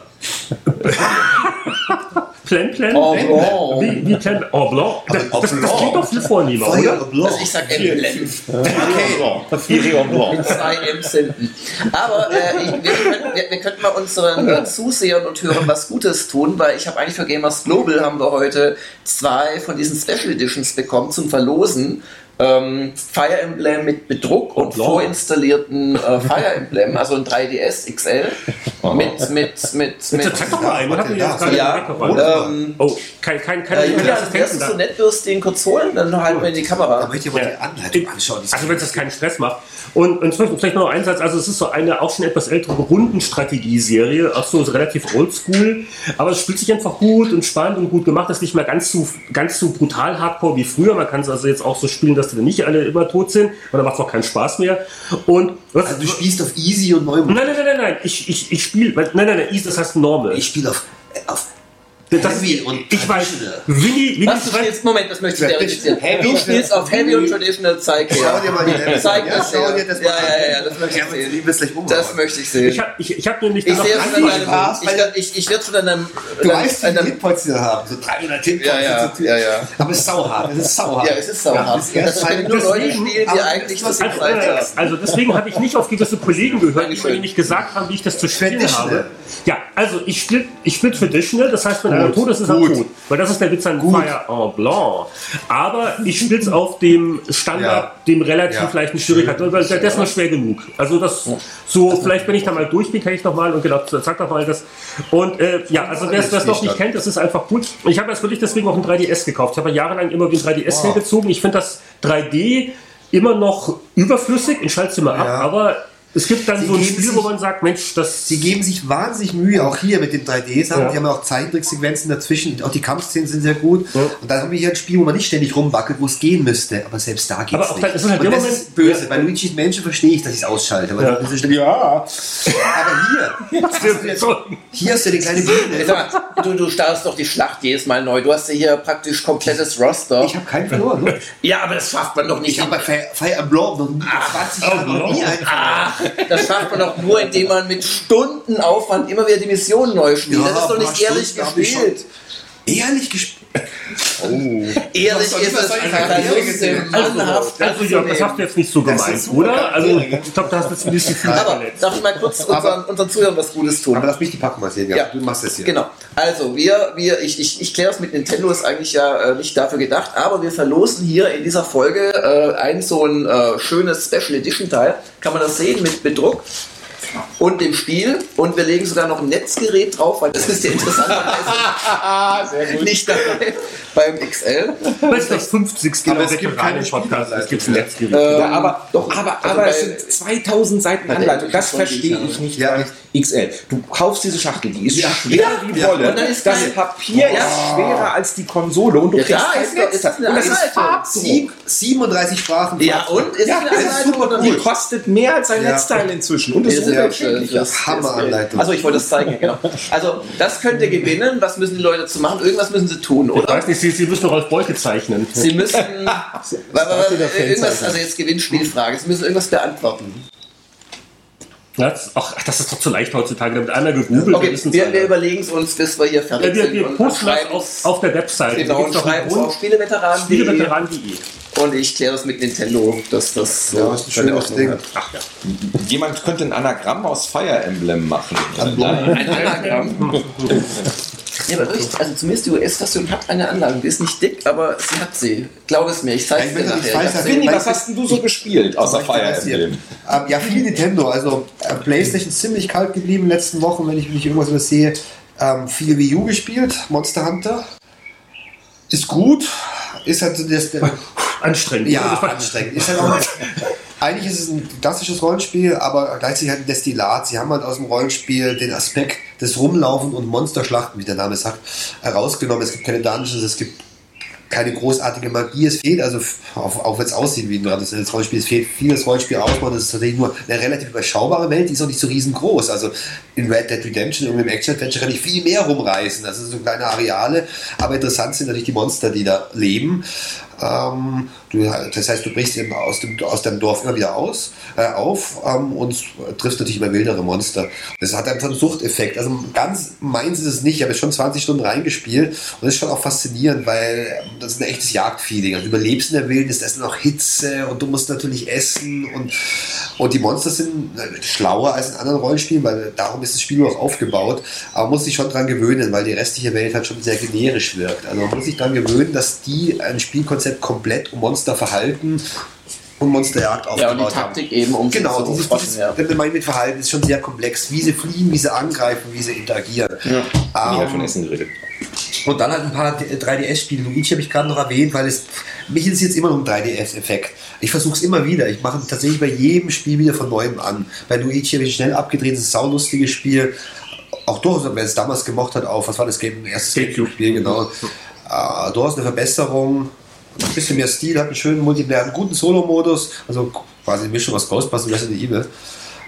*laughs* Plan Plan? Oh, oh. Wie, wie Plan Oh, blanc. Das, das, das klingt doch viel vornehmer, Feuer oder? Blanc. Also ich sag Emblem. Fire Blanc. Zwei M's hinten. Aber äh, ich, wir, können, wir, wir könnten mal unseren äh, Zusehern und Hörern was Gutes tun, weil ich habe eigentlich für Gamers Global haben wir heute zwei von diesen Special Editions bekommen zum Verlosen. Ähm, Fire Emblem mit Bedruck und blanc. vorinstallierten äh, *laughs* Fire Emblem, also ein 3DS XL mit mit mit mit. Zeig doch mal einen, hatten wir jetzt gerade Ja, ähm, Oh, kein, kein, kein, äh, keine wärst Assistenten du so nett, wirst den kurz holen, dann halten wir in die Da Kamera. möchte ich mal die Anleitung anschauen. Also wenn es das keinen Stress macht. Und, und vielleicht vielleicht noch ein Satz, also es ist so eine auch schon etwas ältere Rundenstrategieserie, auch so relativ oldschool, aber es spielt sich einfach gut und spannend und gut gemacht, das ist nicht mehr ganz zu, ganz zu brutal hardcore wie früher, man kann es also jetzt auch so spielen, dass die dann nicht alle immer tot sind, und dann macht es auch keinen Spaß mehr. Und was, Also du spielst auf Easy und Neumond. Nein, nein, nein, nein, nein, ich, ich, ich spiele, nein, nein, nein, Easy, das heißt Normal. Ich spiele auf, auf das, Heavy und ich weiß. Winnie, Winnie Was, du spielst, Moment, das möchte ich verifizieren. Du spielst auf Heavy und Traditional, zeig her. Schau dir mal die Apps Zeig an. das Ja, dir das Ja, ja, ja, das möchte ich Ja, sehen. Das möchte ich sehen. ich habe ich, ich hab nämlich Ich noch sehe es schon an deinem, ich, werd- ich, ich werde schon an einem, Du an weißt, wie viele Hitpoints die haben. So 300 Hitpoints. Ja, ja, ja, ja. Aber es ist sauhart. Es ist sauhart. ja, es ist sauer. das Mal- nur Leute spielen, die eigentlich das Also, Zeit haben. also deswegen habe ich nicht auf gewisse Kollegen gehört, die mir nicht gesagt haben, wie ich das zu spielen habe. Ja, also ich spiele ich spiel Traditional, das heißt, wenn einer tot ist, ist Gut. tot. Weil das ist der Witz an Fire en Blanc. Aber ich spiele es auf dem Standard, Ja. dem relativ Ja. leichten Schwierigkeiten, weil der ist noch schwer genug. Also das so, vielleicht wenn ich da mal durch bin, kann ich noch mal und genau, sag doch mal das. Und äh, ja, also wer es noch nicht kennt, das ist einfach gut. Ich habe jetzt wirklich deswegen auch ein 3DS gekauft. Ich habe ja jahrelang immer wie ein 3DS hergezogen. Ich finde das 3D immer noch überflüssig, ich schalte es immer ab, aber es gibt dann Sie so ein Spiel, sich- wo man sagt, Mensch, das Sie geben sich wahnsinnig Mühe, auch hier mit den 3D-Sachen. Ja. Die haben ja auch Zeichentricksequenzen dazwischen. Auch die Kampfszenen sind sehr gut. Und dann haben wir hier ein Spiel, wo man nicht ständig rumwackelt, wo es gehen müsste. Aber selbst da geht Aber es auch nicht. dann ist halt Und das Moment- ist böse. Ja. Bei Luigi's Menschen verstehe ich, dass ich es ausschalte. Ja. das ist ja. Aber hier, *laughs* hast du jetzt, hier hast du die kleine Bühne. Du, du startest doch die Schlacht jedes Mal neu. Du hast ja hier praktisch komplettes Roster. Ich habe keinen verloren. Ja, aber das schafft man doch nicht. Ich habe bei Fire, Emblem noch nie- 20 Jahren noch nie einen. Ach, das schafft man doch nur, indem man mit Stunden Aufwand immer wieder die Mission neu spielt. Ja, das ist doch nicht ehrlich Stunden gespielt. Ehrlich gespielt. Ehrlich Was soll- ist es mannhaft also Jörg, das hast du jetzt nicht so gemeint, oder? Also ich glaube, da hast du jetzt ein bisschen viel Aber verletzt. darf ich mal kurz unseren, unseren Zuhörern was Gutes tun? Aber lass mich die Packung mal sehen. Ja, Ja. du machst das hier. Genau. Also, wir, wir, ich, ich, ich kläre es mit Nintendo, ist eigentlich ja äh, nicht dafür gedacht, aber wir verlosen hier in dieser Folge äh, ein so ein äh, schönes Special Edition Teil. Kann man das sehen mit Bedruck. Und dem Spiel und wir legen sogar noch ein Netzgerät drauf, weil das ist ja interessanterweise *laughs* nicht dabei beim XL. Das ist das 50. Aber es gibt keine Veteranen-Podcast. Es gibt ein Netzgerät. Ja, aber, doch, aber, also aber es sind 2000 Seiten Anleitung. Das verstehe ich nicht Ja. bei XL. Du kaufst diese Schachtel, die ist schwer Ja. wie Ja. Wolle. Und dann ist das Papier Ja. ist schwerer als die Konsole und du Ja, kriegst da kein ist das eine und das ist. Farbdruck. Sieb- 37 Sprachen. Ja, und? Ist Ja, eine das ist Anleitung super cool. Die kostet mehr als ein Ja. Netzteil inzwischen. Und das ist Sehr umweltschädlich. Schön. Das- Hammeranleitung. Also ich wollte das zeigen, genau. Also das könnt ihr gewinnen. Was müssen die Leute zu machen? Irgendwas müssen sie tun, Ich oder? weiß nicht, Sie, Sie müssen Rolf Beuke zeichnen. Sie müssen *laughs* irgendwas, also jetzt Gewinnspielfrage. Sie müssen irgendwas beantworten. Das, ach, das ist doch zu leicht heutzutage. Da wird einer gegoogelt. Okay, wir, wir überlegen es uns, bis wir hier fertig ja, wir, sind. wir posten das auf, auf der Webseite. Genau, und schreiben es auf Spieleveteranen.de Spieleveteran.de. und ich kläre das mit Nintendo, dass das so Ja, das ist ein schönes Ordnung Ding. hat. Ach ja. Jemand könnte ein Anagramm aus Fire Emblem machen. Ein Anagramm. Ja, aber wirklich, also zumindest die US-Version hat eine Anlage. Die ist nicht dick, aber sie hat sie. Glaub es mir, ich zeige dir nachher. Ich sagen. Winnie, was hast denn du so gespielt außer Fire? Emblem? Ähm, ja, viel Nintendo. Also äh, PlayStation ziemlich kalt geblieben in den letzten Wochen, wenn ich mich irgendwas über sehe. Ähm, viel Wii U gespielt, Monster Hunter. Ist gut. Ist halt so das, Anstrengend. ja, anstrengend. Ist halt auch, *laughs* eigentlich ist es ein klassisches Rollenspiel, aber gleichzeitig halt ein Destillat. Sie haben halt aus dem Rollenspiel den Aspekt des Rumlaufen und Monsterschlachten, wie der Name sagt, herausgenommen. Es gibt keine Dungeons, es gibt keine großartige Magie. Es fehlt also, auch, auch wenn es aussieht wie ein traditionelles Rollenspiel, es fehlt vieles Rollenspiel ausbauen. Das ist tatsächlich nur eine relativ überschaubare Welt, die ist auch nicht so riesengroß. Also in Red Dead Redemption, irgendwie im Action-Adventure, kann ich viel mehr rumreißen. Das sind so kleine Areale, aber interessant sind natürlich die Monster, die da leben. Ähm, du, das heißt, du brichst eben aus dem, aus deinem Dorf immer wieder aus, äh, auf ähm, und triffst natürlich immer wildere Monster. Das hat einfach einen Suchteffekt. Also ganz meins ist es nicht. Ich habe jetzt schon 20 Stunden reingespielt und das ist schon auch faszinierend, weil ähm, das ist ein echtes Jagdfeeling. Also du überlebst in der Wildnis, da ist noch Hitze und du musst natürlich essen und, und die Monster sind äh, schlauer als in anderen Rollenspielen, weil darum ist das Spiel auch aufgebaut. Aber man muss sich schon dran gewöhnen, weil die restliche Welt halt schon sehr generisch wirkt. Also man muss sich dran gewöhnen, dass die ein Spielkonzept komplett um Monsterverhalten und Monsterjagd Ja, aufgebaut und die haben. Taktik eben, um Genau, dieses, dieses ja. wenn meinen mit Verhalten ist schon sehr komplex. Wie sie fliehen, wie sie angreifen, wie sie interagieren. Ich habe Ähm, von Essen geredet. und dann halt ein paar 3DS-Spiele. Luigi habe ich gerade noch erwähnt, weil es mich interessiert es immer noch ein 3DS-Effekt. Ich versuche es immer wieder. Ich mache tatsächlich bei jedem Spiel wieder von neuem an. Bei Luigi habe ich schnell abgedreht, das ist ein saulustiges Spiel. Auch durchaus, wer es damals gemocht hat, auf, was war das Game? Erstes Gamecube. Spiel, genau. Äh, durchaus eine Verbesserung. Ein bisschen mehr Stil, hat einen schönen Multiplayer, einen guten Solo-Modus, also quasi eine Mischung aus Ghostbusters und Resident Evil.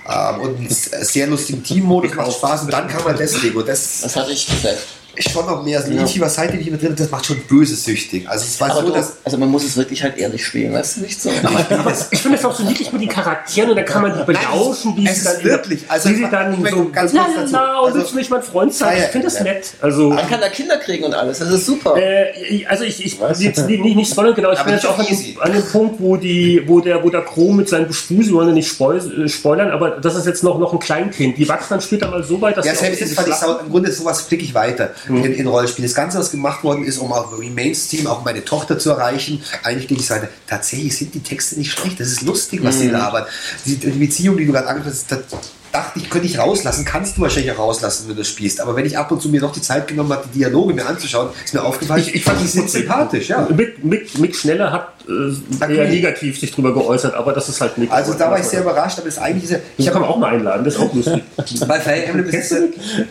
Ähm, und einen sehr lustigen Team-Modus, macht Spaß. Und dann kam halt das. Und das Das hatte ich gesagt. Schon noch mehr. Also Luigi, was seitdem ich mit drin das macht schon böse süchtig. Also es war Aber so, du, dass also man muss es wirklich halt ehrlich spielen, weißt du nicht so? Aber ich finde es auch so niedlich mit den Charakteren und da kann man die belauschen, wie es sie dann, wirklich, also wie sie dann ich- so ganz la dazu. la, und Also- willst du nicht mein Freund sein? Ich finde das nett. Also, Man kann da Kinder kriegen und alles, das ist super. äh, also ich, ich jetzt nicht, nicht, nicht spoilern, genau, ich Aber bin jetzt auch an easy. dem, an dem Punkt, wo die, wo der, wo der Chrom mit seinem Gespür, sie wollen ja nicht äh, spoilern, aber das ist jetzt noch, noch ein Kleinkind. Die wachsen dann später mal so weit, dass Ja, sie auch selbst jetzt ich Schlachten- sau, im Grunde sowas fliege ich weiter Mhm. in, in Rollenspielen. Das Ganze, was gemacht worden ist, um auch im Mainstream auch meine Tochter zu erreichen, eigentlich denke ich weiter, tatsächlich sind die Texte nicht schlecht. Das ist lustig, was Mhm. sie labern. Die, die Beziehung, die du gerade angesprochen hast, dachte ich, könnte ich rauslassen, kannst du wahrscheinlich auch rauslassen, wenn du spielst. Aber wenn ich ab und zu mir noch die Zeit genommen habe, die Dialoge mir anzuschauen, ist mir aufgefallen, Ich, ich fand die sind sympathisch, ja. Mick, Mick, Mick Schneller hat äh, eher negativ sich drüber geäußert, aber das ist halt Mick. Also da war ich sehr überrascht, aber das eigentlich ist ja, ich Ich kann habe man auch mal einladen, das ist auch lustig. *laughs* bei Fire Emblem ist es ja,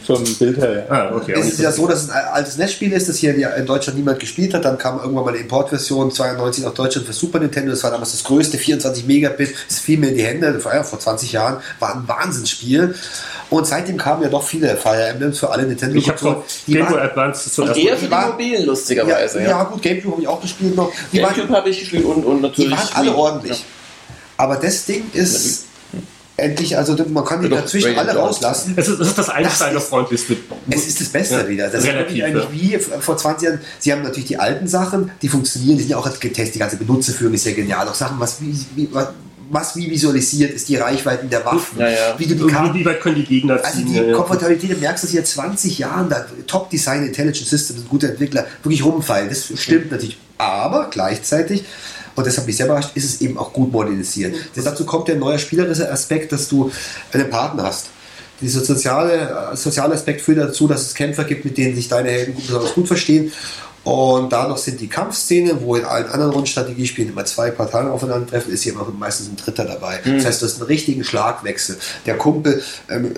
Vom Bild her, ja. ah, okay. Es ist ja so, dass es ein altes Netzspiel ist, das hier in Deutschland niemand gespielt hat. Dann kam irgendwann mal eine Importversion 92 nach Deutschland für Super Nintendo. Das war damals das größte, 24 Megabit. Das fiel mir in die Hände. Vor 20 Jahren war ein Wahnsinnsspiel. Und seitdem kamen ja doch viele Fire Emblems für alle Nintendo. ich habe so Game Boy Advance zuerst. Eher für die war- Mobilen, ja, lustigerweise. ja. Ja, gut, Gamecube habe ich auch gespielt noch. Die waren, Gamecube habe ich gespielt und, und die natürlich. waren alle Wii. ordentlich. Aber das Ding ist endlich, also man kann die Ja, doch, dazwischen alle rauslassen. Es ist, es ist das Einsteigerfreundlichste. Es ist das Beste Ja, wieder. Das relativ, ist eigentlich wie vor 20 Jahren. Sie haben natürlich die alten Sachen, die funktionieren, die sind ja auch getestet. Die ganze Benutzerführung ist ja genial. Auch Sachen, was wie, wie, was, wie visualisiert ist, die Reichweiten der Waffen, Ja, ja. wie du die Wie, Karten. wie weit können die Gegner Also ziehen? die Ja, ja. Komfortabilität, du merkst, dass hier 20 Jahren da Top Design, Intelligent Systems, ein guter Entwickler wirklich rumfallen. Das stimmt natürlich. Aber gleichzeitig, und das hat mich sehr überrascht, ist es eben auch gut modernisiert. Denn dazu kommt der neue spielerische Aspekt, dass du einen Partner hast. dieser soziale, äh, soziale Aspekt führt dazu, dass es Kämpfer gibt, mit denen sich deine Helden besonders gut verstehen. Und dadurch sind die Kampfszenen, wo in allen anderen Rundenstrategiespielen immer zwei Parteien aufeinandertreffen, ist hier immer meistens ein Dritter dabei. Das heißt, du hast einen richtigen Schlagwechsel. Der Kumpel, ähm,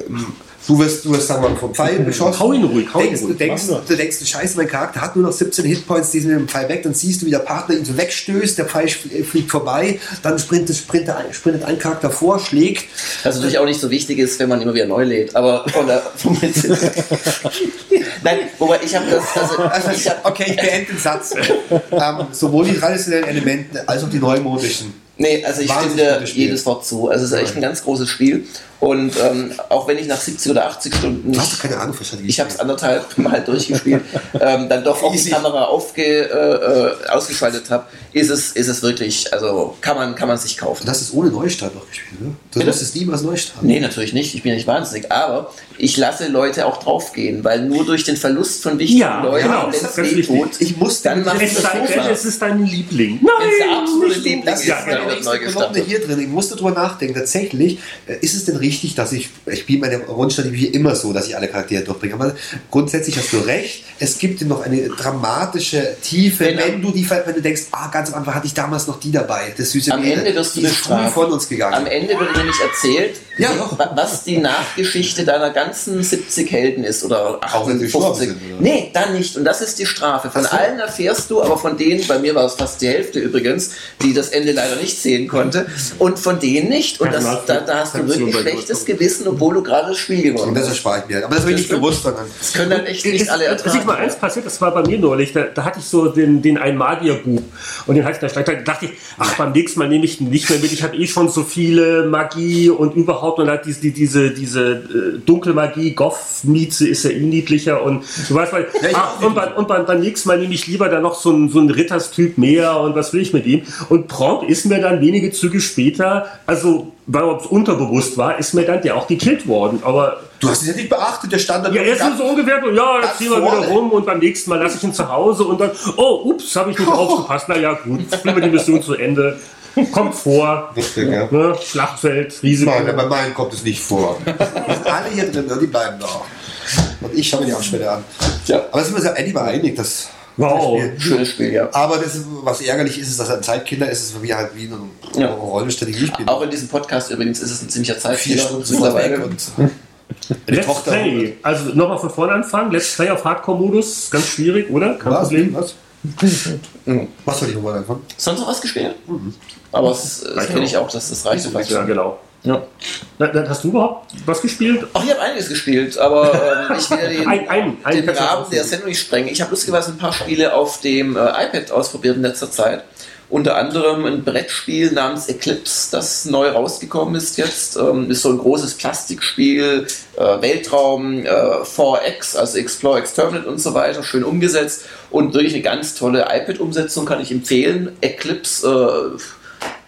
du wirst, du wirst sagen wir mal vom Pfeil beschossen. Hau ihn ruhig, hau ihn denkst, du, ruhig. denkst, du denkst, du scheiße, mein Charakter hat nur noch 17 Hitpoints, die sind mit dem Pfeil weg, dann siehst du, wie der Partner ihn so wegstößt, der Pfeil fl- fliegt vorbei, dann sprintet, sprintet, ein, sprintet ein Charakter vor, schlägt, Was natürlich auch nicht so wichtig ist, wenn man immer wieder neu lädt, aber von der, vom. *laughs* Nein, wobei ich habe das, also, Also, ich hab, okay, ich beende den Satz. ähm, sowohl die traditionellen Elemente als auch die neumodischen. Nee, also ich Wahnsinnig stimme Spiel. jedes Wort zu. Also es ist echt ein ganz großes Spiel. Und ähm, auch wenn ich nach 70 oder 80 Stunden Du hast nicht, doch keine Ahnung Strategie. ich habe es anderthalb Mal durchgespielt, *laughs* ähm, dann doch auch die Easy. Kamera aufge, äh, äh, ausgeschaltet habe, ist es, ist es wirklich, also kann man, kann man sich kaufen. Du hast es ohne Neustart noch gespielt, ne? Du Bitte? musstest niemals Neustart. Nee, natürlich nicht. Ich bin ja nicht wahnsinnig. Aber ich lasse Leute auch draufgehen, weil nur durch den Verlust von wichtigen Ja, Leuten, genau, wenn das es ist ganz weh wichtig. tut, Ich musste dann dir es Es ist dein Liebling. Wenn es der Nein, absolute du. Liebling Das ist, ist Ja, genau. wird nächste neu Kolumne gestartet. hier drin. Ich musste drüber nachdenken. Tatsächlich äh, ist es denn richtig, dass ich, ich spiele meine Rundstrategie immer so, dass ich alle Charaktere durchbringe. Aber grundsätzlich hast du recht. Es gibt noch eine dramatische Tiefe, Genau. wenn du die, wenn du denkst, ah, ganz am Anfang hatte ich damals noch die dabei. Das süße Am Mädel, Ende wirst du bestraft. von uns gegangen. Am Ende wird nämlich erzählt, Ja, was die Nachgeschichte deiner ganzen 70 Helden ist oder Auch wenn sie 58. gestorben sind, oder? Nee, dann nicht. Und das ist die Strafe. Von so. allen erfährst du, aber von denen, bei mir war es fast die Hälfte übrigens, die das Ende leider nicht sehen konnte, und von denen nicht. Und das, da, da hast du wirklich schlechtes Gewissen, obwohl du gerade das Spiel gewonnen Und das hast. erspare ich mir. Aber das habe ich nicht gewusst, sondern. Das können dann echt nicht alle ertragen. mal eins passiert, das war bei mir neulich, da, da hatte ich so den, den einen Magierbub und den hatte ich da schlecht. Da dachte ich, ach, beim nächsten Mal nehme ich ihn nicht mehr mit, ich habe eh schon so viele Magie und überhaupt und hat diese, die- diese, diese äh, Dunkelmagie, Goff-Mieze ist ja eh niedlicher und du weißt, weil, Ja, ach, auch. und, beim, und beim, beim nächsten Mal nehme ich lieber dann noch so einen, so einen Ritterstyp mehr und was will ich mit ihm? Und prompt ist mir dann wenige Züge später, also, weil es unterbewusst war, ist mir dann der auch gekillt worden, aber Du hast es ja nicht beachtet, der stand da ja, er ist ganz- so ungefähr, so, ja, jetzt ziehen wir wieder rum und beim nächsten Mal lasse ich ihn zu Hause und dann, oh, ups, habe ich nicht *laughs* aufgepasst. Na ja, gut, spielen wir die Mission zu Ende. Kommt vor. Lustig, ja. Ne? Schlachtfeld, Risiko. Nein, bei meinen kommt es nicht vor. Die sind alle hier drin, ne? die bleiben da. Und ich schaue mir die auch später an. Ja. Aber sind wir uns ja endlich mal einig, dass. Wow. Spiel- Schönes Spiel, ja. Aber das ist, was ärgerlich ist, ist, dass er ein Zeitkinder ist. Es ist wie halt wie ein Ja. Rollenstrategiespiel. Auch in diesem Podcast übrigens ist es ein ziemlicher vier Zeitfehler Stunden mittlerweile. und *laughs* Let's Tochter. Play. Also nochmal von vorne anfangen. Let's Play auf Hardcore-Modus. Ganz schwierig, oder? Kein Was? Problem. Was? Was soll ich nochmal anfangen? Sonst noch was gespielt? Aber das, kenne ich auch, dass das reicht Ja, genau. Ja. Hast du überhaupt was gespielt? Ach, ich habe einiges gespielt, aber ähm, *laughs* ich will den, Ein- ein- ein den Rahmen der Sendung nicht sprengen. Ich habe lustigerweise ein paar Spiele auf dem äh, iPad ausprobiert in letzter Zeit. Unter anderem ein Brettspiel namens Eclipse, das neu rausgekommen ist jetzt. Ähm, ist so ein großes Plastikspiel, äh, Weltraum, äh, 4X, also Explore, Exterminate und so weiter, schön umgesetzt und wirklich eine ganz tolle iPad-Umsetzung kann ich empfehlen. Eclipse, äh,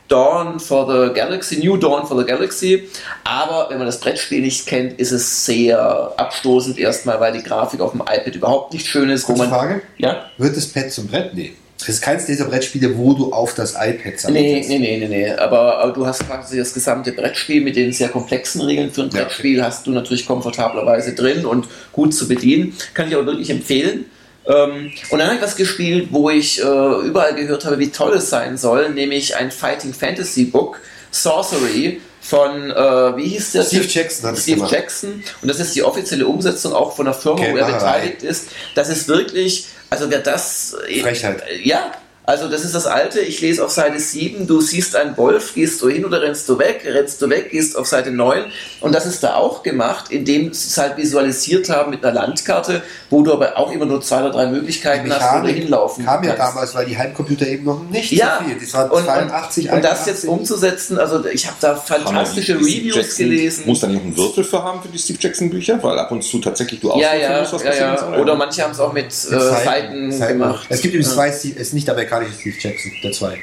Dawn for the Galaxy, New Dawn for the Galaxy. Aber wenn man das Brettspiel nicht kennt, ist es sehr abstoßend erstmal, weil die Grafik auf dem iPad überhaupt nicht schön ist. Kurze Frage. Ja? Wird das Pad zum Brett? Nee. Das ist keins dieser Brettspiele, wo du auf das iPad sammelst. Nee, nee, nee, nee, nee. Aber, aber du hast quasi das gesamte Brettspiel mit den sehr komplexen Regeln für ein Ja, Brettspiel hast du natürlich komfortablerweise drin und gut zu bedienen. Kann ich auch wirklich empfehlen. Ähm, und dann habe ich was gespielt, wo ich äh, überall gehört habe, wie toll es sein soll, nämlich ein Fighting Fantasy Book, Sorcery von, äh, wie hieß der? Steve? Jackson Steve gemacht. Jackson. Und das ist die offizielle Umsetzung auch von der Firma, wo er Kämmerei. beteiligt ist. Das ist wirklich, also wer das... äh, Frechheit. Ja, also das ist das Alte, ich lese auf Seite 7, du siehst einen Wolf, gehst du hin oder rennst du weg, rennst du weg, gehst auf Seite 9 und das ist da auch gemacht, indem sie es halt visualisiert haben mit einer Landkarte, wo du aber auch immer nur zwei oder drei Möglichkeiten hast, wo du hinlaufen kam ja kannst. damals, weil die Heimcomputer eben noch nicht Ja, so viel. Das waren und, 82, und, und das 81. jetzt umzusetzen, also ich habe da fantastische Haben Reviews Jackson- gelesen. Muss da nicht noch einen Würfel für haben für die Steve Jackson Bücher? Weil ab und zu tatsächlich du ja, auswürfeln ja, musst, was ja, ja. Oder manche haben es auch mit, äh, Seiten, gemacht. Es gibt übrigens Ja. zwei, es ist nicht der amerikanische Steve Jackson, der zwei.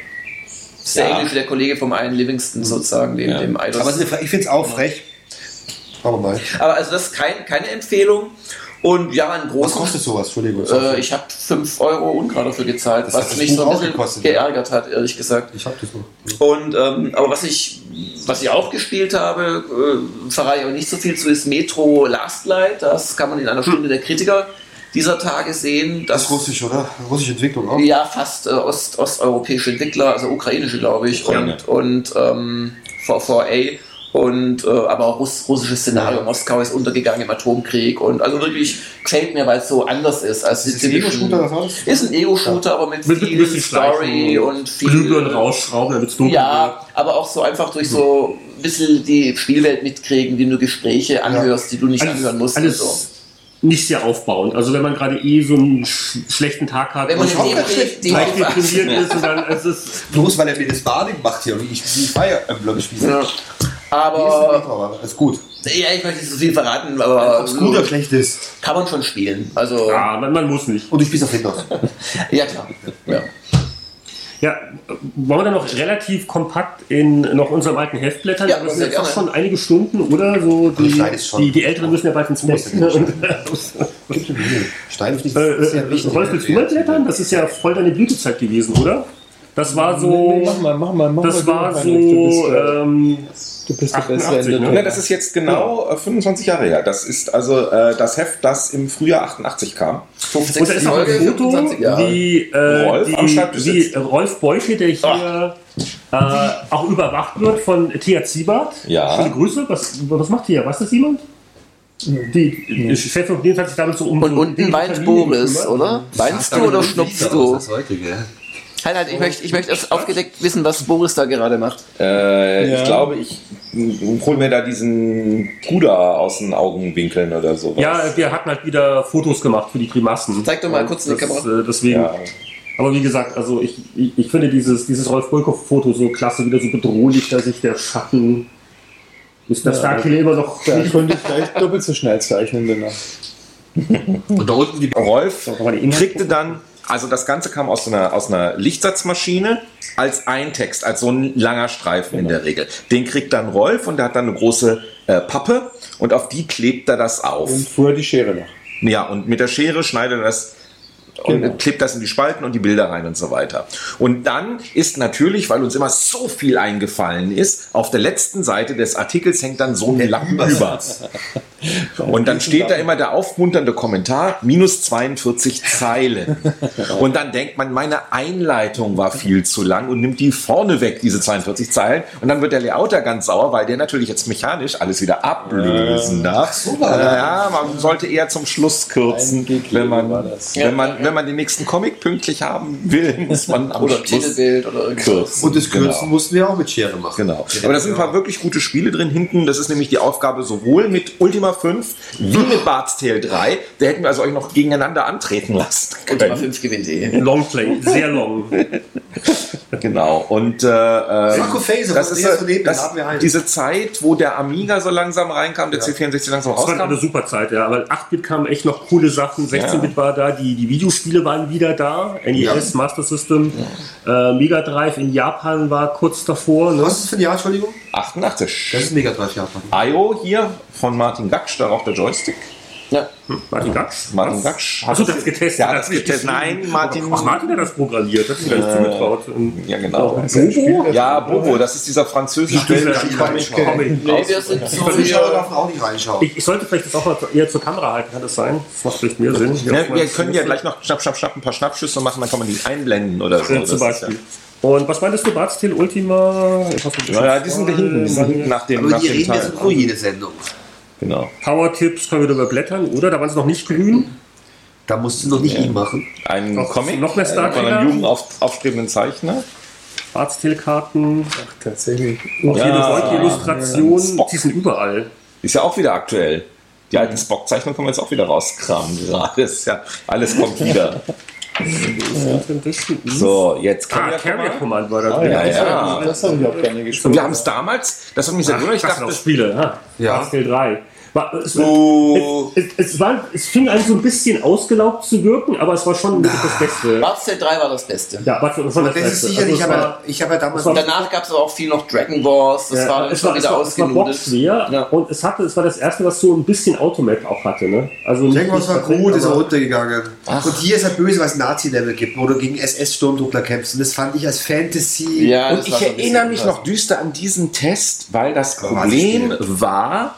Das ist der Ja. englische, der Kollege vom einen Livingston sozusagen, dem, Ja. dem Eidos. Aber ich finde es auch frech. Wir mal. Aber also das ist kein, keine Empfehlung. Und ja, ein Was großen. kostet sowas? Entschuldigung. Äh, ich habe 5 Euro ungrad dafür gezahlt, Das was mich so ein bisschen gekostet, geärgert hat, ehrlich gesagt. ich habe das noch. Und ähm, aber was ich was ich auch gespielt habe, äh, verrate ich aber nicht so viel zu, ist Metro Last Light. Das kann man in einer Stunde der Kritiker dieser Tage sehen. Das ist russisch, oder? Russische Entwicklung auch? Ja, fast äh, Ost, osteuropäische Entwickler, also ukrainische, glaube ich, Ukraine. und, und ähm, VVA. Und äh, aber auch Russ, russisches Szenario. Moskau ist untergegangen im Atomkrieg und also wirklich gefällt mir, weil es so anders ist als Ist das ein Ego-Shooter? Ist ein Ego-Shooter, aber mit, Mit, viel bisschen Story und viel Glühbirnen rausschrauben, damit es dunkel ja, aber auch so einfach durch so ein bisschen die Spielwelt mitkriegen, indem du Gespräche anhörst, die du nicht wird. anhören musst. alles und so. Nicht sehr aufbauend. Also wenn man gerade eh so einen sch schlechten Tag hat Wenn man leicht Depri- deprimiert ist und dann es ist Bloß weil er mir das Bading macht hier und ich die Fire Emblem spiele. Ja. Ist Aber aber ist gut. ja, ich möchte nicht so viel verraten, aber Ob es gut oder schlecht ist. kann man schon spielen. Also ja, ja, man, man muss nicht. Und ich spiele auf Windows. *laughs* klar. Ja. Ja, wollen wir dann noch relativ kompakt in noch unserem alten Heft blättern? Ja, das sind sehr jetzt auch schon einige Stunden, oder? So die, die, die Älteren müssen ja bald ins Bett. *laughs* Stein ist äh, sehr äh, wichtig. Rolf, willst du mal blättern? Das ist ja voll deine Blütezeit gewesen, oder? Das war so. mach mal, mach mal, mach Das mal. war du, so. Äh, Ähm, du bist der bessere 88, Ende. ne? Ja, das ist jetzt genau äh, 25 Jahre her. Das ist also äh, das Heft, das im Frühjahr 88 kam. 50. und da ist auch ein Foto, 25 Jahre. wie, äh, Rolf die, wie. Rolf Beuche, der hier äh, auch überwacht wird von Thea Ziebert. Ja. Schöne Grüße. Was, was macht Thea? Was ist das jemand? Die Chefin auf jeden Fall sich damit so um Und unten die weint Boris, oder? Weinst du oder schnupfst du? Das heutige. Nein, nein, ich möchte, ich möchte erst aufgedeckt wissen, was Boris da gerade macht. Äh, Ja. Ich glaube, ich mm, hol mir da diesen Puder aus den Augenwinkeln oder sowas. Ja, wir hatten halt wieder Fotos gemacht für die Grimassen. Zeig doch mal Und kurz in die Kamera. äh, Deswegen. Ja. Aber wie gesagt, also ich, ich, ich finde dieses, dieses Rolf Bulkow-Foto so klasse, wieder so bedrohlich, da sich der Schatten. Ist das Ja, Starkiller immer noch. Da konnte ich gleich doppelt so schnell zeichnen danach. Und da unten die Rolf kriegte dann, also das Ganze kam aus einer, aus einer Lichtsatzmaschine als Eintext, als so ein langer Streifen in der Regel. Den kriegt dann Rolf und der hat dann eine große äh, Pappe und auf die klebt er das auf. Und fuhr die Schere noch. Ja, und mit der Schere schneidet er das und Genau. klebt das in die Spalten und die Bilder rein und so weiter. Und dann ist natürlich, weil uns immer so viel eingefallen ist, auf der letzten Seite des Artikels hängt dann so ein Lappen über. *laughs* *laughs* Und dann steht da immer der aufmunternde Kommentar, minus 42 Zeilen. *laughs* Und dann denkt man, meine Einleitung war viel zu lang und nimmt die vorne weg, diese 42 Zeilen. Und dann wird der Layouter ganz sauer, weil der natürlich jetzt mechanisch alles wieder ablösen darf. Äh, ja, man sollte eher zum Schluss kürzen, wenn man, wenn, man, wenn man den nächsten Comic pünktlich haben will, *laughs* muss man am Oder Schluss Titelbild oder irgendwas. kürzen. Und das Kürzen Genau. mussten wir auch mit Schere machen. Genau. Aber da sind ein paar wirklich gute Spiele drin hinten. Das ist nämlich die Aufgabe sowohl mit Ultima 5 wie mit Bart's Tale 3. Da hätten wir also euch noch gegeneinander antreten lassen *laughs* Ultima können. 5 gewinnt eh. Longplay, sehr long. *laughs* Genau. Und äh, äh, Marco Faser, das ist von neben, das, den haben wir halt. diese Zeit, wo der Amiga so langsam reinkam, der C64 langsam Das war eine rauskam. super Zeit, ja. Aber 8-Bit kamen echt noch coole Sachen. 16-Bit war da, die, die Videospiele waren wieder da. NES, Master System, äh, Mega Drive in Japan war kurz davor. Ne? Was ist das für ein Jahr, Entschuldigung? 88. Das ist Mega Drive Japan. IO hier von Martin Gaksch, da auch der Joystick. Ja. Martin Gaksch? Martin? Gaksch. Hast du das getestet? Der hat Hat das getestet. Nein, Martin. Ach, Martin hat das programmiert. Das ist gar nicht zugetraut. Ja, genau. Bobo? Ja, Bobo, das ist dieser französische Dieser Comic. Nee, wir sind so Zuschauer hier. dürfen auch nicht reinschauen. Ich, ich sollte vielleicht das auch mal eher zur Kamera halten, kann das sein? Das macht vielleicht mehr Sinn. Ja, wir können ja gleich noch schnapp, schnapp, schnapp ein paar Schnappschüsse machen, dann kann man die einblenden oder so. Äh, Das zum ist Beispiel. Und was meintest du, Barztil Ultima? Ja, ja, die sind da hinten, die sind hinten nach dem, Aber nach die dem reden Teil. jetzt so jede Sendung. Genau. Power-Tipps können wir da überblättern, oder? Da waren sie noch nicht grün. Da musst du noch nicht ihn machen. Ein Noch- Comic noch mehr Star äh, von Trek? einem jungen, auf, aufstrebenden Zeichner. Barztil-Karten, Tatsächlich. auch Ja, jede solche Illustration, Spock. die sind überall. Ist ja auch wieder aktuell. Die alten Spock-Zeichnungen können wir jetzt auch wieder rauskramen gerade. Ist ja, alles kommt wieder. *laughs* So, jetzt Ah, Carrier Carrier Command. Command war da Ah, drin. ja, ja. Das habe ich auch gerne Und gespielt. wir haben es damals, das hat mich sehr gewundert, ich das dachte, Spiele. Ha. Ja. Barztil 3. War, es, Oh. es, es, war, es fing an so ein bisschen ausgelaugt zu wirken, aber es war schon wirklich das Beste. Bard's 3 war das Beste. Ja, was, was war das, Das ist Beste? sicherlich, Also ich es habe war- ich habe ja damals. Danach gab es aber auch viel noch Dragon Wars, das Ja, war es schon war, es wieder war, es Ja. und es hatte, es war das erste, was so ein bisschen Automap auch hatte, ne? Also nicht- Irgendwas war gut, ist er aber- runtergegangen. Und hier ist er böse, was Nazi-Level gibt, wo du gegen SS-Sturmtruppler kämpfst. Und das fand ich als Fantasy. Ja, Und ich erinnere mich krass. noch düster an diesen Test, weil das Problem war,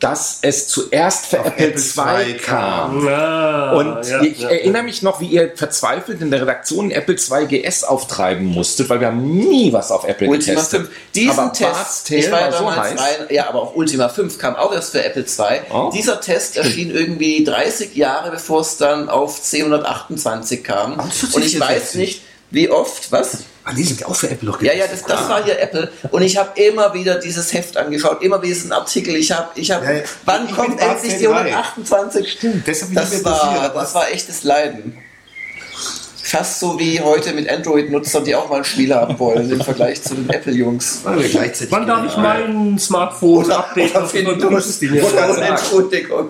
dass es zuerst für Auf Apple Apple II kam. Ah, Und ja, ich ja, erinnere mich noch, wie ihr verzweifelt in der Redaktion Apple II GS auftreiben musstet, weil wir haben nie was auf Apple Ultima getestet. 5. Diesen aber Test, ich war ja war so heiß. rein, ja, aber auch Ultima 5 kam auch erst für Apple II. Oh. Dieser Test erschien irgendwie 30 Jahre bevor es dann auf C128 kam. Ach, Und ich weiß 64. nicht, wie oft, was? Ah, die sind ja auch für Apple noch Ja, ja, das, das war hier Apple. Und ich habe immer wieder dieses Heft angeschaut, immer wieder diesen Artikel. Ich habe, ich habe, Ja, ja. wann Ich kommt endlich die Bart's 128? Stimmt, hab nicht das war, das war echtes Leiden. Fast so wie heute mit Android-Nutzern, die auch mal ein Spiel haben wollen im Vergleich zu den Apple-Jungs. Wann darf ich mein Smartphone updaten?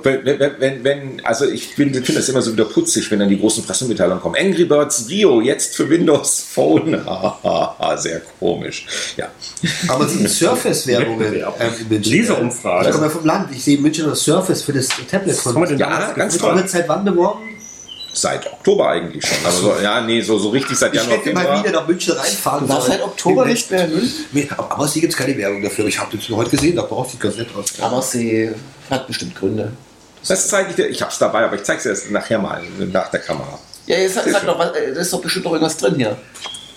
Wenn, wenn, wenn, also ich finde find das immer so wieder putzig, wenn dann die großen Pressemitteilungen kommen. Angry Birds Rio, jetzt für Windows Phone. *laughs* Hahaha, Sehr komisch. Ja. Aber sieht *laughs* Surface-Werbungen ähm, in München. Leseumfrage. Ich komme ja vom Land. Ich sehe in München das Surface für das Tablet von. Ja, ganz toll. seit wann beworben? Seit Oktober eigentlich schon. Aber so, ja, nee, so, so richtig seit Ich Januar, hätte mal wieder nach München reinfahren War sollen. seit Oktober nicht mehr in München? Aber, hier gibt es keine Werbung dafür. Ich habe das nur heute gesehen, da braucht sieht ganz nett aus. Aber sie hat bestimmt Gründe. Das zeige ich dir. Ich habe es dabei, aber ich zeige es erst nachher mal, nach der Kamera. Ja, jetzt sag, sag doch, was, äh, da ist doch bestimmt noch irgendwas drin hier.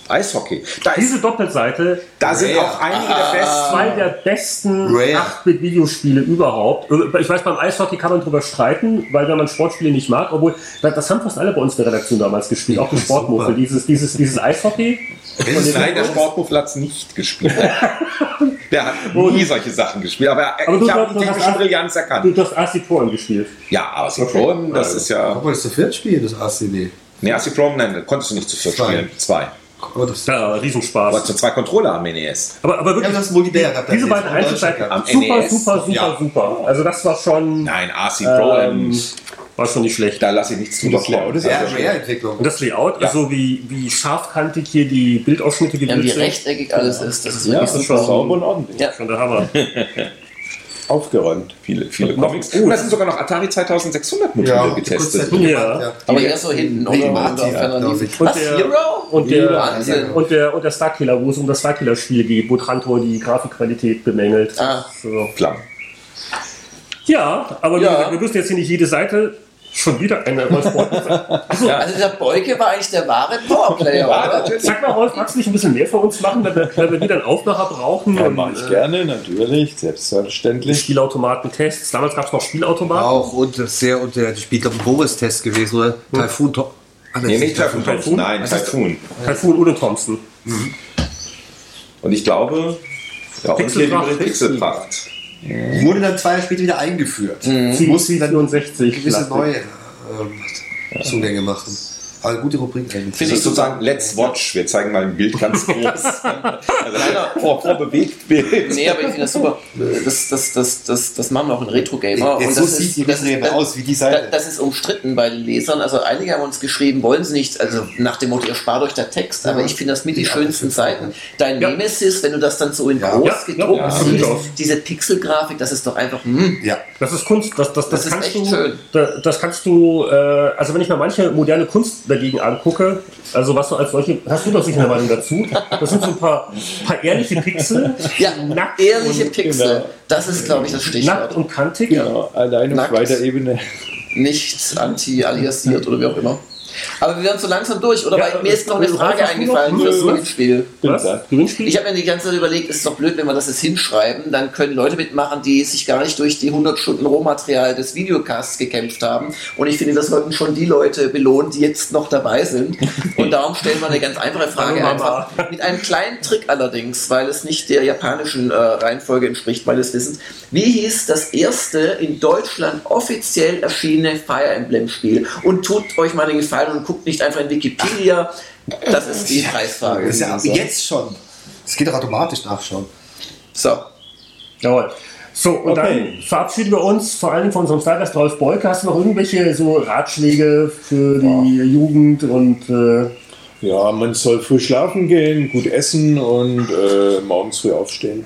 Eishockey. Da, ist, Diese Doppelseite, da sind Rare. auch einige der besten. zwei der besten Rare. 8-Bit-Videospiele überhaupt. Ich weiß, beim Eishockey kann man drüber streiten, weil wenn man Sportspiele nicht mag, obwohl, das haben fast alle bei uns in der Redaktion damals gespielt, auch die Sportmuffel, dieses, dieses, dieses Eishockey. Nein, der Sportmuffel hat es nicht gespielt. *laughs* der hat nie solche Sachen gespielt. Aber, Aber du- ich habe die hast- technische Brillanz erkannt. du hast AC Pro gespielt. Ja, aber sie Pro, das ist ja. Aber das ist das vierte Spiel, das ACD. Nee, AC Pro, nein, konntest du nicht zu viert spielen. Zwei. Aber das Ja, Aber Riesenspaß. zu zwei Controller am NES. Aber, aber Ja, wirklich, das ist Multiplayer. gehabt, diese das beiden ist Einzelseiten, Am super, NES? super, super, Ja. super. Also das war schon, Nein, AC Pro, ähm, war schon nicht schlecht. da lasse ich nichts drüber kommen. Ja, Rare-Entwicklung. Und das Layout, Ja. also wie, wie scharfkantig hier die Bildausschnitte Ja, gewählt wie sind. rechteckig alles ist, das ist Ja, wirklich das ist schon sauber und ordentlich. Ja. Schon der Hammer. *laughs* Aufgeräumt. Viele, viele Und noch- Comics. oh, Und da sind sogar noch Atari 2600 Module Ja, getestet. Ja. gemacht, Aber eher so hinten. Ich. Was, Und? Und der, und der, und der Starkiller, wo es um das Starkiller-Spiel geht, wo Trantor die Grafikqualität bemängelt. Ah. So. Klar. Ja, aber Ja. wir müssen jetzt hier nicht jede Seite schon wieder eine Rollensport. Also der Beuke war eigentlich der wahre Powerplayer, oder? Sag mal, Rolf, magst du nicht ein bisschen mehr für uns machen, wenn wir, wenn wir wieder einen Aufmacher brauchen? Ja, mache ich äh, gerne, natürlich, selbstverständlich. Spielautomaten-Tests. Damals gab es noch Spielautomaten. Auch und sehr der spielt glaube ich Boris-Test gewesen, oder? Typhoon Top. Ah, Nee, nicht Typhoon Typhoon? Thompson, nein, Typhoon. Typhoon ohne Thompson. Und ich glaube, ja, Pixelpracht. Pixelpracht. Wurde dann zwei Jahre später wieder eingeführt. Sie muss 64. Gewisse Plastik. neue ähm, Zugänge machen. Aber gute Rubrik eigentlich. Das ist sozusagen Let's Watch. Wir zeigen mal ein Bild ganz groß. *laughs* also vor, vor bewegt Bild. Nee, aber ich finde das super. Das, das, das, das, das machen wir auch in Retro-Gamer. So das sieht die das aus, wie die da- Seite. Das ist umstritten bei den Lesern. Also einige haben uns geschrieben, wollen sie nicht, also nach dem Motto, ihr spart euch der Text, aber ich finde das mit die schönsten Seiten. Dein Ja. Nemesis, wenn du das dann so in Ja. groß Ja, gedruckt siehst, diese Pixelgrafik, das ist doch einfach, hm, Ja. Das ist Kunst, das, das, das, Das ist kannst echt du, schön. Da, das kannst du, äh, also wenn ich mir manche moderne Kunst dagegen angucke, also was du als solche, hast du doch sicher eine Meinung dazu? Das sind so ein paar, paar ehrliche Pixel, ja, nackt ehrliche und, Pixel. genau. Das ist, glaube ich, das nackt Stichwort. und kantig. Genau, allein auf Nackt. weiter Ebene. Nicht anti-aliasiert oder wie auch immer. Aber wir werden so langsam durch, oder? Ja, Weil mir ist noch eine Frage eingefallen fürs Nö. Gewinnspiel. Was? Gewinnspiel? Ich habe mir die ganze Zeit überlegt, ist doch blöd, wenn wir das jetzt hinschreiben, dann können Leute mitmachen, die sich gar nicht durch die 100 Stunden Rohmaterial des Videocasts gekämpft haben. Und ich finde, das sollten schon die Leute belohnen, die jetzt noch dabei sind. *laughs* Und darum stellen wir eine ganz einfache Frage einfach. Mit einem kleinen Trick allerdings, weil es nicht der japanischen äh, Reihenfolge entspricht, weil es wissen. Wie hieß das erste in Deutschland offiziell erschienene Fire Emblem Spiel? Und tut euch mal den Gefallen und guckt nicht einfach in Wikipedia. Das ist die *laughs* Preisfrage. Das ist ja ab jetzt schon. Es geht doch automatisch nachschauen. So. Jawohl. So, und Okay. dann verabschieden wir uns vor allem von unserem Stargast Rolf Beuke. Hast du noch irgendwelche so Ratschläge für die Jugend und äh, Ja, man soll früh schlafen gehen, gut essen und äh, morgens früh aufstehen.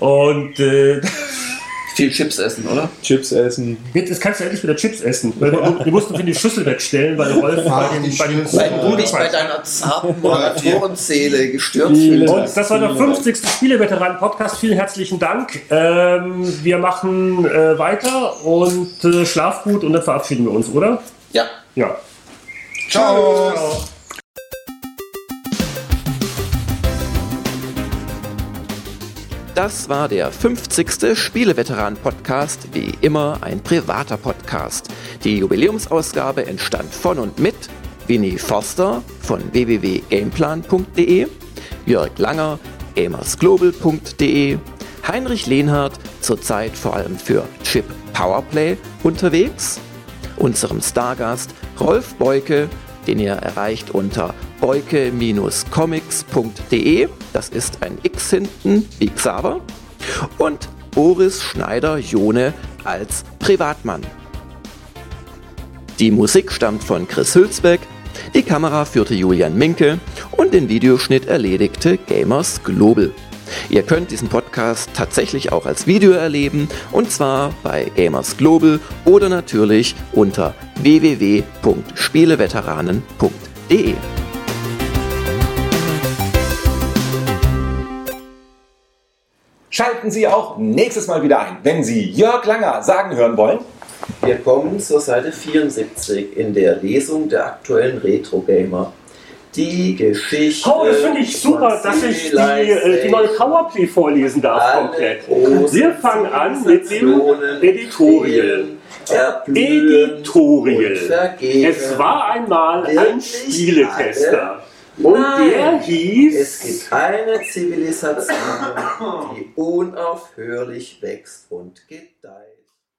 und äh, *laughs* Viel Chips essen, oder? Chips essen. jetzt kannst du endlich wieder Chips essen. Weil wir, wir mussten für die Schüssel wegstellen, weil Rolf bei den, bei den Weil du dich bei deiner zarten Moderatorenseele gestört fühlst. Und das war der 50. Spieleveteranen-Podcast. Vielen herzlichen Dank. Ähm, wir machen äh, weiter und äh, schlaf gut und dann verabschieden wir uns, oder? Ja. Ja. Ciao. Das war der 50. Spieleveteran-Podcast, wie immer ein privater Podcast. Die Jubiläumsausgabe entstand von und mit Winnie Forster von www.gameplan.de, Jörg Langer, gamersglobal.de, Heinrich Lehnhardt, zurzeit vor allem für Chip Powerplay unterwegs, unserem Stargast Rolf Beuke, den ihr erreicht unter beuke-comics.de, das ist ein X hinten, wie Xaver, und Boris Schneider-Jone als Privatmann. Die Musik stammt von Chris Hülsbeck, die Kamera führte Julian Minke und den Videoschnitt erledigte Gamers Global. Ihr könnt diesen Podcast tatsächlich auch als Video erleben und zwar bei Gamers Global oder natürlich unter www.spieleveteranen.de. Schalten Sie auch nächstes Mal wieder ein, wenn Sie Jörg Langer sagen hören wollen. Wir kommen zur Seite 74 in der Lesung der aktuellen Retro Gamer. Die Geschichte. Oh, das finde ich super, dass ich die, äh, die neue Powerplay vorlesen darf komplett. Wir fangen an mit dem Editorial. Editorial. Es war einmal ein Spieletester. Und der hieß. Es gibt eine Zivilisation, die *laughs* unaufhörlich wächst und gedeiht.